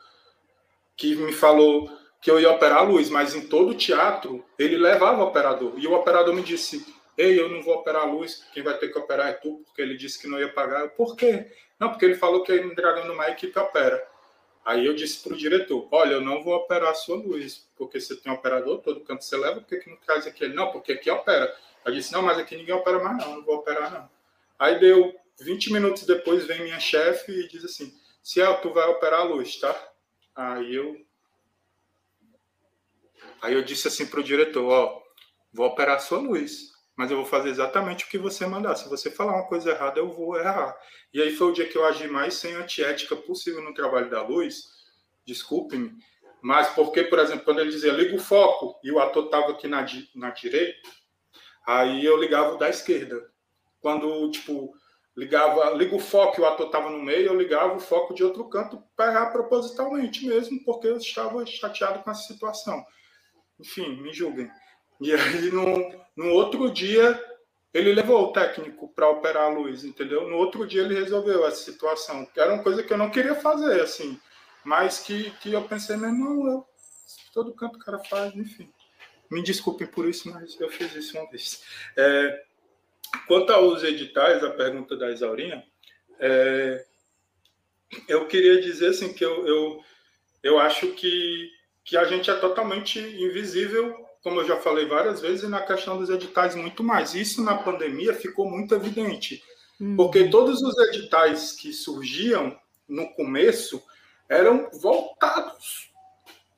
que me falou que eu ia operar a luz, mas em todo o teatro ele levava o operador. E o operador me disse: Ei, eu não vou operar a luz, quem vai ter que operar é tu, porque ele disse que não ia pagar. Eu, Por quê? Não, porque ele falou que aí no Dragão numa equipe opera. Aí eu disse para o diretor: Olha, eu não vou operar a sua luz, porque você tem um operador, todo canto você leva, por que, não traz aqui? Ele, não, porque aqui opera. Eu disse: Não, mas aqui ninguém opera mais, não, não vou operar, não. Aí deu 20 minutos depois, vem minha chefe e diz assim: Ciel, tu vai operar a luz, tá? Aí eu. Aí eu disse assim para o diretor: Ó, vou operar a sua luz mas eu vou fazer exatamente o que você mandar. Se você falar uma coisa errada, eu vou errar. E aí foi o dia que eu agi mais sem antiética possível no trabalho da luz. Desculpe-me. Mas porque, por exemplo, quando ele dizia liga o foco e o ator estava aqui na, na direita, aí eu ligava o da esquerda. Quando, tipo, ligava, liga o foco o ator estava no meio, eu ligava o foco de outro canto para errar propositalmente mesmo, porque eu estava chateado com essa situação. Enfim, me julguem. E aí, no, no outro dia, ele levou o técnico para operar a luz, entendeu? No outro dia, ele resolveu essa situação. Que era uma coisa que eu não queria fazer, assim. Mas que, que eu pensei, meu irmão, eu, todo canto o cara faz, enfim. Me desculpem por isso, mas eu fiz isso uma vez. É, quanto aos editais, a pergunta da Isaurinha, é, eu queria dizer assim que eu, eu, eu acho que, que a gente é totalmente invisível como eu já falei várias vezes, e na questão dos editais muito mais. Isso na pandemia ficou muito evidente, uhum. porque todos os editais que surgiam no começo eram voltados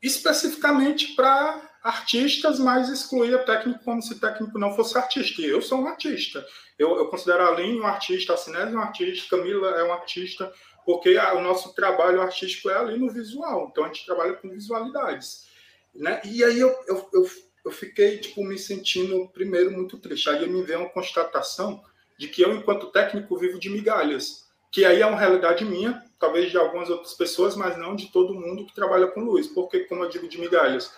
especificamente para artistas, mas excluía técnico como se técnico não fosse artista. E eu sou um artista. Eu, eu considero a Aline um artista, a Sinésio um artista, Camila é um artista, porque a, o nosso trabalho artístico é ali no visual. Então a gente trabalha com visualidades. Né? E aí eu, eu, eu eu fiquei tipo me sentindo primeiro muito triste. Aí me veio uma constatação de que eu, enquanto técnico, vivo de migalhas, que aí é uma realidade minha, talvez de algumas outras pessoas, mas não de todo mundo que trabalha com luz. Porque, como eu digo, de migalhas?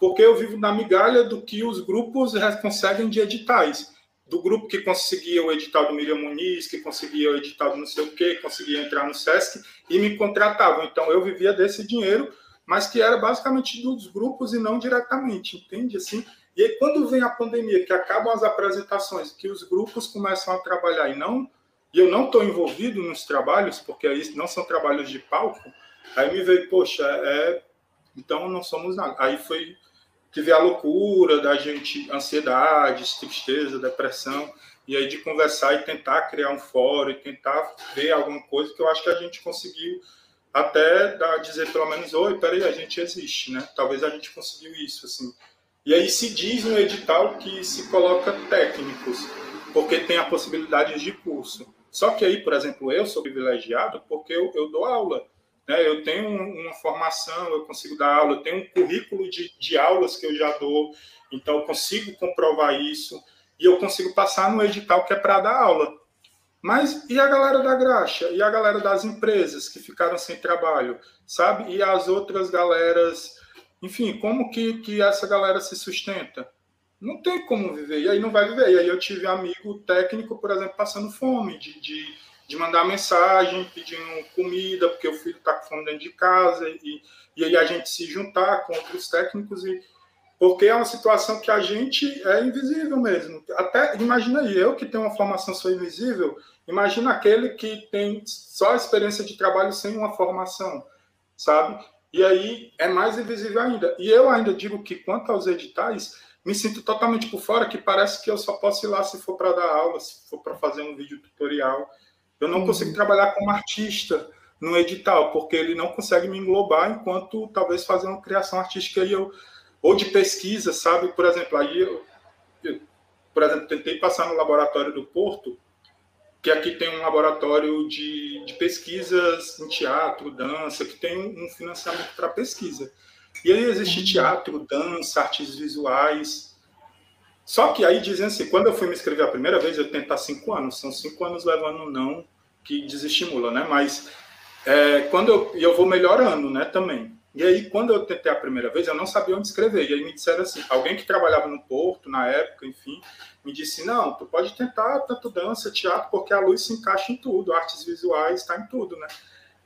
Porque eu vivo na migalha do que os grupos conseguem de editais. Do grupo que conseguia o edital do Miriam Muniz, que conseguia o edital do não sei o quê, conseguia entrar no SESC e me contratavam. Então eu vivia desse dinheiro mas que era basicamente dos grupos e não diretamente, entende? Assim, e aí, quando vem a pandemia, que acabam as apresentações, que os grupos começam a trabalhar e não e eu não estou envolvido nos trabalhos, porque aí não são trabalhos de palco, aí me veio, poxa, é, então não somos nada. Aí foi veio a loucura da gente, ansiedade, tristeza, depressão, e aí de conversar e tentar criar um fórum, e tentar ver alguma coisa que eu acho que a gente conseguiu até dar, dizer pelo menos, oi, peraí, a gente existe, né? Talvez a gente conseguiu isso, assim. E aí se diz no edital que se coloca técnicos, porque tem a possibilidade de curso. Só que aí, por exemplo, eu sou privilegiado porque eu, eu dou aula. Né? Eu tenho uma formação, eu consigo dar aula, eu tenho um currículo de, de aulas que eu já dou, então eu consigo comprovar isso e eu consigo passar no edital que é para dar aula. Mas e a galera da graxa? E a galera das empresas que ficaram sem trabalho? Sabe? E as outras galeras? Enfim, como que, que essa galera se sustenta? Não tem como viver. E aí não vai viver. E aí eu tive amigo técnico, por exemplo, passando fome, de, de, de mandar mensagem, pedindo comida, porque o filho está com fome dentro de casa. E, e aí a gente se juntar com outros técnicos e porque é uma situação que a gente é invisível mesmo. Até imagina aí, eu que tenho uma formação sou invisível, imagina aquele que tem só experiência de trabalho sem uma formação, sabe? E aí é mais invisível ainda. E eu ainda digo que, quanto aos editais, me sinto totalmente por fora, que parece que eu só posso ir lá se for para dar aula, se for para fazer um vídeo tutorial. Eu não uhum. consigo trabalhar como artista no edital, porque ele não consegue me englobar enquanto talvez fazer uma criação artística e eu, ou de pesquisa, sabe? Por exemplo, aí eu, eu, por exemplo, tentei passar no laboratório do Porto, que aqui tem um laboratório de, de pesquisas em teatro, dança, que tem um financiamento para pesquisa. E aí existe teatro, dança, artes visuais. Só que aí dizem assim, quando eu fui me inscrever a primeira vez, eu tentar cinco anos, são cinco anos levando não que desestimula, né? Mas é, quando eu, eu vou melhorando, né, também. E aí, quando eu tentei a primeira vez, eu não sabia onde escrever. E aí me disseram assim, alguém que trabalhava no Porto, na época, enfim, me disse, não, tu pode tentar tanto dança, teatro, porque a luz se encaixa em tudo, artes visuais, está em tudo, né?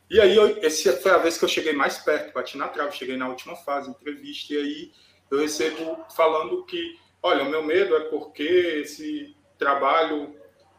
E aí, eu, essa foi a vez que eu cheguei mais perto, bati na trave, cheguei na última fase, entrevista, e aí eu recebo falando que, olha, o meu medo é porque esse trabalho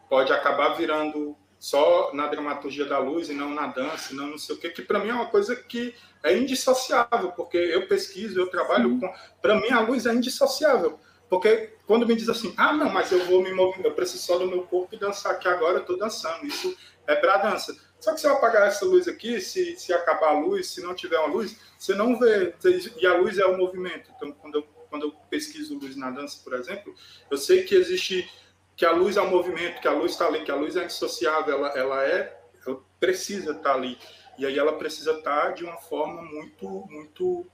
pode acabar virando só na dramaturgia da luz e não na dança, não não sei o quê, que para mim é uma coisa que é indissociável, porque eu pesquiso, eu trabalho Sim. com. Para mim, a luz é indissociável. Porque quando me diz assim, ah, não, mas eu vou me mover, eu preciso só do meu corpo e dançar aqui agora, eu estou dançando. Isso é para dança. Só que se eu apagar essa luz aqui, se, se acabar a luz, se não tiver uma luz, você não vê. E a luz é o movimento. Então, quando eu, quando eu pesquiso luz na dança, por exemplo, eu sei que existe que a luz é o movimento, que a luz está ali, que a luz é indissociável, ela, ela é, ela precisa estar tá ali. E aí ela precisa estar tá de uma forma muito, muito,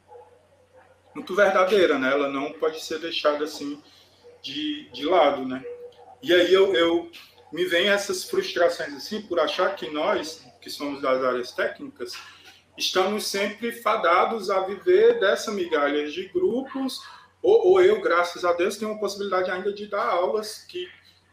muito verdadeira, né? Ela não pode ser deixada assim de, de lado, né? E aí eu, eu me vem essas frustrações assim por achar que nós, que somos das áreas técnicas, estamos sempre fadados a viver dessa migalha de grupos, ou, ou eu, graças a Deus, tenho a possibilidade ainda de dar aulas que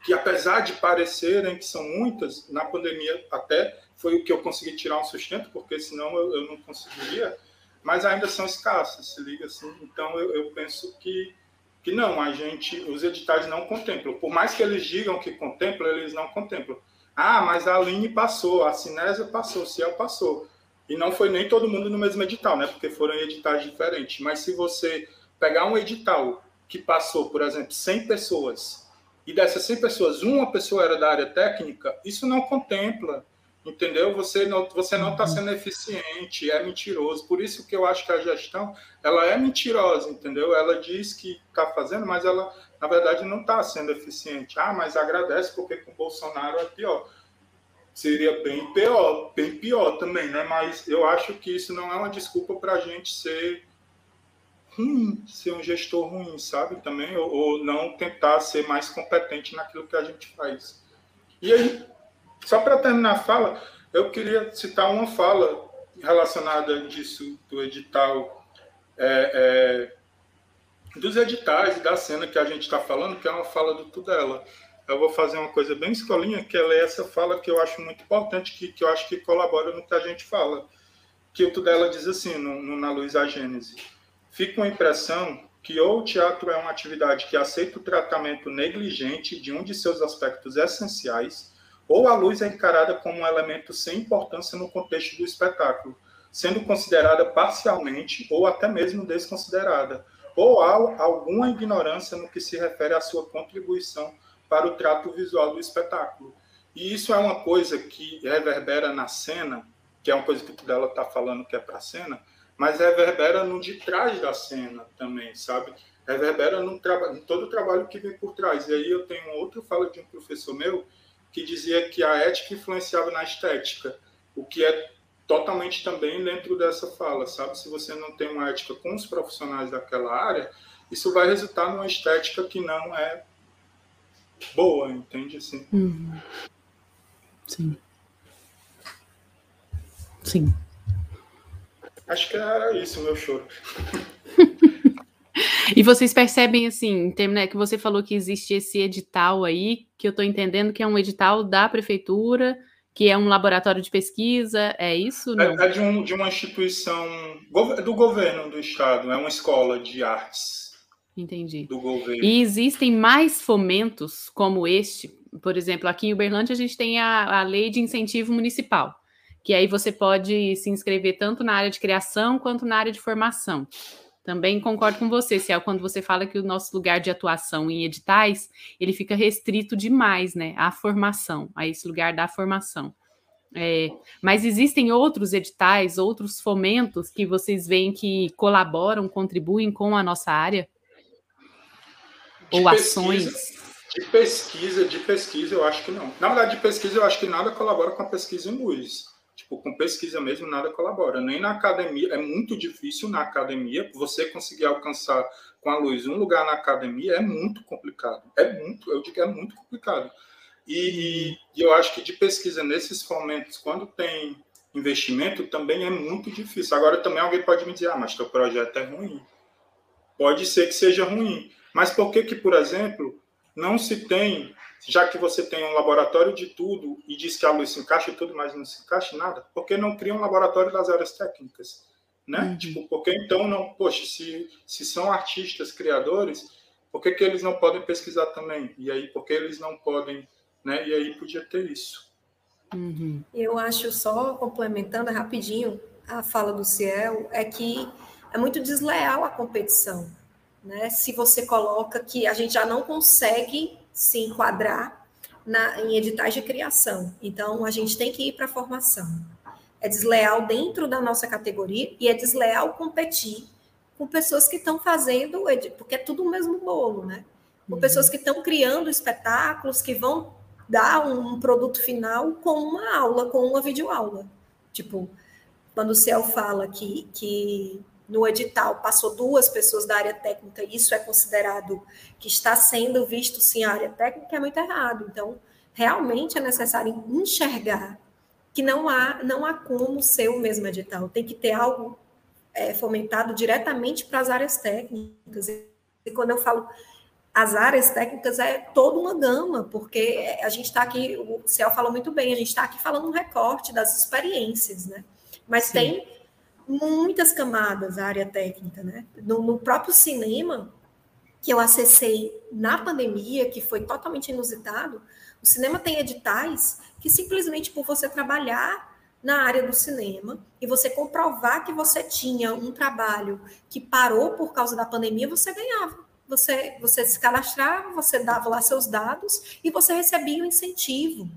que apesar de parecerem que são muitas, na pandemia até foi o que eu consegui tirar um sustento, porque senão eu, eu não conseguiria, mas ainda são escassas, se liga assim. Então eu, eu, penso que, que não, a gente, os editais não contemplam. Por mais que eles digam que contemplam, eles não contemplam. Ah, mas a Aline passou, a Cinésia passou, o Ciel passou. E não foi nem todo mundo no mesmo edital, né? Porque foram editais diferentes. Mas se você pegar um edital que passou, por exemplo, 100 pessoas, e dessas 100 pessoas, uma pessoa era da área técnica, isso não contempla, entendeu? Você não você não está uhum. sendo eficiente, é mentiroso. Por isso que eu acho que a gestão ela é mentirosa, entendeu? Ela diz que está fazendo, mas ela na verdade não está sendo eficiente. Ah, mas agradece porque com o Bolsonaro é pior. Seria bem pior, bem pior também, né? Mas eu acho que isso não é uma desculpa para a gente ser ruim, ser um gestor ruim, sabe? Também, ou, ou, não tentar ser mais competente naquilo que a gente faz. E aí, só para terminar a fala, eu queria citar uma fala relacionada disso, do edital, é, é, dos editais da cena que a gente está falando, que é uma fala do Tudela. Eu vou fazer uma coisa bem escolinha, que ela é essa fala que eu acho muito importante, que, que eu acho que colabora no que a gente fala. Que o Tudela diz assim, no, no, na Luz a Gênese fica uma impressão que ou o teatro é uma atividade que aceita o tratamento negligente de um de seus aspectos essenciais, ou a luz é encarada como um elemento sem importância no contexto do espetáculo, sendo considerada parcialmente ou até mesmo desconsiderada, ou há alguma ignorância no que se refere à sua contribuição para o trato visual do espetáculo. E isso é uma coisa que reverbera na cena, que é uma coisa que o dela está falando que é para a cena, mas reverbera no de trás da cena também, sabe? Reverbera no em todo o trabalho que vem por trás. E aí eu tenho outro fala de um professor meu que dizia que a ética influenciava na estética, o que é totalmente também dentro dessa fala, sabe? Se você não tem uma ética com os profissionais daquela área, isso vai resultar numa estética que não é boa, entende assim? Uhum. Sim. Sim. Acho que era isso o meu choro. e vocês percebem, assim, né, que você falou que existe esse edital aí, que eu estou entendendo que é um edital da prefeitura, que é um laboratório de pesquisa, é isso? Não? É, é de, um, de uma instituição do governo do estado, é uma escola de artes. Entendi. Do governo. E existem mais fomentos como este, por exemplo, aqui em Uberlândia a gente tem a, a lei de incentivo municipal que aí você pode se inscrever tanto na área de criação quanto na área de formação. Também concordo com você, Ciel, quando você fala que o nosso lugar de atuação em editais, ele fica restrito demais, né, à formação, a esse lugar da formação. É, mas existem outros editais, outros fomentos que vocês veem que colaboram, contribuem com a nossa área? De Ou pesquisa, ações? De pesquisa, de pesquisa, eu acho que não. Na verdade, de pesquisa, eu acho que nada colabora com a pesquisa em luz. Tipo, com pesquisa mesmo, nada colabora. Nem na academia, é muito difícil na academia, você conseguir alcançar com a luz um lugar na academia é muito complicado. É muito, eu digo é muito complicado. E, e, eu acho que de pesquisa nesses momentos, quando tem investimento, também é muito difícil. Agora, também alguém pode me dizer, ah, mas teu projeto é ruim. Pode ser que seja ruim. Mas por que que, por exemplo, não se tem, já que você tem um laboratório de tudo e diz que a luz se encaixa e tudo, mas não se encaixa em nada, por que não cria um laboratório das áreas técnicas? Né? Uhum. Tipo, porque então não, poxa, se, se são artistas, criadores, por que, que eles não podem pesquisar também? E aí, por que eles não podem né? E aí podia ter isso. Uhum. Eu acho só complementando rapidinho a fala do Ciel é que é muito desleal a competição, né? Se você coloca que a gente já não consegue se enquadrar na, em editais de criação, então a gente tem que ir para a formação. É desleal dentro da nossa categoria e é desleal competir com pessoas que estão fazendo, porque é tudo o mesmo bolo, né? Com uhum. pessoas que estão criando espetáculos que vão dar um produto final com uma aula, com uma videoaula. Tipo, quando o Ciel fala que, que no edital passou duas pessoas da área técnica, isso é considerado que está sendo visto sim a área técnica, é muito errado. Então, realmente é necessário enxergar que não há, não há como ser o mesmo edital. Tem que ter algo é, fomentado diretamente para as áreas técnicas. E quando eu falo as áreas técnicas é toda uma gama, porque a gente está aqui, o Ciel falou muito bem, a gente está aqui falando um recorte das experiências, né? Mas Sim. tem muitas camadas a área técnica, né? No, no, próprio cinema, que eu acessei na pandemia, que foi totalmente inusitado, o cinema tem editais que simplesmente por você trabalhar na área do cinema e você comprovar que você tinha um trabalho que parou por causa da pandemia, você ganhava você, você se cadastrava, você dava lá seus dados e você recebia um incentivo,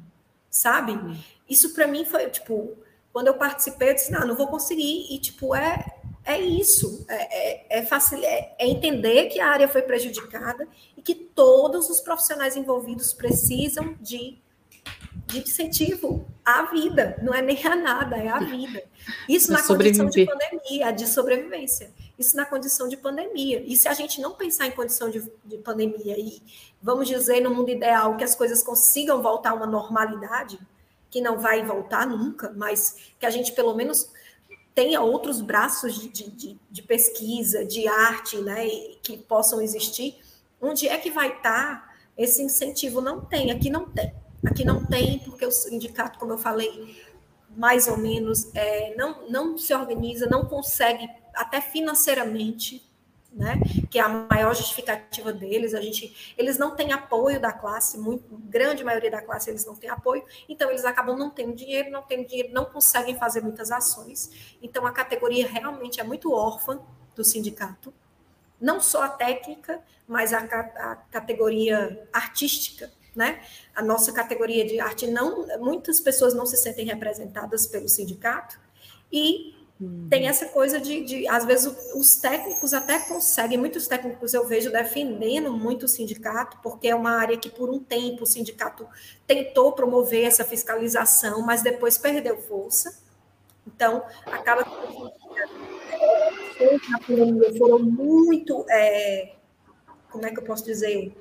sabe? Isso para mim foi, tipo, quando eu participei, eu disse, não, não vou conseguir. E, tipo, é, é isso. É, é, é, facil, é, é entender que a área foi prejudicada e que todos os profissionais envolvidos precisam de de incentivo à vida, não é nem a nada, é a [LAUGHS] vida. Isso na condição de pandemia, de sobrevivência. Isso na condição de pandemia. E se a gente não pensar em condição de, de pandemia e, vamos dizer, no mundo ideal, que as coisas consigam voltar a uma normalidade, que não vai voltar nunca, mas que a gente pelo menos tenha outros braços de, de, de pesquisa, de arte, né, que possam existir, onde é que vai estar esse incentivo? Não tem, aqui não tem. Aqui não tem, porque o sindicato, como eu falei, mais ou menos, é, não, não se organiza, não consegue, até financeiramente, né, que é a maior justificativa deles, a gente, eles não têm apoio da classe, muito grande maioria da classe eles não têm apoio, então eles acabam não tendo dinheiro, não tendo dinheiro, não conseguem fazer muitas ações. Então a categoria realmente é muito órfã do sindicato, não só a técnica, mas a, a categoria artística né? A nossa categoria de arte não, muitas pessoas não se sentem representadas pelo sindicato e uhum. tem essa coisa de, de, às vezes os técnicos até conseguem, muitos técnicos eu vejo defendendo muito o sindicato, porque é uma área que por um tempo o sindicato tentou promover essa fiscalização, mas depois perdeu força. Então, acaba que na pandemia foram muito, é, como é que eu posso dizer,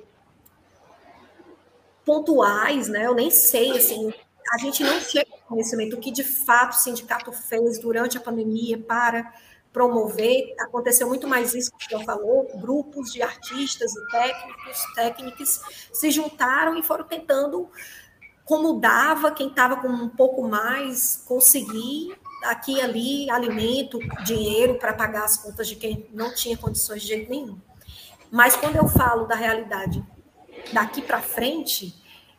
pontuais, né? Eu nem sei, assim, a gente não chega conhecimento do que de fato o sindicato fez durante a pandemia para promover. Aconteceu muito mais isso que eu falou, grupos de artistas e técnicos, técnicas se juntaram e foram tentando como dava quem estava com um pouco mais conseguir aqui e ali alimento, dinheiro para pagar as contas de quem não tinha condições de jeito nenhum. Mas quando eu falo da realidade daqui para frente,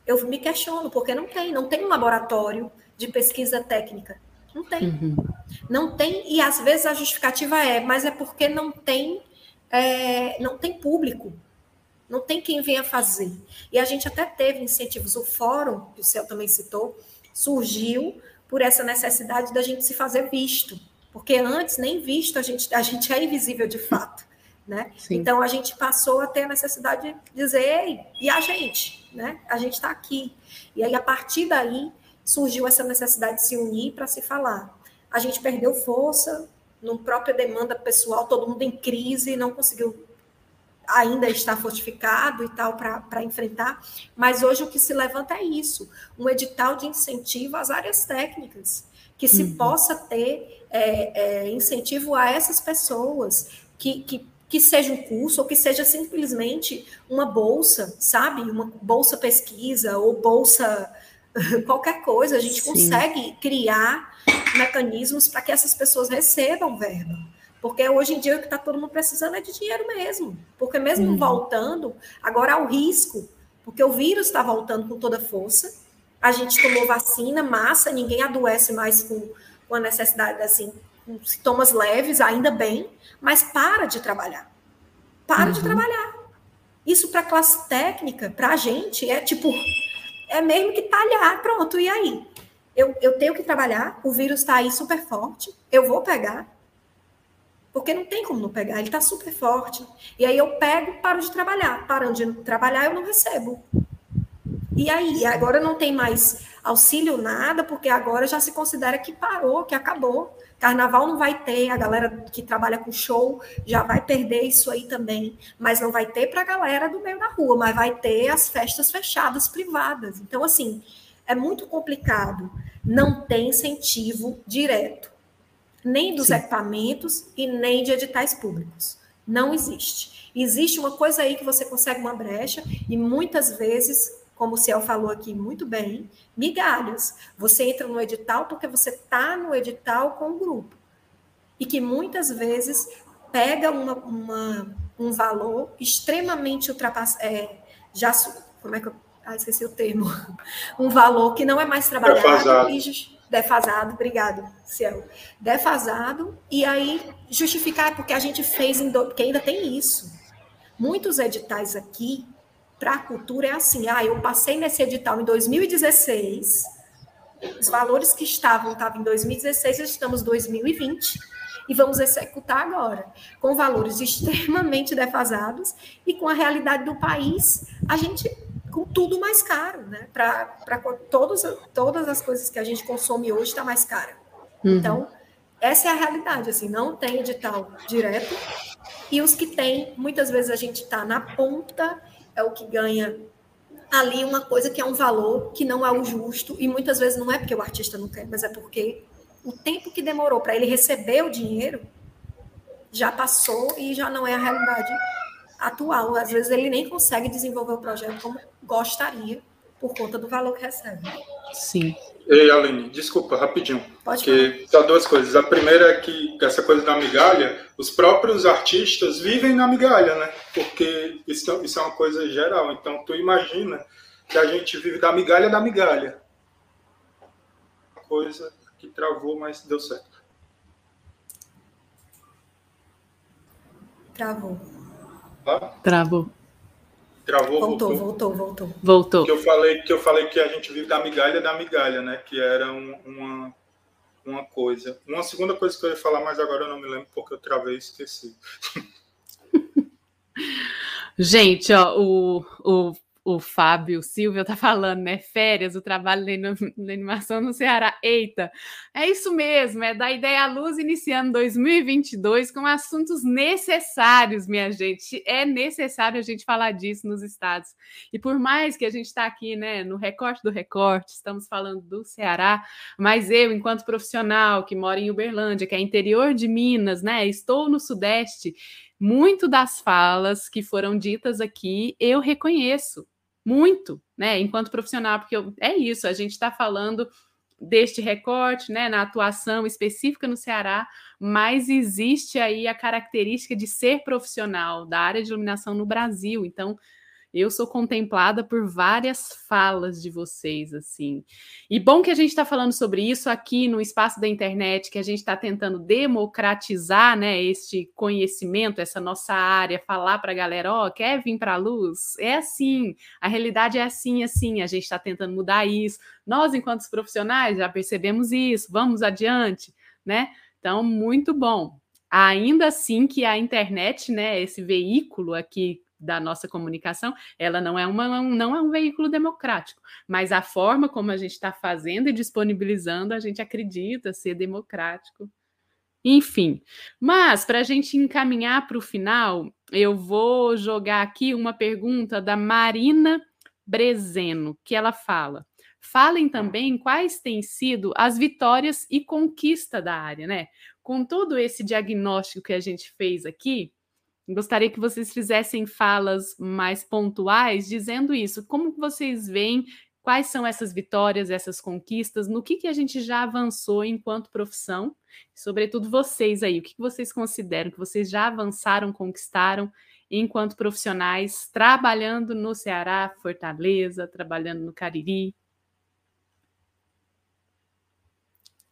eu me questiono, porque não tem, não tem um laboratório de pesquisa técnica Não tem. Uhum. Não tem, e às vezes a justificativa é, mas é porque não tem, é, não tem público. Não tem quem venha fazer. E a gente até teve incentivos. O fórum, que o Céu também citou, surgiu por essa necessidade da gente se fazer visto. Porque antes, nem visto, a gente, a gente é invisível de fato. Né? Então a gente passou a ter a necessidade de dizer, Ei, e a gente? Né? A gente está aqui. E aí, a partir daí, surgiu essa necessidade de se unir para se falar. A gente perdeu força, no própria demanda pessoal, todo mundo em crise, não conseguiu ainda estar fortificado e tal para enfrentar, mas hoje o que se levanta é isso, um edital de incentivo às áreas técnicas, que se uhum. possa ter é, é, incentivo a essas pessoas, que, que, que seja um curso ou que seja simplesmente uma bolsa, sabe? Uma bolsa pesquisa ou bolsa [LAUGHS] qualquer coisa, a gente Sim. consegue criar mecanismos para que essas pessoas recebam verba. Porque hoje em dia o que está todo mundo precisando é de dinheiro mesmo. Porque mesmo uhum. voltando, agora há o risco, porque o vírus está voltando com toda força. A gente tomou vacina, massa, ninguém adoece mais com, com a necessidade, assim, com sintomas leves, ainda bem, mas para de trabalhar. Para uhum. de trabalhar. Isso para a classe técnica, para a gente, é tipo, é mesmo que talhar, pronto, e aí? Eu, eu tenho que trabalhar, o vírus está aí super forte, eu vou pegar, porque não tem como não pegar, ele está super forte. E aí eu pego, paro de trabalhar. Parando de trabalhar, eu não recebo. E aí, agora não tem mais auxílio nada, porque agora já se considera que parou, que acabou. Carnaval não vai ter, a galera que trabalha com show já vai perder isso aí também. Mas não vai ter para a galera do meio da rua, mas vai ter as festas fechadas privadas. Então, assim, é muito complicado. Não tem incentivo direto nem dos Sim. equipamentos e nem de editais públicos. Não existe. Existe uma coisa aí que você consegue uma brecha e muitas vezes, como o Ciel falou aqui muito bem, migalhas. Você entra no edital porque você está no edital com o grupo. E que muitas vezes pega uma, uma um valor extremamente ultrapassado. É, já, como é que eu. Ah, esqueci o termo. [LAUGHS] Um valor que não é mais trabalhado. E, defasado, obrigado, Ciel. Defasado, e aí justificar porque a gente fez, em do... porque ainda tem isso. Muitos editais aqui, para a cultura, é assim: ah, eu passei nesse edital em 2016, os valores que estavam estavam em 2016, já estamos em 2020 e vamos executar agora, com valores extremamente defasados e com a realidade do país, a gente com tudo mais caro, né? Para todas, todas as coisas que a gente consome hoje está mais cara. Uhum. Então, essa é a realidade, assim, não tem edital direto, e os que tem, muitas vezes a gente está na ponta, é o que ganha ali uma coisa que é um valor que não é o justo, e muitas vezes não é porque o artista não quer, mas é porque o tempo que demorou para ele receber o dinheiro já passou e já não é a realidade atual. Às vezes ele nem consegue desenvolver o projeto como gostaria por conta do valor que recebe. Sim. Ei, Aline, desculpa, rapidinho. Pode que são duas coisas. A primeira é que essa coisa da migalha, os próprios artistas vivem na migalha, né? Porque isso, isso é uma coisa geral. Então, tu imagina que a gente vive da migalha da migalha. Coisa que travou, mas deu certo. Travou. Ah? Travou. Travou, voltou, voltou, voltou. Voltou. Que eu falei que eu falei que a gente vive da migalha da migalha, né? Que era um, uma uma coisa. Uma segunda coisa que eu ia falar, mas agora eu não me lembro porque eu travei e esqueci. [LAUGHS] Gente, ó, o, o o Fábio Silvio tá falando, né? Férias, o trabalho na [LAUGHS] animação no Ceará. Eita, é isso mesmo, é da ideia à luz iniciando 2022 com assuntos necessários, minha gente. É necessário a gente falar disso nos estados. E por mais que a gente está aqui, né, no recorte do recorte, estamos falando do Ceará, mas eu, enquanto profissional que mora em Uberlândia, que é interior de Minas, né, estou no Sudeste, muito das falas que foram ditas aqui eu reconheço muito, né, enquanto profissional, porque eu, é isso, a gente está falando deste recorte, né, na atuação específica no Ceará, mas existe aí a característica de ser profissional da área de iluminação no Brasil. Então, eu sou contemplada por várias falas de vocês, assim. E bom que a gente está falando sobre isso aqui no espaço da internet, que a gente está tentando democratizar, né, este conhecimento, essa nossa área, falar para a galera, ó, oh, quer vir para a luz? É assim, a realidade é assim, assim, a gente está tentando mudar isso. Nós, enquanto profissionais, já percebemos isso, vamos adiante, né? Então, muito bom. Ainda assim que a internet, né, esse veículo aqui da nossa comunicação, ela não é, uma, não é um veículo democrático, mas a forma como a gente está fazendo e disponibilizando, a gente acredita ser democrático. Enfim, mas para a gente encaminhar para o final, eu vou jogar aqui uma pergunta da Marina Brezeno, que ela fala: falem também quais têm sido as vitórias e conquista da área, né? Com todo esse diagnóstico que a gente fez aqui, Gostaria que vocês fizessem falas mais pontuais dizendo isso. Como vocês veem quais são essas vitórias, essas conquistas, no que, que a gente já avançou enquanto profissão, sobretudo vocês aí, o que, que vocês consideram que vocês já avançaram, conquistaram enquanto profissionais, trabalhando no Ceará, Fortaleza, trabalhando no Cariri?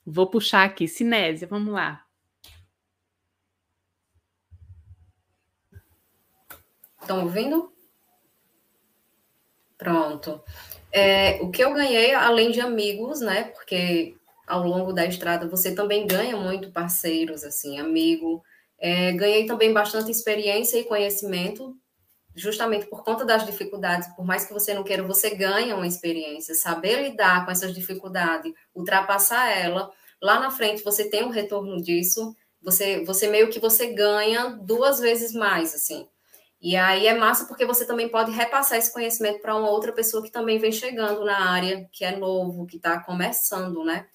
Vou puxar aqui, Sinésia, vamos lá. Estão ouvindo? Pronto. É, o que eu ganhei, além de amigos, né? Porque ao longo da estrada você também ganha muito parceiros, assim, amigo. É, ganhei também bastante experiência e conhecimento, justamente por conta das dificuldades. Por mais que você não queira, você ganha uma experiência. Saber lidar com essas dificuldades, ultrapassar ela. Lá na frente você tem um retorno disso. Você, você meio que você ganha duas vezes mais, assim. E aí é massa porque você também pode repassar esse conhecimento para uma outra pessoa que também vem chegando na área, que é novo, que está começando, né?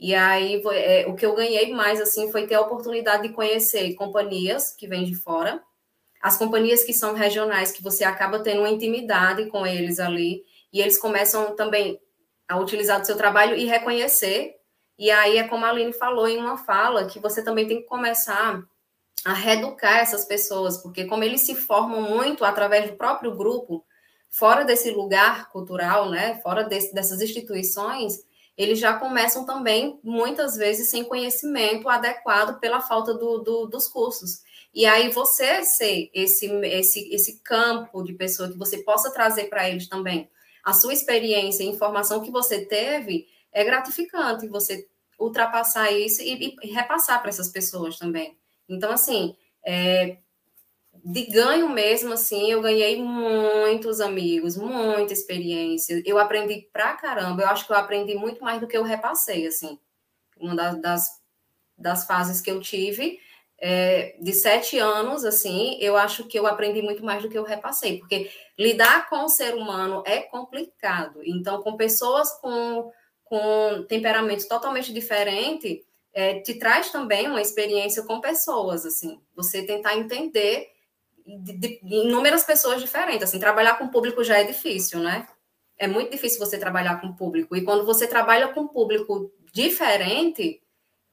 E aí é, o que eu ganhei mais assim foi ter a oportunidade de conhecer companhias que vêm de fora, as companhias que são regionais, que você acaba tendo uma intimidade com eles ali, e eles começam também a utilizar o seu trabalho e reconhecer. E aí é como a Aline falou em uma fala, que você também tem que começar a reeducar essas pessoas, porque como eles se formam muito através do próprio grupo, fora desse lugar cultural, né, fora desse, dessas instituições, eles já começam também, muitas vezes, sem conhecimento adequado pela falta do, do, dos cursos. E aí você ser esse, esse, esse campo de pessoa que você possa trazer para eles também a sua experiência, a informação que você teve, é gratificante você ultrapassar isso e, e repassar para essas pessoas também. Então, assim, é, de ganho mesmo, assim, eu ganhei muitos amigos, muita experiência. Eu aprendi pra caramba. Eu acho que eu aprendi muito mais do que eu repassei, assim. Uma das, das, das fases que eu tive, é, de sete anos, assim, eu acho que eu aprendi muito mais do que eu repassei, porque lidar com o ser humano é complicado. Então, com pessoas com, com temperamento totalmente diferente, é, te traz também uma experiência com pessoas, assim, você tentar entender de, de, inúmeras pessoas diferentes, assim, trabalhar com público já é difícil, né? É muito difícil você trabalhar com público, e quando você trabalha com público diferente,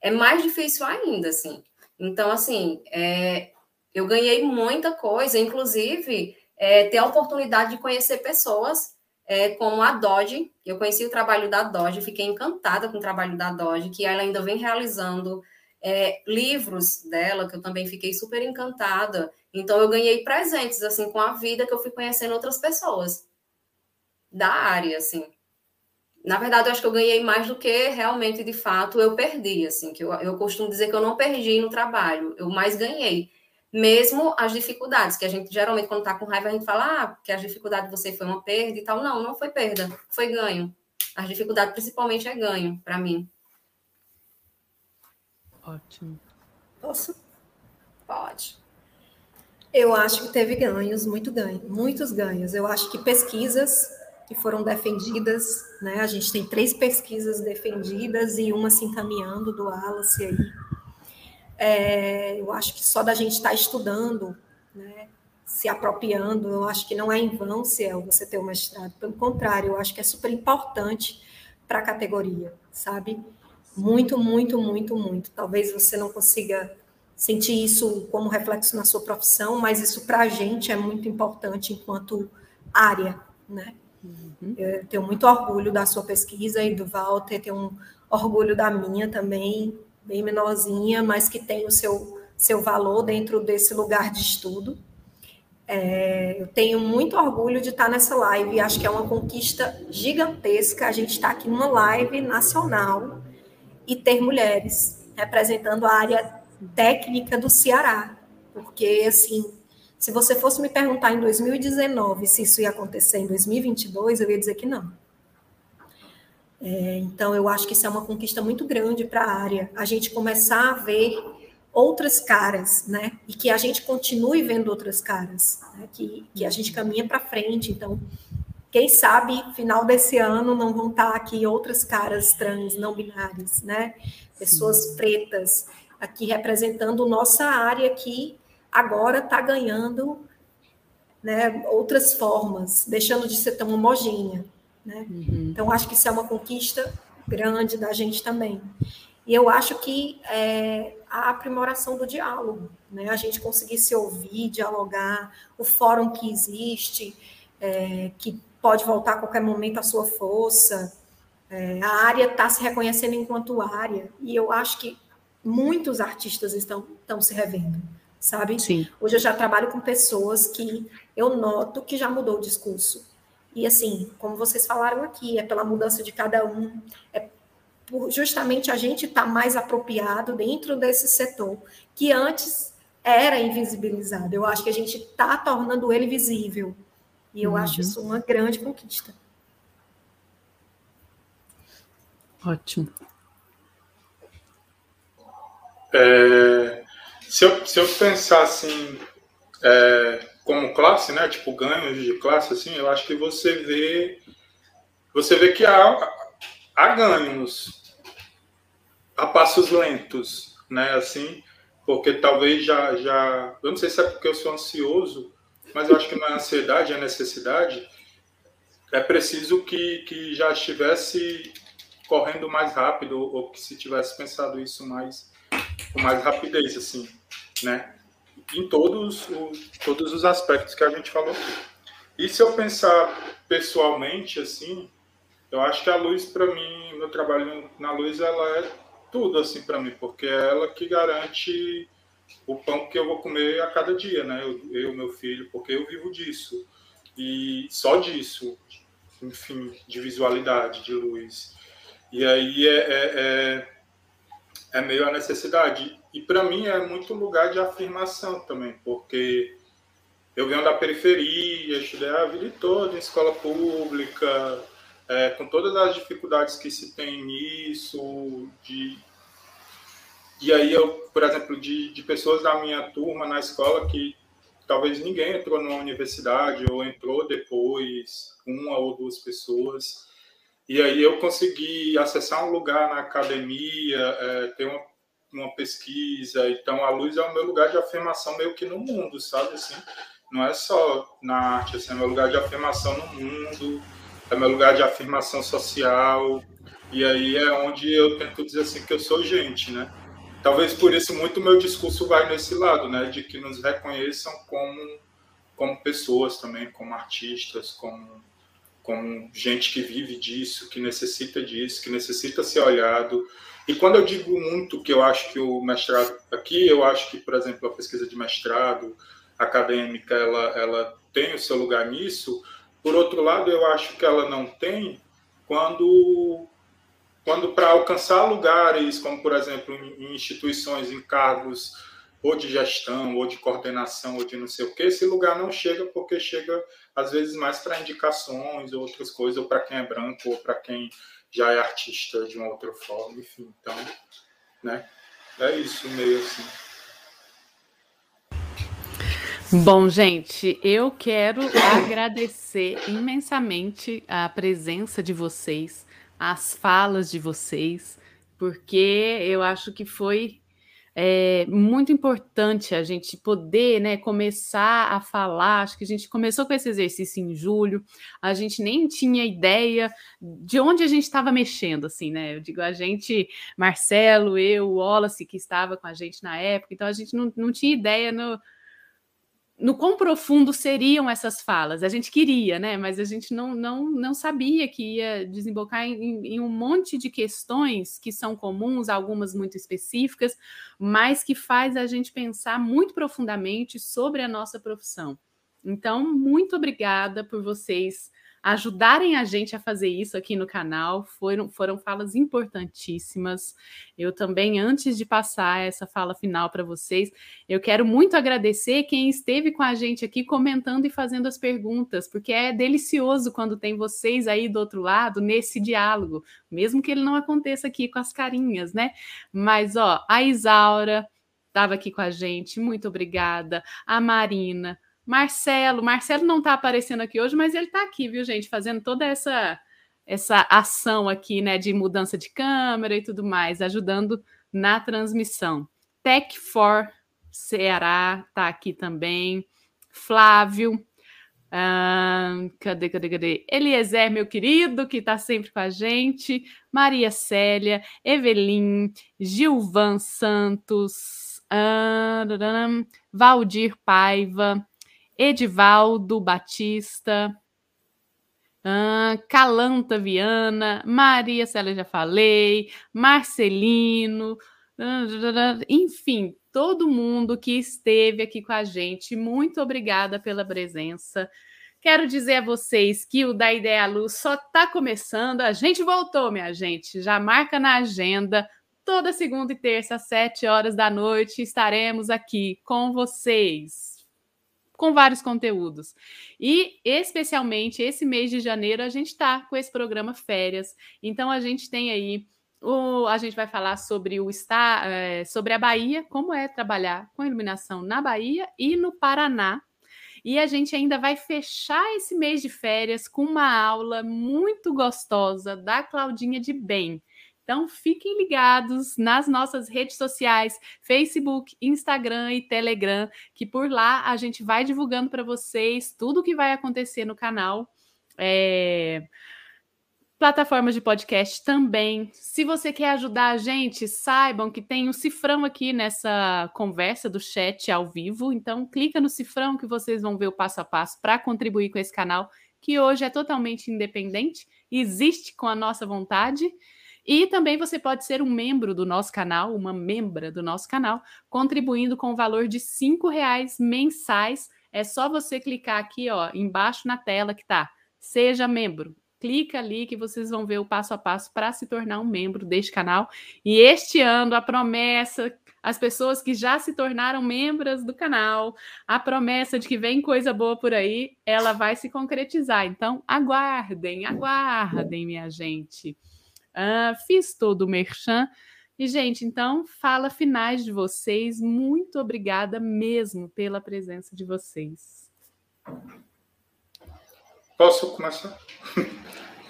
é mais difícil ainda, assim. Então, assim, é, eu ganhei muita coisa, inclusive é, ter a oportunidade de conhecer pessoas é, como a Dodge. Eu conheci o trabalho da Dodge, fiquei encantada com o trabalho da Dodge, que ela ainda vem realizando é, livros dela, que eu também fiquei super encantada. Então, eu ganhei presentes, assim, com a vida que eu fui conhecendo outras pessoas da área, assim. Na verdade, eu acho que eu ganhei mais do que realmente, de fato, eu perdi, assim, que eu, eu costumo dizer que eu não perdi no trabalho, eu mais ganhei mesmo as dificuldades, que a gente geralmente, quando está com raiva, a gente fala ah, que as dificuldades de você foi uma perda e tal. Não, não foi perda, foi ganho. As dificuldades, principalmente, é ganho para mim. Ótimo. Posso? Pode. Eu acho que teve ganhos, muito ganho, muitos ganhos. Eu acho que pesquisas que foram defendidas, né? A gente tem três pesquisas defendidas e uma se encaminhando do Wallace aí é, eu acho que só da gente estar tá estudando, né, se apropriando, eu acho que não é em vão, Ciel, você ter o mestrado. Pelo contrário, eu acho que é super importante para a categoria, sabe? Muito, muito, muito, muito. Talvez você não consiga sentir isso como reflexo na sua profissão, mas isso para a gente é muito importante enquanto área, né? Uhum. Eu tenho muito orgulho da sua pesquisa e do Walter, tenho um orgulho da minha também, bem menorzinha, mas que tem o seu, seu valor dentro desse lugar de estudo. É, eu tenho muito orgulho de estar nessa live, acho que é uma conquista gigantesca a gente estar aqui numa live nacional e ter mulheres representando a área técnica do Ceará, porque assim se você fosse me perguntar em 2019 se isso ia acontecer em 2022, eu ia dizer que não. É, então, eu acho que isso é uma conquista muito grande para a área. A gente começar a ver outras caras, né? E que a gente continue vendo outras caras, né? que, que a gente caminha para frente. Então, quem sabe, final desse ano, não vão estar tá aqui outras caras trans, não binárias, né? Pessoas Sim. pretas aqui representando nossa área que agora está ganhando né, outras formas, deixando de ser tão homogênea. Né? Uhum. Então, acho que isso é uma conquista grande da gente também. E eu acho que é, a aprimoração do diálogo, né? a gente conseguir se ouvir, dialogar, o fórum que existe, é, que pode voltar a qualquer momento à sua força, é, a área está se reconhecendo enquanto área, e eu acho que muitos artistas estão, estão se revendo sabe? Sim. Hoje eu já trabalho com pessoas que eu noto que já mudou o discurso. E assim, como vocês falaram aqui, é pela mudança de cada um, é por justamente a gente estar tá mais apropriado dentro desse setor que antes era invisibilizado. Eu acho que a gente está tornando ele visível. E eu uhum. acho isso uma grande conquista. Ótimo. É, se eu, se eu pensar assim, é, como classe, né, tipo ganhos de classe, assim, eu acho que você vê, você vê que há, há ganhos a passos lentos, né, assim, porque talvez já, já, eu não sei se é porque eu sou ansioso, mas eu acho que é ansiedade, é necessidade, é preciso que, que já estivesse correndo mais rápido ou que se tivesse pensado isso mais com mais rapidez, assim né? Em todos, todos os aspectos que a gente falou aqui. E se eu pensar pessoalmente, assim, eu acho que a luz, para mim, meu trabalho na luz, ela é tudo, assim, para mim, porque é ela que garante o pão que eu vou comer a cada dia, né? Eu, eu, meu filho, porque eu vivo disso. E só disso, enfim, de visualidade, de luz. E aí é, é, é, é meio a necessidade. E para mim é muito lugar de afirmação também, porque eu venho da periferia, estudei a vida toda em escola pública, é, com todas as dificuldades que se tem nisso, de e aí eu, por exemplo, de, de pessoas da minha turma na escola que talvez ninguém entrou numa universidade ou entrou depois, uma ou duas pessoas. E aí eu consegui acessar um lugar na academia, é, ter uma uma pesquisa. Então, a luz é o meu lugar de afirmação meio que no mundo, sabe? Assim, não é só na arte, assim, é meu lugar de afirmação no mundo, é meu lugar de afirmação social. E aí é onde eu tento dizer assim que eu sou gente, né? Talvez por isso muito meu discurso vai nesse lado, né? De que nos reconheçam como, como pessoas também, como artistas, como, como gente que vive disso, que necessita disso, que necessita ser olhado, e quando eu digo muito que eu acho que o mestrado aqui, eu acho que, por exemplo, a pesquisa de mestrado acadêmica, ela, ela tem o seu lugar nisso. Por outro lado, eu acho que ela não tem quando quando para alcançar lugares, como por exemplo em instituições, em cargos ou de gestão, ou de coordenação, ou de não sei o que, esse lugar não chega porque chega às vezes mais para indicações, ou outras coisas, ou para quem é branco, ou para quem já é artista de uma outra forma, enfim, então, né? É isso meio assim. Bom, gente, eu quero agradecer imensamente a presença de vocês, as falas de vocês, porque eu acho que foi é muito importante a gente poder né, começar a falar. Acho que a gente começou com esse exercício em julho, a gente nem tinha ideia de onde a gente estava mexendo, assim, né? Eu digo a gente, Marcelo, eu, o Wallace, que estava com a gente na época, então a gente não, não tinha ideia no, no quão profundo seriam essas falas. A gente queria, né? Mas a gente não, não, não sabia que ia desembocar em, em, um monte de questões que são comuns, algumas muito específicas, mas que faz a gente pensar muito profundamente sobre a nossa profissão. Então, muito obrigada por vocês ajudarem a gente a fazer isso aqui no canal. Foram, foram falas importantíssimas. Eu também, antes de passar essa fala final para vocês, eu quero muito agradecer quem esteve com a gente aqui comentando e fazendo as perguntas, porque é delicioso quando tem vocês aí do outro lado nesse diálogo, mesmo que ele não aconteça aqui com as carinhas, né? Mas, ó, a Isaura estava aqui com a gente, muito obrigada. A Marina, Marcelo, Marcelo não está aparecendo aqui hoje, mas ele está aqui, viu, gente, fazendo toda essa essa ação aqui, né, de mudança de câmera e tudo mais, ajudando na transmissão. Tech for Ceará está aqui também. Flávio, cadê, cadê, cadê? Eliezer, meu querido, que está sempre com a gente. Maria Célia, Evelyn, Gilvan Santos, Valdir Paiva, Edivaldo Batista, uh, Calanta Viana, Maria Célia já falei, Marcelino, enfim, todo mundo que esteve aqui com a gente, muito obrigada pela presença. Quero dizer a vocês que o Da Ideia à Luz só está começando. A gente voltou, minha gente. Já marca na agenda. Toda segunda e terça, às sete horas da noite, estaremos aqui com vocês com vários conteúdos. E, especialmente, esse mês de janeiro, a gente está com esse programa Férias. Então, a gente tem aí. O, a gente vai falar sobre o é, sobre a Bahia, como é trabalhar com iluminação na Bahia e no Paraná. E a gente ainda vai fechar esse mês de férias com uma aula muito gostosa da Claudinha de Bem. Então, fiquem ligados nas nossas redes sociais, Facebook, Instagram e Telegram, que por lá a gente vai divulgando para vocês tudo o que vai acontecer no canal. É... Plataformas de podcast também. Se você quer ajudar a gente, saibam que tem um cifrão aqui nessa conversa do chat ao vivo. Então, clica no cifrão que vocês vão ver o passo a passo para contribuir com esse canal, que hoje é totalmente independente, existe com a nossa vontade. E também você pode ser um membro do nosso canal, uma membra do nosso canal, contribuindo com o valor de R$ reais mensais. É só você clicar aqui, ó, embaixo na tela que tá. Seja membro. Clica ali que vocês vão ver o passo a passo para se tornar um membro deste canal. E este ano a promessa, as pessoas que já se tornaram membros do canal, a promessa de que vem coisa boa por aí, ela vai se concretizar. Então, aguardem, aguardem, minha gente. Uh, fiz todo o merchan. E, gente, então, fala finais de vocês. Muito obrigada mesmo pela presença de vocês. Posso começar? [LAUGHS]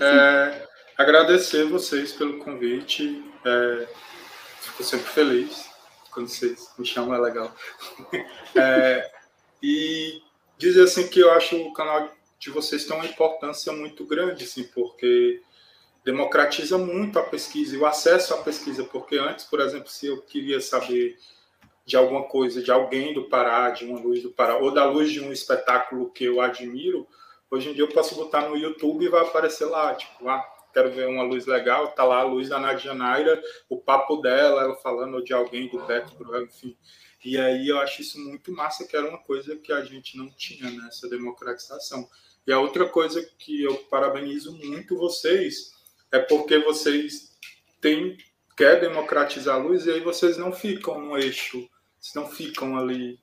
É, agradecer vocês pelo convite. É, fico sempre feliz quando vocês me chamam, é legal. [LAUGHS] É, e dizer assim que eu acho o canal de vocês tem uma importância muito grande, assim, porque democratiza muito a pesquisa e o acesso à pesquisa, porque antes, por exemplo, se eu queria saber de alguma coisa, de alguém do Pará, de uma luz do Pará, ou da luz de um espetáculo que eu admiro, hoje em dia eu posso botar no YouTube e vai aparecer lá, tipo, ah, quero ver uma luz legal, tá lá a luz da Nadia Naira, o papo dela, ela falando de alguém do Beto, enfim. E aí eu acho isso muito massa, que era uma coisa que a gente não tinha nessa democratização. E a outra coisa que eu parabenizo muito vocês é porque vocês têm, quer democratizar a luz e aí vocês não ficam no eixo, vocês não ficam ali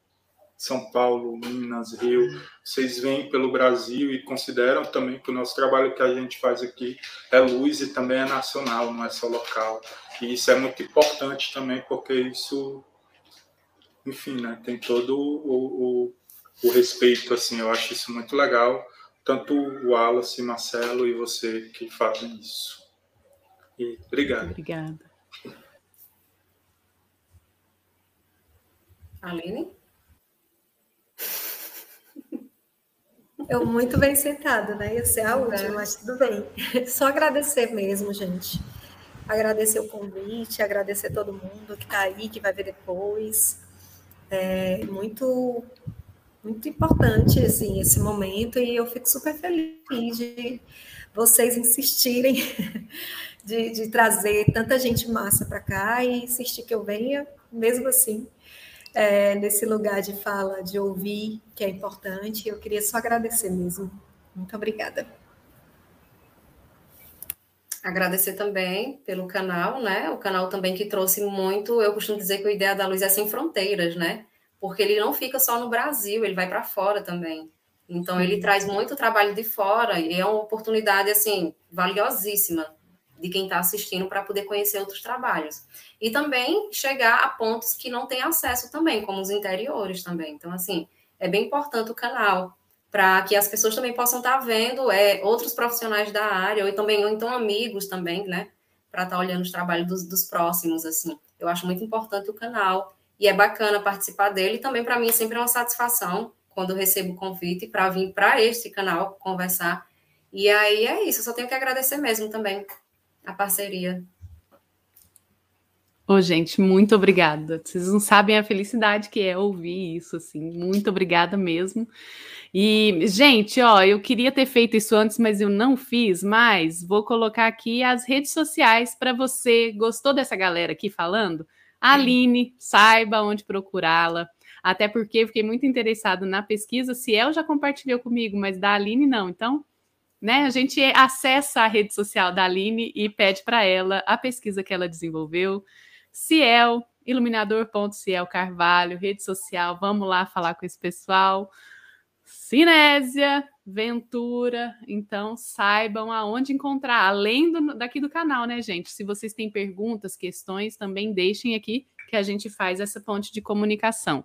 São Paulo, Minas, Rio, vocês vêm pelo Brasil e consideram também que o nosso trabalho que a gente faz aqui é luz e também é nacional, não é só local. E isso é muito importante também, porque isso, enfim, né, tem todo o, o, o respeito, assim, eu acho isso muito legal tanto o Wallace, Marcelo e você que fazem isso. E obrigado. Obrigada. Aline? Eu muito bem sentada, né? Ia ser a última, mas tudo bem. [LAUGHS] Só agradecer mesmo, gente. Agradecer o convite, agradecer todo mundo que está aí, que vai ver depois. É muito muito importante assim esse momento e eu fico super feliz de vocês insistirem [LAUGHS] de, de trazer tanta gente massa para cá e insistir que eu venha, mesmo assim, é, nesse lugar de fala, de ouvir, que é importante. Eu queria só agradecer mesmo. Muito obrigada. Agradecer também pelo canal, né? O canal também que trouxe muito. Eu costumo dizer que o Ideia da Luz é sem fronteiras, né? Porque ele não fica só no Brasil, ele vai para fora também. Então, ele traz muito trabalho de fora e é uma oportunidade, assim, valiosíssima de quem está assistindo para poder conhecer outros trabalhos. E também chegar a pontos que não tem acesso também, como os interiores também. Então, assim, é bem importante o canal para que as pessoas também possam estar tá vendo é, outros profissionais da área, ou também, ou então amigos também, né? Para estar tá olhando os trabalhos dos, dos próximos, assim. Eu acho muito importante o canal e é bacana participar dele. Também para mim sempre é uma satisfação quando recebo o convite para vir para este canal conversar. E aí é isso, eu só tenho que agradecer mesmo também a parceria. Ô, oh, gente, muito obrigada. Vocês não sabem a felicidade que é ouvir isso, assim. Muito obrigada mesmo. E, gente, ó, eu queria ter feito isso antes, mas eu não fiz, mas vou colocar aqui as redes sociais para você. Gostou dessa galera aqui falando? Aline, saiba onde procurá-la. Até porque fiquei muito interessado na pesquisa. Ciel já compartilhou comigo, mas da Aline não. Então, né, a gente acessa a rede social da Aline e pede para ela a pesquisa que ela desenvolveu. Ciel, iluminador.ciel Carvalho, rede social, vamos lá falar com esse pessoal. Cinésia, Ventura, então saibam aonde encontrar, além do, daqui do canal, né, gente? Se vocês têm perguntas, questões, também deixem aqui que a gente faz essa ponte de comunicação.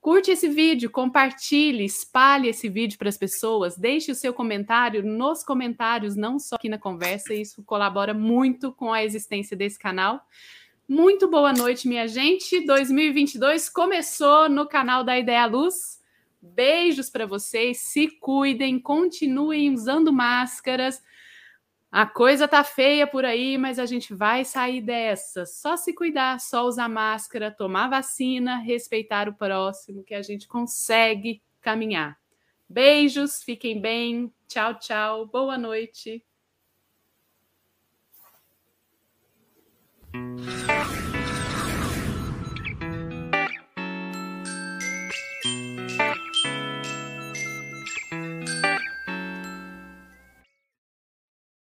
Curte esse vídeo, compartilhe, espalhe esse vídeo para as pessoas, deixe o seu comentário nos comentários, não só aqui na conversa, isso colabora muito com a existência desse canal. Muito boa noite, minha gente. 2022 começou no canal da Ideia Luz. Beijos para vocês, se cuidem, continuem usando máscaras. A coisa tá feia por aí, mas a gente vai sair dessa. Só se cuidar, só usar máscara, tomar vacina, respeitar o próximo, que a gente consegue caminhar. Beijos, fiquem bem. Tchau, tchau. Boa noite.